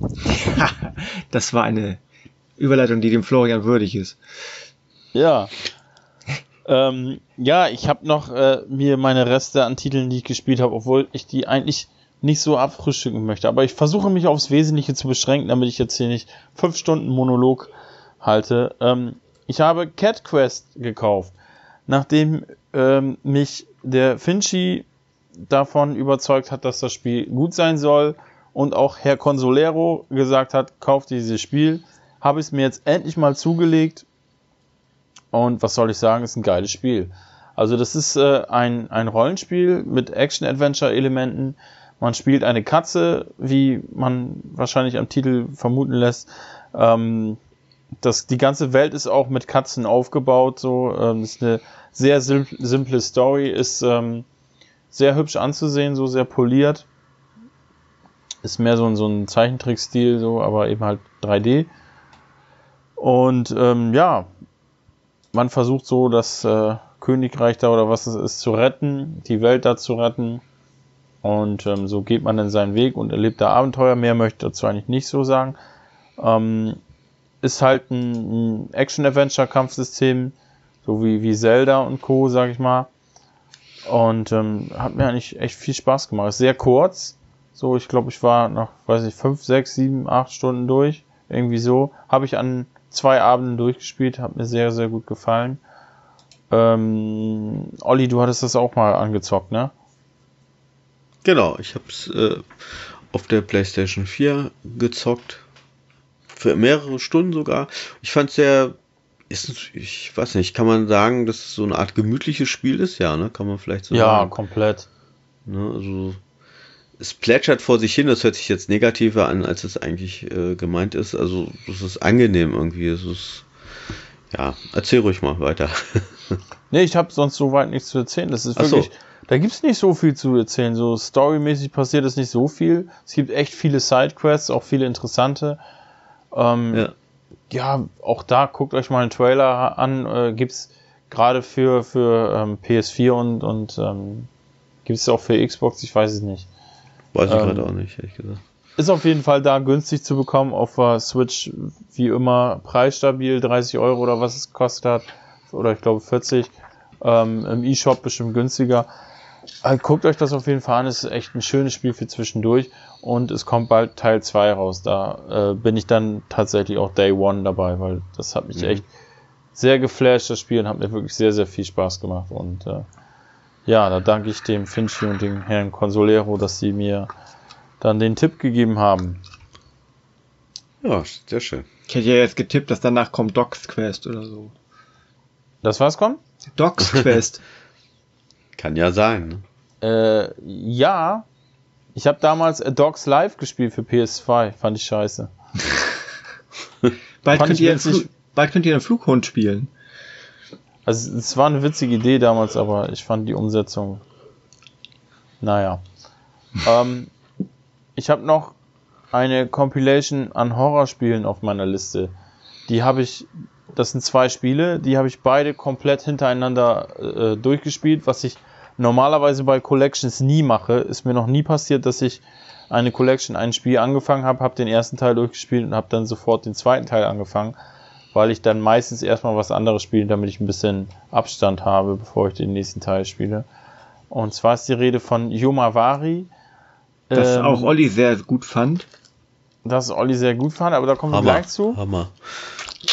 *laughs* das war eine Überleitung, die dem Florian würdig ist. Ja. *laughs* ähm, ja, ich habe noch äh, mir meine Reste an Titeln, die ich gespielt habe, obwohl ich die eigentlich nicht so abfrühstücken möchte. Aber ich versuche mich aufs Wesentliche zu beschränken, damit ich jetzt hier nicht fünf Stunden Monolog halte. Ähm, ich habe Cat Quest gekauft, nachdem ähm, mich der Finchi davon überzeugt hat, dass das Spiel gut sein soll und auch Herr Consolero gesagt hat, kauft dieses Spiel, habe ich es mir jetzt endlich mal zugelegt und was soll ich sagen, ist ein geiles Spiel. Also das ist äh, ein, ein Rollenspiel mit Action-Adventure-Elementen. Man spielt eine Katze, wie man wahrscheinlich am Titel vermuten lässt. Ähm, das, die ganze Welt ist auch mit Katzen aufgebaut. So, ähm, ist eine sehr simple Story. Ist ähm, sehr hübsch anzusehen, so sehr poliert. Ist mehr so ein, so ein Zeichentrickstil, so, aber eben halt 3D. Und ähm, ja, man versucht so das äh, Königreich da oder was es ist zu retten, die Welt da zu retten. Und ähm, so geht man dann seinen Weg und erlebt da Abenteuer. Mehr möchte ich dazu eigentlich nicht so sagen. Ähm, ist halt ein, ein Action-Adventure-Kampfsystem, so wie, wie Zelda und Co., sag ich mal. Und ähm, hat mir eigentlich echt viel Spaß gemacht. Ist sehr kurz, So, ich glaube, ich war nach, weiß ich, fünf, sechs, sieben, acht Stunden durch. Irgendwie so. Habe ich an zwei Abenden durchgespielt, hat mir sehr, sehr gut gefallen. Ähm, Olli, du hattest das auch mal angezockt, ne? Genau, ich habe es äh, auf der PlayStation 4 gezockt. Für mehrere Stunden sogar. Ich fand es sehr, ist, ich weiß nicht, kann man sagen, dass es so eine Art gemütliches Spiel ist? Ja, ne? Kann man vielleicht so ja, sagen. Ja, komplett. Ne, also es plätschert vor sich hin, das hört sich jetzt negativer an, als es eigentlich äh, gemeint ist. Also es ist angenehm irgendwie. Es ist ja, erzähl ruhig mal weiter. *laughs* nee, ich habe sonst soweit nichts zu erzählen. Das ist wirklich, so. da gibt's nicht so viel zu erzählen. So storymäßig passiert es nicht so viel. Es gibt echt viele Sidequests, auch viele interessante. Ähm, ja. ja. auch da guckt euch mal einen Trailer an. Äh, gibt's gerade für für ähm, PS4 und und ähm, gibt's auch für Xbox. Ich weiß es nicht. Weiß ich ähm, gerade auch nicht, ehrlich gesagt. Ist auf jeden Fall da günstig zu bekommen auf der Switch, wie immer preisstabil, 30 Euro oder was es kostet hat. Oder ich glaube 40. Ähm, Im E-Shop bestimmt günstiger. Also guckt euch das auf jeden Fall an, es ist echt ein schönes Spiel für zwischendurch und es kommt bald Teil 2 raus. Da äh, bin ich dann tatsächlich auch Day One dabei, weil das hat mich mhm. echt sehr geflasht, das Spiel, und hat mir wirklich sehr, sehr viel Spaß gemacht. Und äh, ja, da danke ich dem Finchi und dem Herrn Consolero, dass sie mir dann den Tipp gegeben haben. Ja, sehr schön. Ich hätte ja jetzt getippt, dass danach kommt Docs Quest oder so. Das was kommt? Docs Quest. *laughs* Kann ja sein. Ne? Äh, ja. Ich habe damals A Dogs Live gespielt für PS2. Fand ich scheiße. *laughs* bald, könnt ihr bald könnt ihr einen Flughund spielen. Also es war eine witzige Idee damals, aber ich fand die Umsetzung. Naja. *laughs* ähm, ich habe noch eine Compilation an Horrorspielen auf meiner Liste. Die habe ich, das sind zwei Spiele, die habe ich beide komplett hintereinander äh, durchgespielt, was ich normalerweise bei Collections nie mache. Ist mir noch nie passiert, dass ich eine Collection, ein Spiel angefangen habe, habe den ersten Teil durchgespielt und habe dann sofort den zweiten Teil angefangen, weil ich dann meistens erstmal was anderes spiele, damit ich ein bisschen Abstand habe, bevor ich den nächsten Teil spiele. Und zwar ist die Rede von Yomawari. Das ähm, auch Olli sehr gut fand. Das Olli sehr gut fand, aber da kommen wir gleich zu. Hammer.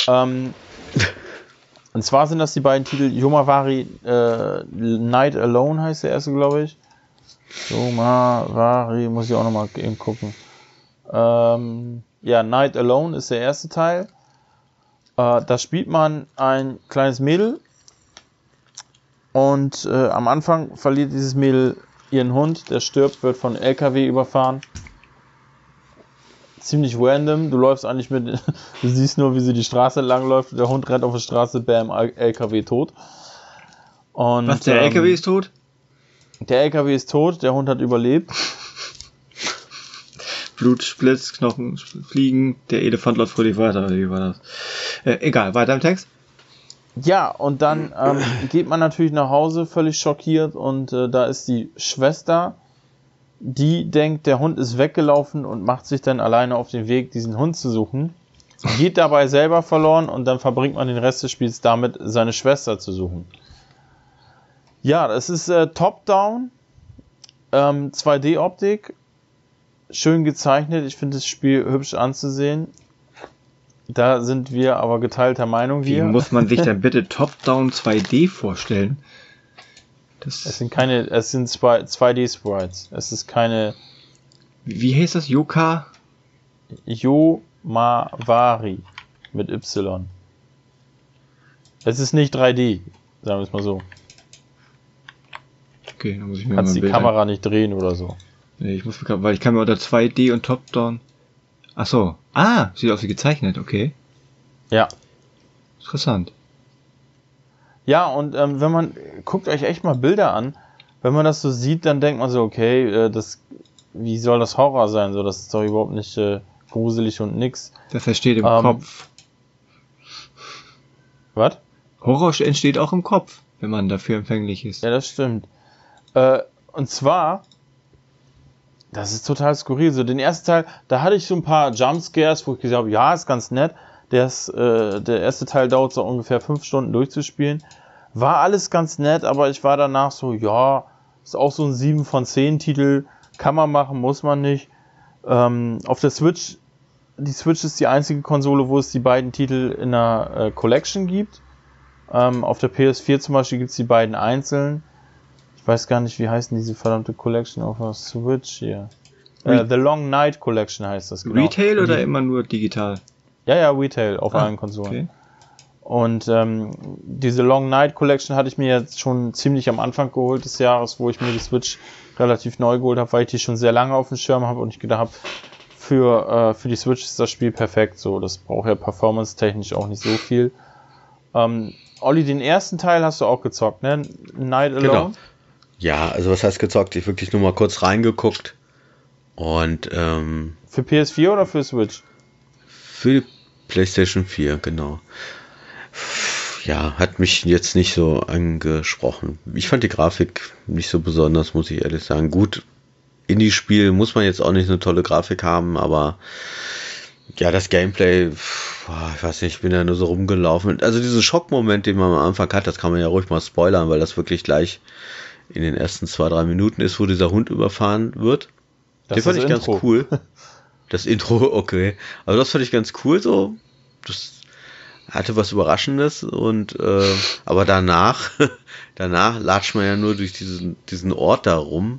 Ähm, *laughs* und zwar sind das die beiden Titel Yomavari äh, Night Alone heißt der erste, glaube ich. Yomavari, muss ich auch nochmal eben gucken. Ähm, ja, Night Alone ist der erste Teil. Äh, da spielt man ein kleines Mädel und äh, am Anfang verliert dieses Mädel ihren Hund, der stirbt, wird von LKW überfahren. Ziemlich random. Du läufst eigentlich mit, *laughs* du siehst nur, wie sie die Straße lang läuft. Der Hund rennt auf der Straße, bam, LKW tot. Und, Was, der ähm, LKW ist tot? Der LKW ist tot, der Hund hat überlebt. *laughs* Blutsplitz, Knochen fliegen, der Elefant läuft fröhlich weiter, wie war das? Äh, egal, weiter im Text. Ja, und dann ähm, geht man natürlich nach Hause völlig schockiert und äh, da ist die Schwester, die denkt, der Hund ist weggelaufen und macht sich dann alleine auf den Weg, diesen Hund zu suchen. Geht dabei selber verloren und dann verbringt man den Rest des Spiels damit, seine Schwester zu suchen. Ja, das ist äh, Top-Down, ähm, 2D-Optik, schön gezeichnet. Ich finde das Spiel hübsch anzusehen. Da sind wir aber geteilter Meinung Wie hier. muss man sich denn bitte Top-Down 2D vorstellen? Das es sind keine, es sind 2D-Sprites. Es ist keine. Wie heißt das? Yoka? Yomavari mit Y. Es ist nicht 3D, sagen wir es mal so. Okay, dann muss ich mir Kannst mal die Kamera nicht drehen oder so. Nee, ich muss, weil ich kann mir unter 2D und Top-Down. Ach so. Ah, sieht aus wie gezeichnet, okay. Ja. Interessant. Ja, und ähm, wenn man, guckt euch echt mal Bilder an, wenn man das so sieht, dann denkt man so, okay, äh, das, wie soll das Horror sein? So, das ist doch überhaupt nicht äh, gruselig und nix. Das entsteht im ähm, Kopf. Was? Horror entsteht auch im Kopf, wenn man dafür empfänglich ist. Ja, das stimmt. Äh, und zwar das ist total skurril. So den ersten Teil, da hatte ich so ein paar Jumpscares, wo ich gesagt habe, ja, ist ganz nett. Der, ist, äh, der erste Teil dauert so ungefähr fünf Stunden durchzuspielen. War alles ganz nett, aber ich war danach so, ja, ist auch so ein 7 von 10 Titel. Kann man machen, muss man nicht. Ähm, auf der Switch, die Switch ist die einzige Konsole, wo es die beiden Titel in einer äh, Collection gibt. Ähm, auf der PS4 zum Beispiel gibt es die beiden einzeln. Ich weiß gar nicht, wie heißen diese verdammte Collection auf der Switch hier. Äh, The Long Night Collection heißt das. Genau. Retail oder immer nur digital? Ja, ja, Retail auf ah, allen Konsolen. Okay. Und ähm, diese Long Night Collection hatte ich mir jetzt schon ziemlich am Anfang geholt des Jahres, wo ich mir die Switch relativ neu geholt habe, weil ich die schon sehr lange auf dem Schirm habe und ich gedacht habe, für, äh, für die Switch ist das Spiel perfekt. So, das braucht ja performance-technisch auch nicht so viel. Ähm, Olli, den ersten Teil hast du auch gezockt, ne? Night Alone? Genau. Ja, also was heißt gezockt? Ich wirklich nur mal kurz reingeguckt. Und ähm, für PS4 oder für Switch? Für die PlayStation 4, genau. Ja, hat mich jetzt nicht so angesprochen. Ich fand die Grafik nicht so besonders, muss ich ehrlich sagen. Gut, Indie-Spiel muss man jetzt auch nicht eine tolle Grafik haben, aber ja, das Gameplay, ich weiß nicht, ich bin ja nur so rumgelaufen. Also diesen Schockmoment, den man am Anfang hat, das kann man ja ruhig mal spoilern, weil das wirklich gleich in den ersten zwei, drei Minuten ist, wo dieser Hund überfahren wird. Das den fand ich Intro. ganz cool. *laughs* Das Intro, *laughs* okay. Also das fand ich ganz cool so. Das hatte was Überraschendes und äh, aber danach, *laughs* danach latscht man ja nur durch diesen, diesen Ort da rum.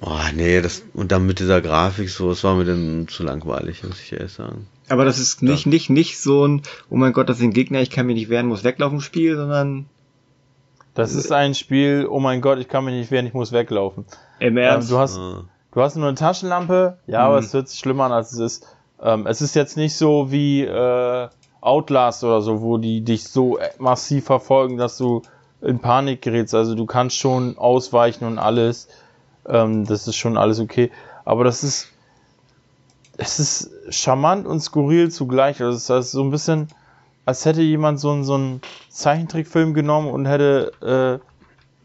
Oh, nee, das, und dann mit dieser Grafik so, es war mir dann zu langweilig, muss ich ehrlich sagen. Aber das ist nicht, ja. nicht, nicht so ein, oh mein Gott, das sind Gegner, ich kann mich nicht wehren, muss weglaufen Spiel, sondern. Das ist ein Spiel, oh mein Gott, ich kann mich nicht wehren, ich muss weglaufen. Im Ernst? Ähm, du hast, ah. Du hast nur eine Taschenlampe, ja, mhm. aber es hört sich schlimmer an, als es ist. Ähm, es ist jetzt nicht so wie äh, Outlast oder so, wo die dich so massiv verfolgen, dass du in Panik gerätst. Also du kannst schon ausweichen und alles. Ähm, das ist schon alles okay. Aber das ist, es ist charmant und skurril zugleich. Also es ist so ein bisschen, als hätte jemand so, so einen Zeichentrickfilm genommen und hätte äh,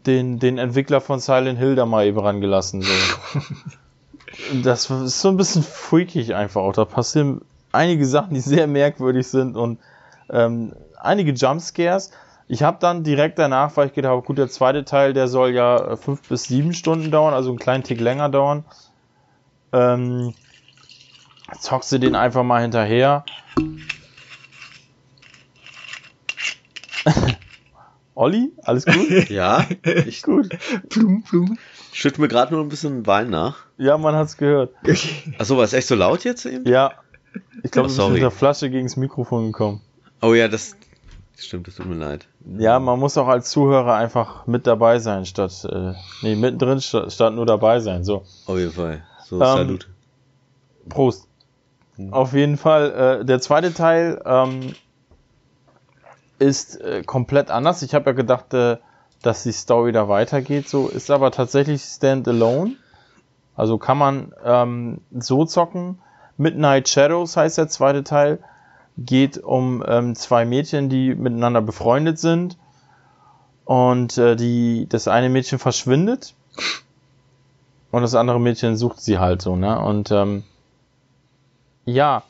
den, den Entwickler von Silent Hill da mal eben rangelassen. So. *laughs* das ist so ein bisschen freakig einfach auch. Da passieren einige Sachen, die sehr merkwürdig sind und ähm, einige Jumpscares. Ich habe dann direkt danach, weil ich gedacht habe, gut, der zweite Teil, der soll ja äh, fünf bis sieben Stunden dauern, also einen kleinen Tick länger dauern. Ähm, zockst du den einfach mal hinterher. *laughs* Olli, alles gut? *laughs* ja, ich, *laughs* gut. Plum, plum. Schütt mir gerade nur ein bisschen Wein nach. Ja, man hat's gehört. *laughs* Achso, war es echt so laut jetzt eben? Ja. Ich glaube, oh, du bist mit der Flasche gegen das Mikrofon gekommen. Oh ja, das, Stimmt, das tut mir leid. Ja, man muss auch als Zuhörer einfach mit dabei sein, statt, äh, nee, mittendrin statt, statt nur dabei sein, so. Auf jeden Fall. So, ähm, Salut. Prost. Mhm. Auf jeden Fall, äh, der zweite Teil ähm, ist äh, komplett anders. Ich habe ja gedacht, äh, dass die Story da weitergeht, so ist aber tatsächlich Standalone. Also kann man ähm, so zocken. Midnight Shadows heißt der zweite Teil geht um ähm, zwei Mädchen, die miteinander befreundet sind. Und äh, die, das eine Mädchen verschwindet und das andere Mädchen sucht sie halt so, ne? Und ähm, ja,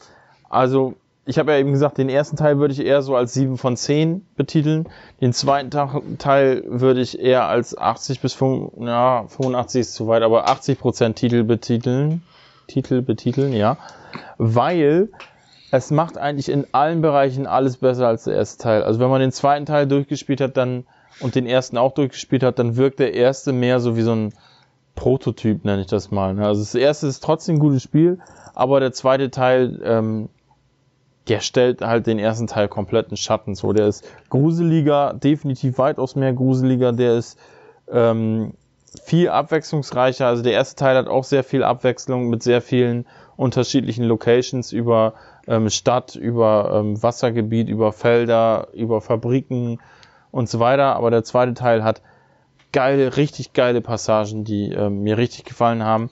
also ich habe ja eben gesagt, den ersten Teil würde ich eher so als 7 von 10 betiteln. Den zweiten Teil würde ich eher als 80 bis 5, ja, 85 ist zu weit, aber 80% Titel betiteln. Titel betiteln, ja. Weil es macht eigentlich in allen Bereichen alles besser als der erste Teil. Also wenn man den zweiten Teil durchgespielt hat, dann und den ersten auch durchgespielt hat, dann wirkt der erste mehr so wie so ein Prototyp, nenne ich das mal. Ne? Also das erste ist trotzdem ein gutes Spiel, aber der zweite Teil, ähm, der stellt halt den ersten Teil komplett in Schatten. So, der ist gruseliger, definitiv weitaus mehr gruseliger. Der ist ähm, viel abwechslungsreicher. Also der erste Teil hat auch sehr viel Abwechslung mit sehr vielen unterschiedlichen Locations über ähm, Stadt, über ähm, Wassergebiet, über Felder, über Fabriken und so weiter. Aber der zweite Teil hat geile, richtig geile Passagen, die ähm, mir richtig gefallen haben.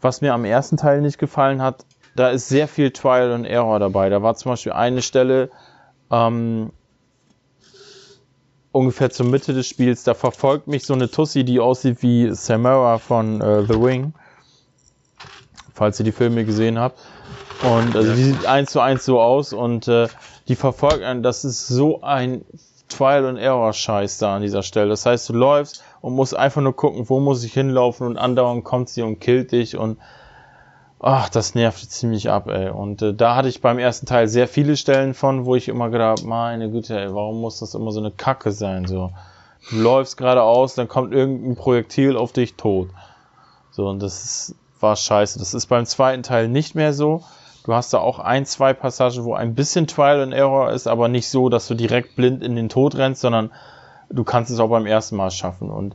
Was mir am ersten Teil nicht gefallen hat, da ist sehr viel Trial and Error dabei. Da war zum Beispiel eine Stelle, ähm, ungefähr zur Mitte des Spiels, da verfolgt mich so eine Tussi, die aussieht wie Samara von äh, The Ring. Falls ihr die Filme gesehen habt. Und also die sieht eins zu eins so aus und äh, die verfolgt einen. Das ist so ein Trial and Error Scheiß da an dieser Stelle. Das heißt, du läufst und musst einfach nur gucken, wo muss ich hinlaufen und andauernd kommt sie und killt dich und ach, das nervt ziemlich ab, ey. Und äh, da hatte ich beim ersten Teil sehr viele Stellen von, wo ich immer gedacht, meine Güte, ey, warum muss das immer so eine Kacke sein, so. Du läufst geradeaus, dann kommt irgendein Projektil auf dich tot. So, und das ist, war scheiße. Das ist beim zweiten Teil nicht mehr so. Du hast da auch ein, zwei Passagen, wo ein bisschen Trial and Error ist, aber nicht so, dass du direkt blind in den Tod rennst, sondern du kannst es auch beim ersten Mal schaffen. Und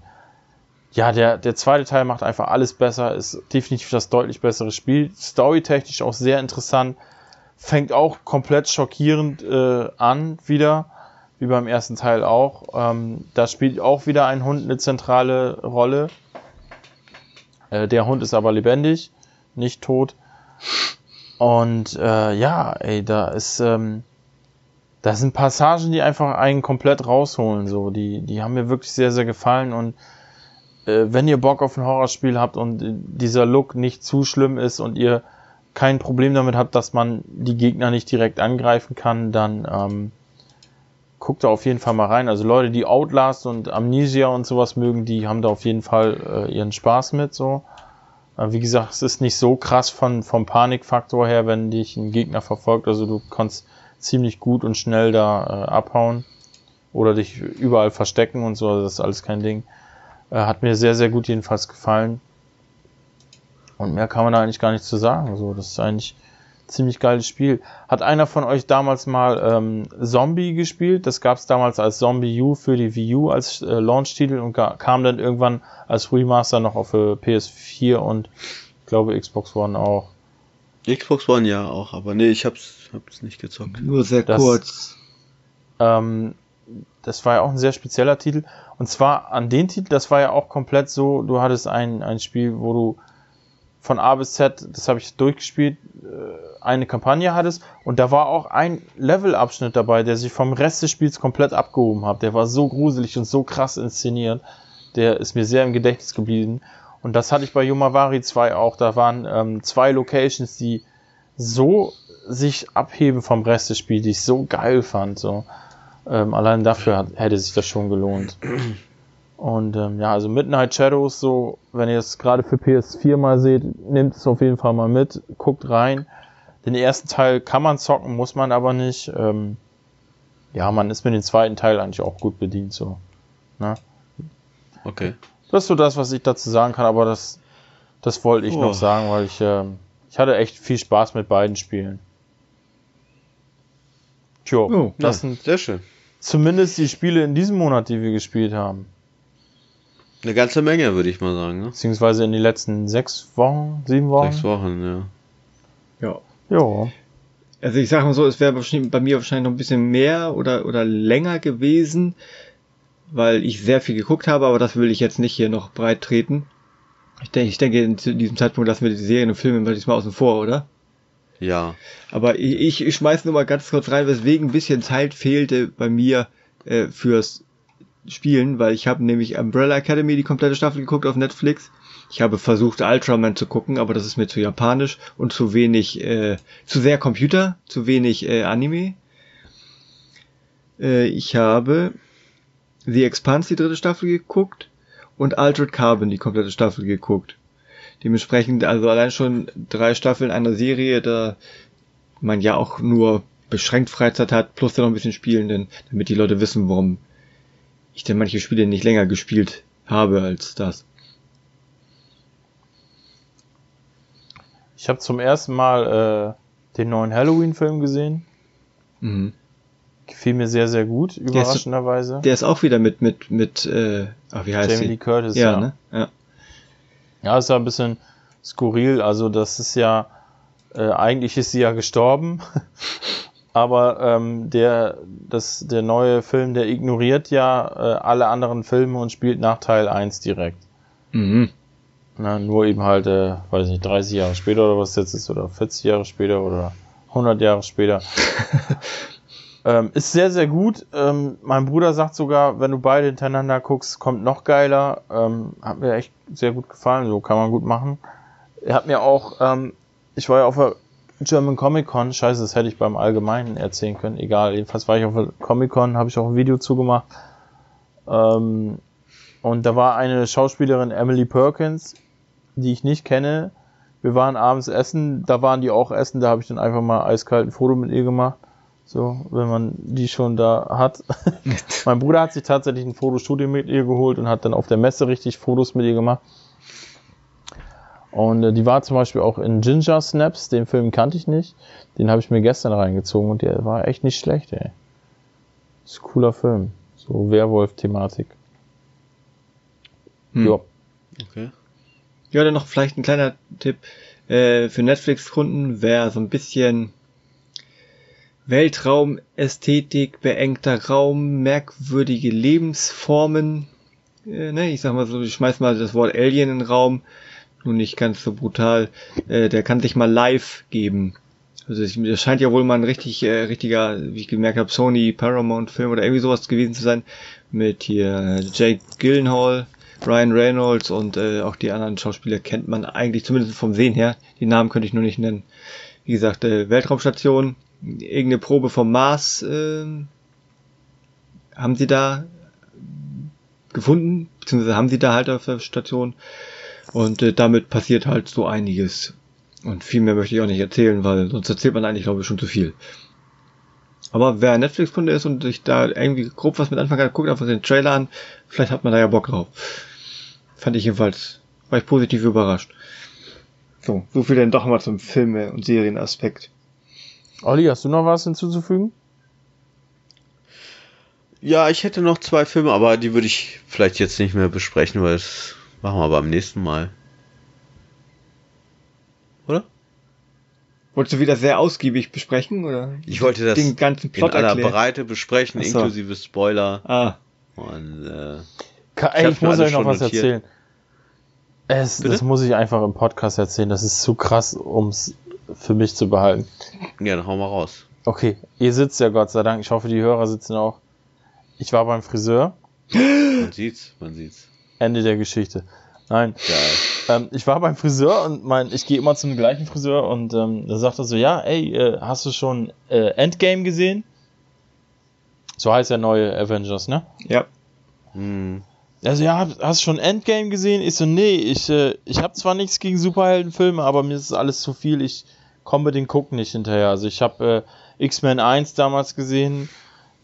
ja, der, der zweite Teil macht einfach alles besser, ist definitiv das deutlich bessere Spiel. Storytechnisch auch sehr interessant. Fängt auch komplett schockierend äh, an wieder, wie beim ersten Teil auch. Ähm, da spielt auch wieder ein Hund eine zentrale Rolle. Äh, der Hund ist aber lebendig, nicht tot. Und äh, ja, ey, da ist, ähm, da sind Passagen, die einfach einen komplett rausholen. So, die, die haben mir wirklich sehr, sehr gefallen. Und wenn ihr Bock auf ein Horrorspiel habt und dieser Look nicht zu schlimm ist und ihr kein Problem damit habt, dass man die Gegner nicht direkt angreifen kann, dann ähm, guckt da auf jeden Fall mal rein. Also Leute, die Outlast und Amnesia und sowas mögen, die haben da auf jeden Fall äh, ihren Spaß mit. So. Wie gesagt, es ist nicht so krass von, vom Panikfaktor her, wenn dich ein Gegner verfolgt. Also du kannst ziemlich gut und schnell da äh, abhauen oder dich überall verstecken und so. Also das ist alles kein Ding. Äh, hat mir sehr, sehr gut jedenfalls gefallen. Und mehr kann man da eigentlich gar nicht zu sagen. So, das ist eigentlich ziemlich geiles Spiel. Hat einer von euch damals mal ähm, Zombie gespielt? Das gab es damals als Zombie U für die Wii U als äh, Launch-Titel und kam dann irgendwann als Remaster noch auf äh, PS4 und ich glaube Xbox One auch. Xbox One ja auch, aber nee, ich hab's, hab's nicht gezockt. Nur sehr das, kurz. Ähm, das war ja auch ein sehr spezieller Titel. Und zwar an den Titel, das war ja auch komplett so, du hattest ein, ein Spiel, wo du von A bis Z, das habe ich durchgespielt, äh, eine Kampagne hattest und da war auch ein Levelabschnitt dabei, der sich vom Rest des Spiels komplett abgehoben hat. Der war so gruselig und so krass inszeniert. Der ist mir sehr im Gedächtnis geblieben. Und das hatte ich bei Yomavari 2 auch. Da waren ähm, zwei Locations, die so sich abheben vom Rest des Spiels, die ich so geil fand. So. Ähm, allein dafür hat, hätte sich das schon gelohnt. Und ähm, ja, also Midnight Shadows, so, wenn ihr es gerade für PS4 mal seht, nehmt es auf jeden Fall mal mit, guckt rein. Den ersten Teil kann man zocken, muss man aber nicht. Ähm, ja, man ist mit dem zweiten Teil eigentlich auch gut bedient, so. Ne? Okay. Das ist so das, was ich dazu sagen kann, aber das, das wollte ich oh. noch sagen, weil ich, äh, ich hatte echt viel Spaß mit beiden Spielen. Tjo, oh, das ja, sind sehr schön. Zumindest die Spiele in diesem Monat, die wir gespielt haben. Eine ganze Menge, würde ich mal sagen. Ne? Beziehungsweise in den letzten sechs Wochen, sieben Wochen. Sechs Wochen, ja. Ja. Ja. Also ich sage mal so, es wäre bei mir wahrscheinlich noch ein bisschen mehr oder, oder länger gewesen, weil ich sehr viel geguckt habe, aber das will ich jetzt nicht hier noch breit treten. Ich denke, ich denke, in diesem Zeitpunkt lassen wir die Serien und Filme diesmal außen vor, oder? Ja. Aber ich, ich, schmeiß nur mal ganz kurz rein, weswegen ein bisschen Zeit fehlte bei mir äh, fürs spielen, weil ich habe nämlich Umbrella Academy die komplette Staffel geguckt auf Netflix. Ich habe versucht Ultraman zu gucken, aber das ist mir zu japanisch und zu wenig, äh, zu sehr Computer, zu wenig äh, Anime. Äh, ich habe The Expanse die dritte Staffel geguckt und Altered Carbon die komplette Staffel geguckt. Dementsprechend also allein schon drei Staffeln einer Serie, da man ja auch nur beschränkt Freizeit hat, plus dann noch ein bisschen spielen, denn, damit die Leute wissen, warum ich denn manche Spiele nicht länger gespielt habe als das. Ich habe zum ersten Mal äh, den neuen Halloween-Film gesehen. Mhm. Gefiel mir sehr, sehr gut, überraschenderweise. Der ist, der ist auch wieder mit, mit, mit, äh, ach, wie heißt Jamie Lee Curtis, ja. Ja, ne? ja. Ja, ist ja ein bisschen skurril. Also, das ist ja, äh, eigentlich ist sie ja gestorben. *laughs* aber ähm, der, das, der neue Film, der ignoriert ja äh, alle anderen Filme und spielt nach Teil 1 direkt. Mhm. Na, nur eben halt, äh, weiß nicht, 30 Jahre später oder was jetzt ist, oder 40 Jahre später oder 100 Jahre später. *laughs* ähm, ist sehr, sehr gut. Ähm, mein Bruder sagt sogar, wenn du beide hintereinander guckst, kommt noch geiler. Ähm, hat mir echt sehr gut gefallen, so kann man gut machen. Er hat mir auch, ähm, ich war ja auf der German Comic Con, scheiße, das hätte ich beim Allgemeinen erzählen können, egal, jedenfalls war ich auf der Comic Con, habe ich auch ein Video zugemacht. Ähm, und da war eine Schauspielerin, Emily Perkins, die ich nicht kenne. Wir waren abends essen, da waren die auch essen, da habe ich dann einfach mal eiskalt ein Foto mit ihr gemacht. So, wenn man die schon da hat. *laughs* mein Bruder hat sich tatsächlich ein Fotostudio mit ihr geholt und hat dann auf der Messe richtig Fotos mit ihr gemacht. Und äh, die war zum Beispiel auch in Ginger Snaps, den Film kannte ich nicht. Den habe ich mir gestern reingezogen und der war echt nicht schlecht, ey. ist ein cooler Film. So Werwolf-Thematik. Hm. Ja. Okay. Ja, dann noch vielleicht ein kleiner Tipp äh, für Netflix-Kunden, wer so ein bisschen Weltraum, Ästhetik, beengter Raum, merkwürdige Lebensformen, äh, ne, ich sag mal so, ich schmeiß mal das Wort Alien in den Raum, nun nicht ganz so brutal, äh, der kann sich mal live geben. Also das scheint ja wohl mal ein richtig, äh, richtiger, wie ich gemerkt habe, Sony Paramount Film oder irgendwie sowas gewesen zu sein. Mit hier äh, Jake Gyllenhaal, Ryan Reynolds und äh, auch die anderen Schauspieler kennt man eigentlich zumindest vom Sehen her. Die Namen könnte ich nur nicht nennen. Wie gesagt, äh, Weltraumstation, irgendeine Probe vom Mars äh, haben sie da gefunden, beziehungsweise haben sie da halt auf der Station. Und äh, damit passiert halt so einiges. Und viel mehr möchte ich auch nicht erzählen, weil sonst erzählt man eigentlich, glaube ich, schon zu viel. Aber wer Netflix-Kunde ist und sich da irgendwie grob was mit anfangen kann, guckt einfach den Trailer an. Vielleicht hat man da ja Bock drauf. Fand ich jedenfalls, war ich positiv überrascht. So, so viel denn doch mal zum Filme- und Serienaspekt. Olli, hast du noch was hinzuzufügen? Ja, ich hätte noch zwei Filme, aber die würde ich vielleicht jetzt nicht mehr besprechen, weil das machen wir beim nächsten Mal. Oder? Wolltest du wieder sehr ausgiebig besprechen, oder? Ich wollte das den ganzen Plot in aller erklären. Breite besprechen, so. inklusive Spoiler. Ah. Und, äh, Ey, ich, ich muss euch noch was notiert. erzählen. Es, das muss ich einfach im Podcast erzählen. Das ist zu krass, um es für mich zu behalten. Ja, dann hau mal raus. Okay, ihr sitzt ja Gott sei Dank. Ich hoffe, die Hörer sitzen auch. Ich war beim Friseur. Man sieht's, man sieht's. Ende der Geschichte. Nein. Ähm, ich war beim Friseur und mein, ich gehe immer zum gleichen Friseur und ähm, da sagt er so, ja, ey, äh, hast du schon äh, Endgame gesehen? So heißt der neue Avengers, ne? Ja. Hm. Also ja, hast du schon Endgame gesehen? Ich so, nee, ich, äh, ich habe zwar nichts gegen Superheldenfilme, aber mir ist alles zu viel. Ich komme den Gucken nicht hinterher. Also ich habe äh, X-Men 1 damals gesehen,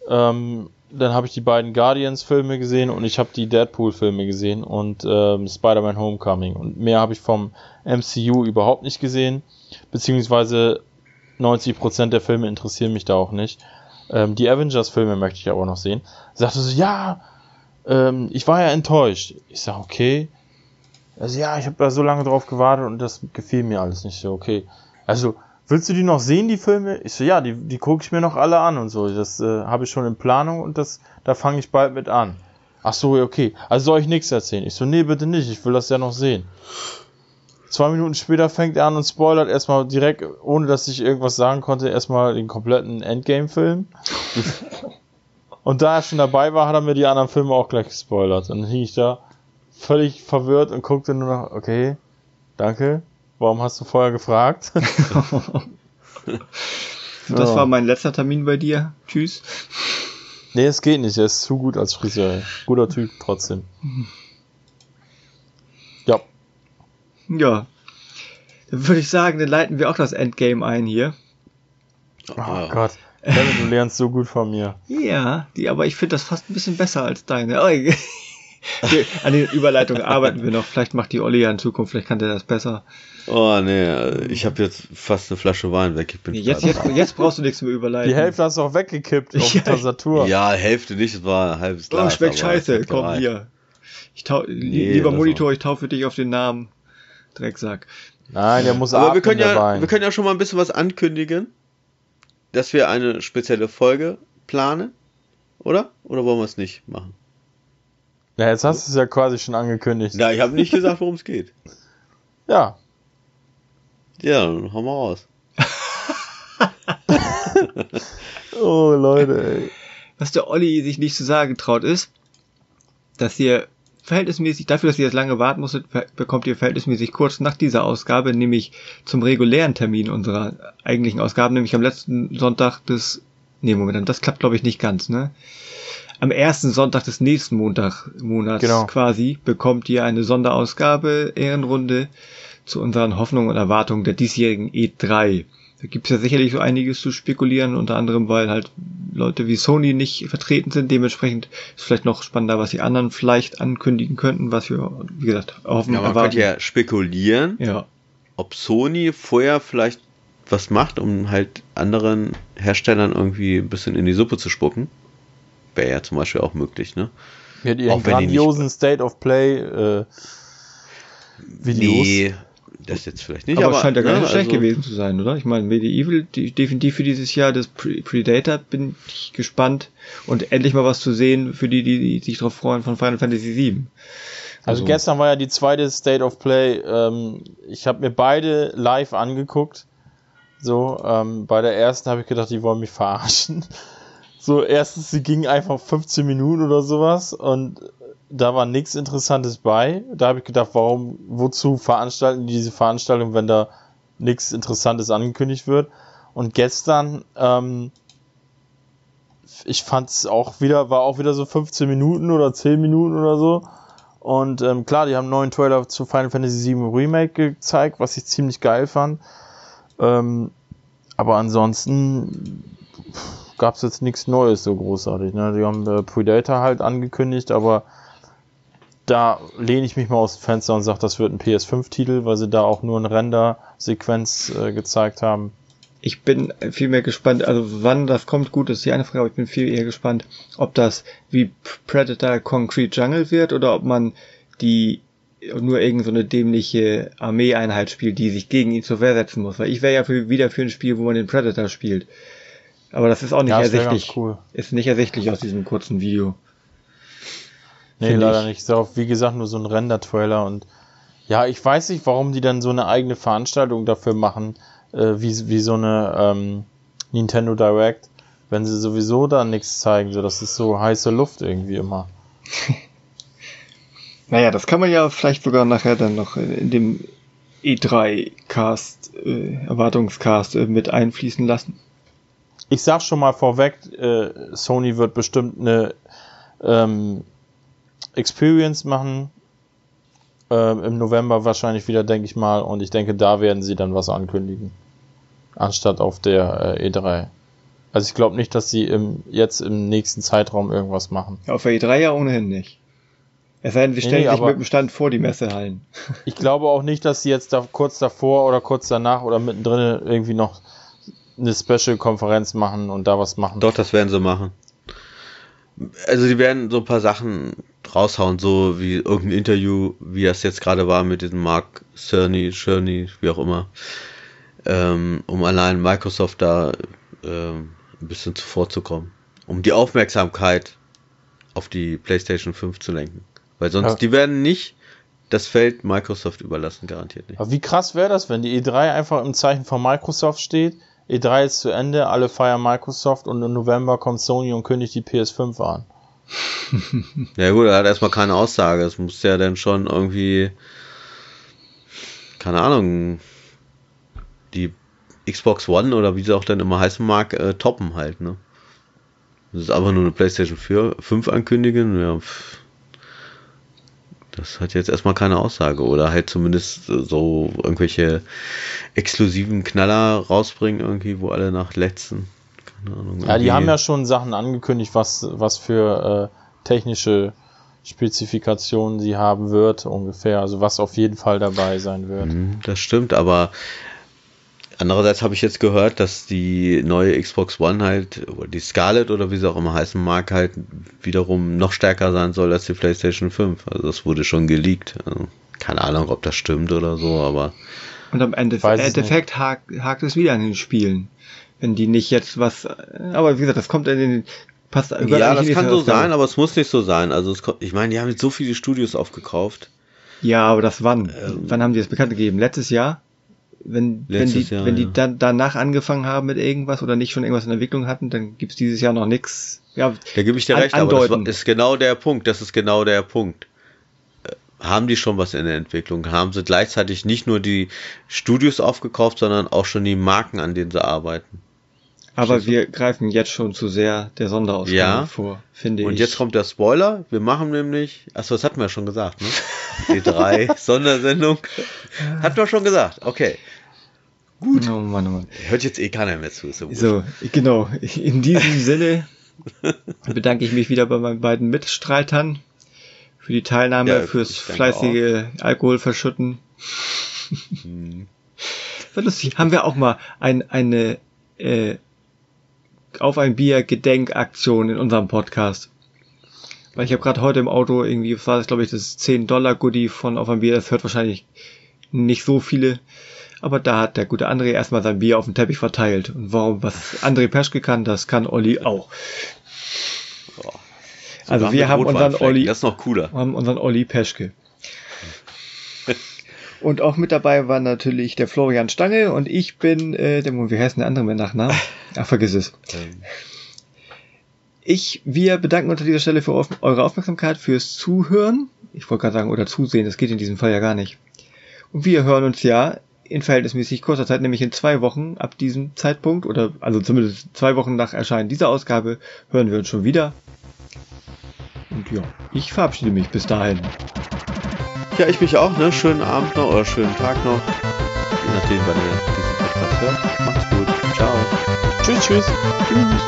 ähm, dann habe ich die beiden Guardians-Filme gesehen und ich habe die Deadpool-Filme gesehen und ähm, Spider-Man Homecoming. Und mehr habe ich vom MCU überhaupt nicht gesehen, beziehungsweise 90% der Filme interessieren mich da auch nicht. Ähm, die Avengers-Filme möchte ich aber noch sehen. Sagte so, ja, ähm, ich war ja enttäuscht. Ich sag, okay. Also ja, ich habe da so lange drauf gewartet und das gefiel mir alles nicht so, okay. Also, willst du die noch sehen, die Filme? Ich so, ja, die, die gucke ich mir noch alle an und so. Das äh, habe ich schon in Planung und das, da fange ich bald mit an. Ach so, okay. Also soll ich nichts erzählen? Ich so, nee, bitte nicht, ich will das ja noch sehen. Zwei Minuten später fängt er an und spoilert erstmal direkt, ohne dass ich irgendwas sagen konnte, erstmal den kompletten Endgame-Film. *laughs* und da er schon dabei war, hat er mir die anderen Filme auch gleich gespoilert. Und dann hing ich da völlig verwirrt und guckte nur noch, okay, danke. Warum hast du vorher gefragt? *laughs* *laughs* das war mein letzter Termin bei dir. Tschüss. Nee, es geht nicht. Er ist zu gut als Friseur. Guter Typ trotzdem. Ja. Ja. Dann würde ich sagen, dann leiten wir auch das Endgame ein hier. Oh, oh Gott. Du lernst so gut von mir. Ja, die, aber ich finde das fast ein bisschen besser als deine. Oh, *laughs* an den Überleitungen arbeiten wir noch. Vielleicht macht die Olli ja in Zukunft, vielleicht kann der das besser. Oh nee, ich habe jetzt fast eine Flasche Wein weg. Ich bin jetzt, jetzt, jetzt brauchst du nichts mehr überleiten. Die Hälfte hast du auch weggekippt auf *laughs* ja. Tastatur. Ja, Hälfte nicht, es war ein halbes Glas. Oh, schmeckt scheiße, komm rein. hier. Ich tau nee, lieber Monitor, ich taufe dich auf den Namen. Drecksack. Nein, der muss Aber wir können ja, wir können ja schon mal ein bisschen was ankündigen, dass wir eine spezielle Folge planen, oder? Oder wollen wir es nicht machen? Ja, jetzt hast du es ja quasi schon angekündigt. Ja, ich habe nicht gesagt, worum es geht. Ja. Ja, dann hau mal raus. *laughs* oh, Leute, ey. Was der Olli sich nicht zu sagen traut, ist, dass ihr verhältnismäßig, dafür, dass ihr jetzt lange warten musstet, bekommt ihr verhältnismäßig kurz nach dieser Ausgabe, nämlich zum regulären Termin unserer eigentlichen Ausgaben, nämlich am letzten Sonntag des, nee, Moment, das klappt glaube ich nicht ganz, ne? Am ersten Sonntag des nächsten Montag, Monats genau. quasi, bekommt ihr eine Sonderausgabe, Ehrenrunde, zu unseren Hoffnungen und Erwartungen der diesjährigen E3. Da gibt es ja sicherlich so einiges zu spekulieren, unter anderem, weil halt Leute wie Sony nicht vertreten sind. Dementsprechend ist vielleicht noch spannender, was die anderen vielleicht ankündigen könnten, was wir, wie gesagt, hoffen. Ja, man erwarten. könnte ja spekulieren, ja. ob Sony vorher vielleicht was macht, um halt anderen Herstellern irgendwie ein bisschen in die Suppe zu spucken. Wäre ja zum Beispiel auch möglich, ne? Mit ihren grandiosen State of Play äh, Videos. Nee, das jetzt vielleicht nicht. Aber, aber scheint ja gar nicht ne, schlecht also, gewesen zu sein, oder? Ich meine, Medieval, die, definitiv für dieses Jahr, das Predator bin ich gespannt und endlich mal was zu sehen für die, die, die sich darauf freuen von Final Fantasy VII. Also, also, gestern war ja die zweite State of Play. Ähm, ich habe mir beide live angeguckt. So, ähm, bei der ersten habe ich gedacht, die wollen mich verarschen. *laughs* So, erstens, sie ging einfach 15 Minuten oder sowas und da war nichts Interessantes bei. Da habe ich gedacht, warum, wozu veranstalten die diese Veranstaltung, wenn da nichts Interessantes angekündigt wird? Und gestern, ähm, ich fand es auch wieder, war auch wieder so 15 Minuten oder 10 Minuten oder so. Und ähm, klar, die haben einen neuen Trailer zu Final Fantasy VII Remake gezeigt, was ich ziemlich geil fand. Ähm, aber ansonsten gab es jetzt nichts Neues so großartig. Ne? Die haben äh, Predator halt angekündigt, aber da lehne ich mich mal aus dem Fenster und sage, das wird ein PS5-Titel, weil sie da auch nur eine Render-Sequenz äh, gezeigt haben. Ich bin viel mehr gespannt, also wann das kommt, gut, ist die eine Frage, aber ich bin viel eher gespannt, ob das wie Predator Concrete Jungle wird oder ob man die nur irgend so eine dämliche Armeeeinheit spielt, die sich gegen ihn zur Wehr setzen muss. Weil ich wäre ja für, wieder für ein Spiel, wo man den Predator spielt. Aber das ist auch nicht ja, ersichtlich. Cool. Ist nicht ersichtlich aus diesem kurzen Video. Nee, leider ich. nicht. Ist auch, wie gesagt, nur so ein Render-Trailer und ja, ich weiß nicht, warum die dann so eine eigene Veranstaltung dafür machen, äh, wie, wie so eine ähm, Nintendo Direct, wenn sie sowieso da nichts zeigen. So, das ist so heiße Luft irgendwie immer. *laughs* naja, das kann man ja vielleicht sogar nachher dann noch in dem E3-Cast, äh, Erwartungscast äh, mit einfließen lassen. Ich sag schon mal vorweg, äh, Sony wird bestimmt eine ähm, Experience machen. Äh, Im November wahrscheinlich wieder, denke ich mal. Und ich denke, da werden sie dann was ankündigen. Anstatt auf der äh, E3. Also ich glaube nicht, dass sie im, jetzt im nächsten Zeitraum irgendwas machen. auf der E3 ja ohnehin nicht. Es sei denn, sie stellen nee, sich mit dem Stand vor die Messehallen. *laughs* Ich glaube auch nicht, dass sie jetzt da kurz davor oder kurz danach oder mittendrin irgendwie noch eine Special-Konferenz machen und da was machen. Doch, das werden sie machen. Also sie werden so ein paar Sachen raushauen, so wie irgendein Interview, wie das jetzt gerade war mit diesem Mark Cerny, Cerny, wie auch immer, ähm, um allein Microsoft da ähm, ein bisschen zuvorzukommen, um die Aufmerksamkeit auf die PlayStation 5 zu lenken. Weil sonst, ja. die werden nicht das Feld Microsoft überlassen, garantiert nicht. Aber wie krass wäre das, wenn die E3 einfach im Zeichen von Microsoft steht, E3 ist zu Ende, alle feiern Microsoft und im November kommt Sony und kündigt die PS5 an. *laughs* ja gut, er hat erstmal keine Aussage. Es muss ja dann schon irgendwie, keine Ahnung, die Xbox One oder wie sie auch dann immer heißen mag, äh, toppen halt, ne? Das ist aber nur eine PlayStation 4, 5 ankündigen, ja, pff. Das hat jetzt erstmal keine Aussage. Oder halt zumindest so irgendwelche exklusiven Knaller rausbringen, irgendwie, wo alle nach letzten Ahnung, ja, die haben ja schon Sachen angekündigt, was, was für äh, technische Spezifikationen sie haben wird, ungefähr. Also was auf jeden Fall dabei sein wird. Mhm, das stimmt, aber andererseits habe ich jetzt gehört, dass die neue Xbox One halt, oder die Scarlett oder wie sie auch immer heißen mag, halt wiederum noch stärker sein soll als die PlayStation 5. Also das wurde schon geleakt. Also keine Ahnung, ob das stimmt oder so, aber. Und am Ende, Endeffekt hakt, hakt es wieder an den Spielen wenn die nicht jetzt was, aber wie gesagt, das kommt in den, passt Ja, das kann so sein, aber es muss nicht so sein. Also es, ich meine, die haben jetzt so viele Studios aufgekauft. Ja, aber das wann? Ähm, wann haben die das bekannt gegeben? Letztes Jahr? Wenn, wenn die, Jahr, wenn die ja. dann danach angefangen haben mit irgendwas oder nicht schon irgendwas in Entwicklung hatten, dann gibt's dieses Jahr noch nichts. Ja, da gebe ich dir recht, andeuten. aber das ist genau der Punkt. Das ist genau der Punkt. haben die schon was in der Entwicklung? Haben sie gleichzeitig nicht nur die Studios aufgekauft, sondern auch schon die Marken, an denen sie arbeiten? Aber wir greifen jetzt schon zu sehr der Sonderausgabe ja. vor, finde ich. Und jetzt kommt der Spoiler. Wir machen nämlich, achso, das hatten wir schon gesagt, ne? Die drei *laughs* Sondersendung. Hatten wir schon gesagt, okay. Gut. Oh Mann, oh Mann. Hört jetzt eh keiner mehr zu. So, so, genau. In diesem *laughs* Sinne bedanke ich mich wieder bei meinen beiden Mitstreitern für die Teilnahme, ja, fürs fleißige auch. Alkoholverschütten. Hm. *laughs* War lustig. Haben wir auch mal ein, eine äh, auf ein Bier Gedenkaktion in unserem Podcast. Weil ich habe gerade heute im Auto irgendwie, was war das, glaube ich, das 10 Dollar Goodie von auf ein Bier, das hört wahrscheinlich nicht so viele. Aber da hat der gute André erstmal sein Bier auf den Teppich verteilt. Und warum, was André Peschke kann, das kann Olli auch. Oh. Also wir haben unseren Olli, das ist noch cooler. haben unseren Olli Peschke. Und auch mit dabei war natürlich der Florian Stange und ich bin, äh, der, wie heißt denn der andere mit Nachnamen? *laughs* Ach, vergiss es. Ähm. Ich, wir bedanken uns an dieser Stelle für eure Aufmerksamkeit, fürs Zuhören. Ich wollte gerade sagen, oder Zusehen, das geht in diesem Fall ja gar nicht. Und wir hören uns ja in verhältnismäßig kurzer Zeit, nämlich in zwei Wochen ab diesem Zeitpunkt, oder also zumindest zwei Wochen nach Erscheinen dieser Ausgabe, hören wir uns schon wieder. Und ja, ich verabschiede mich bis dahin. Ja, ich mich auch, ne? Schönen Abend noch oder schönen Tag noch. Je nachdem, wann ihr diesen Podcast hört. Macht's gut. Ciao. Tschüss, tschüss. Tschüss.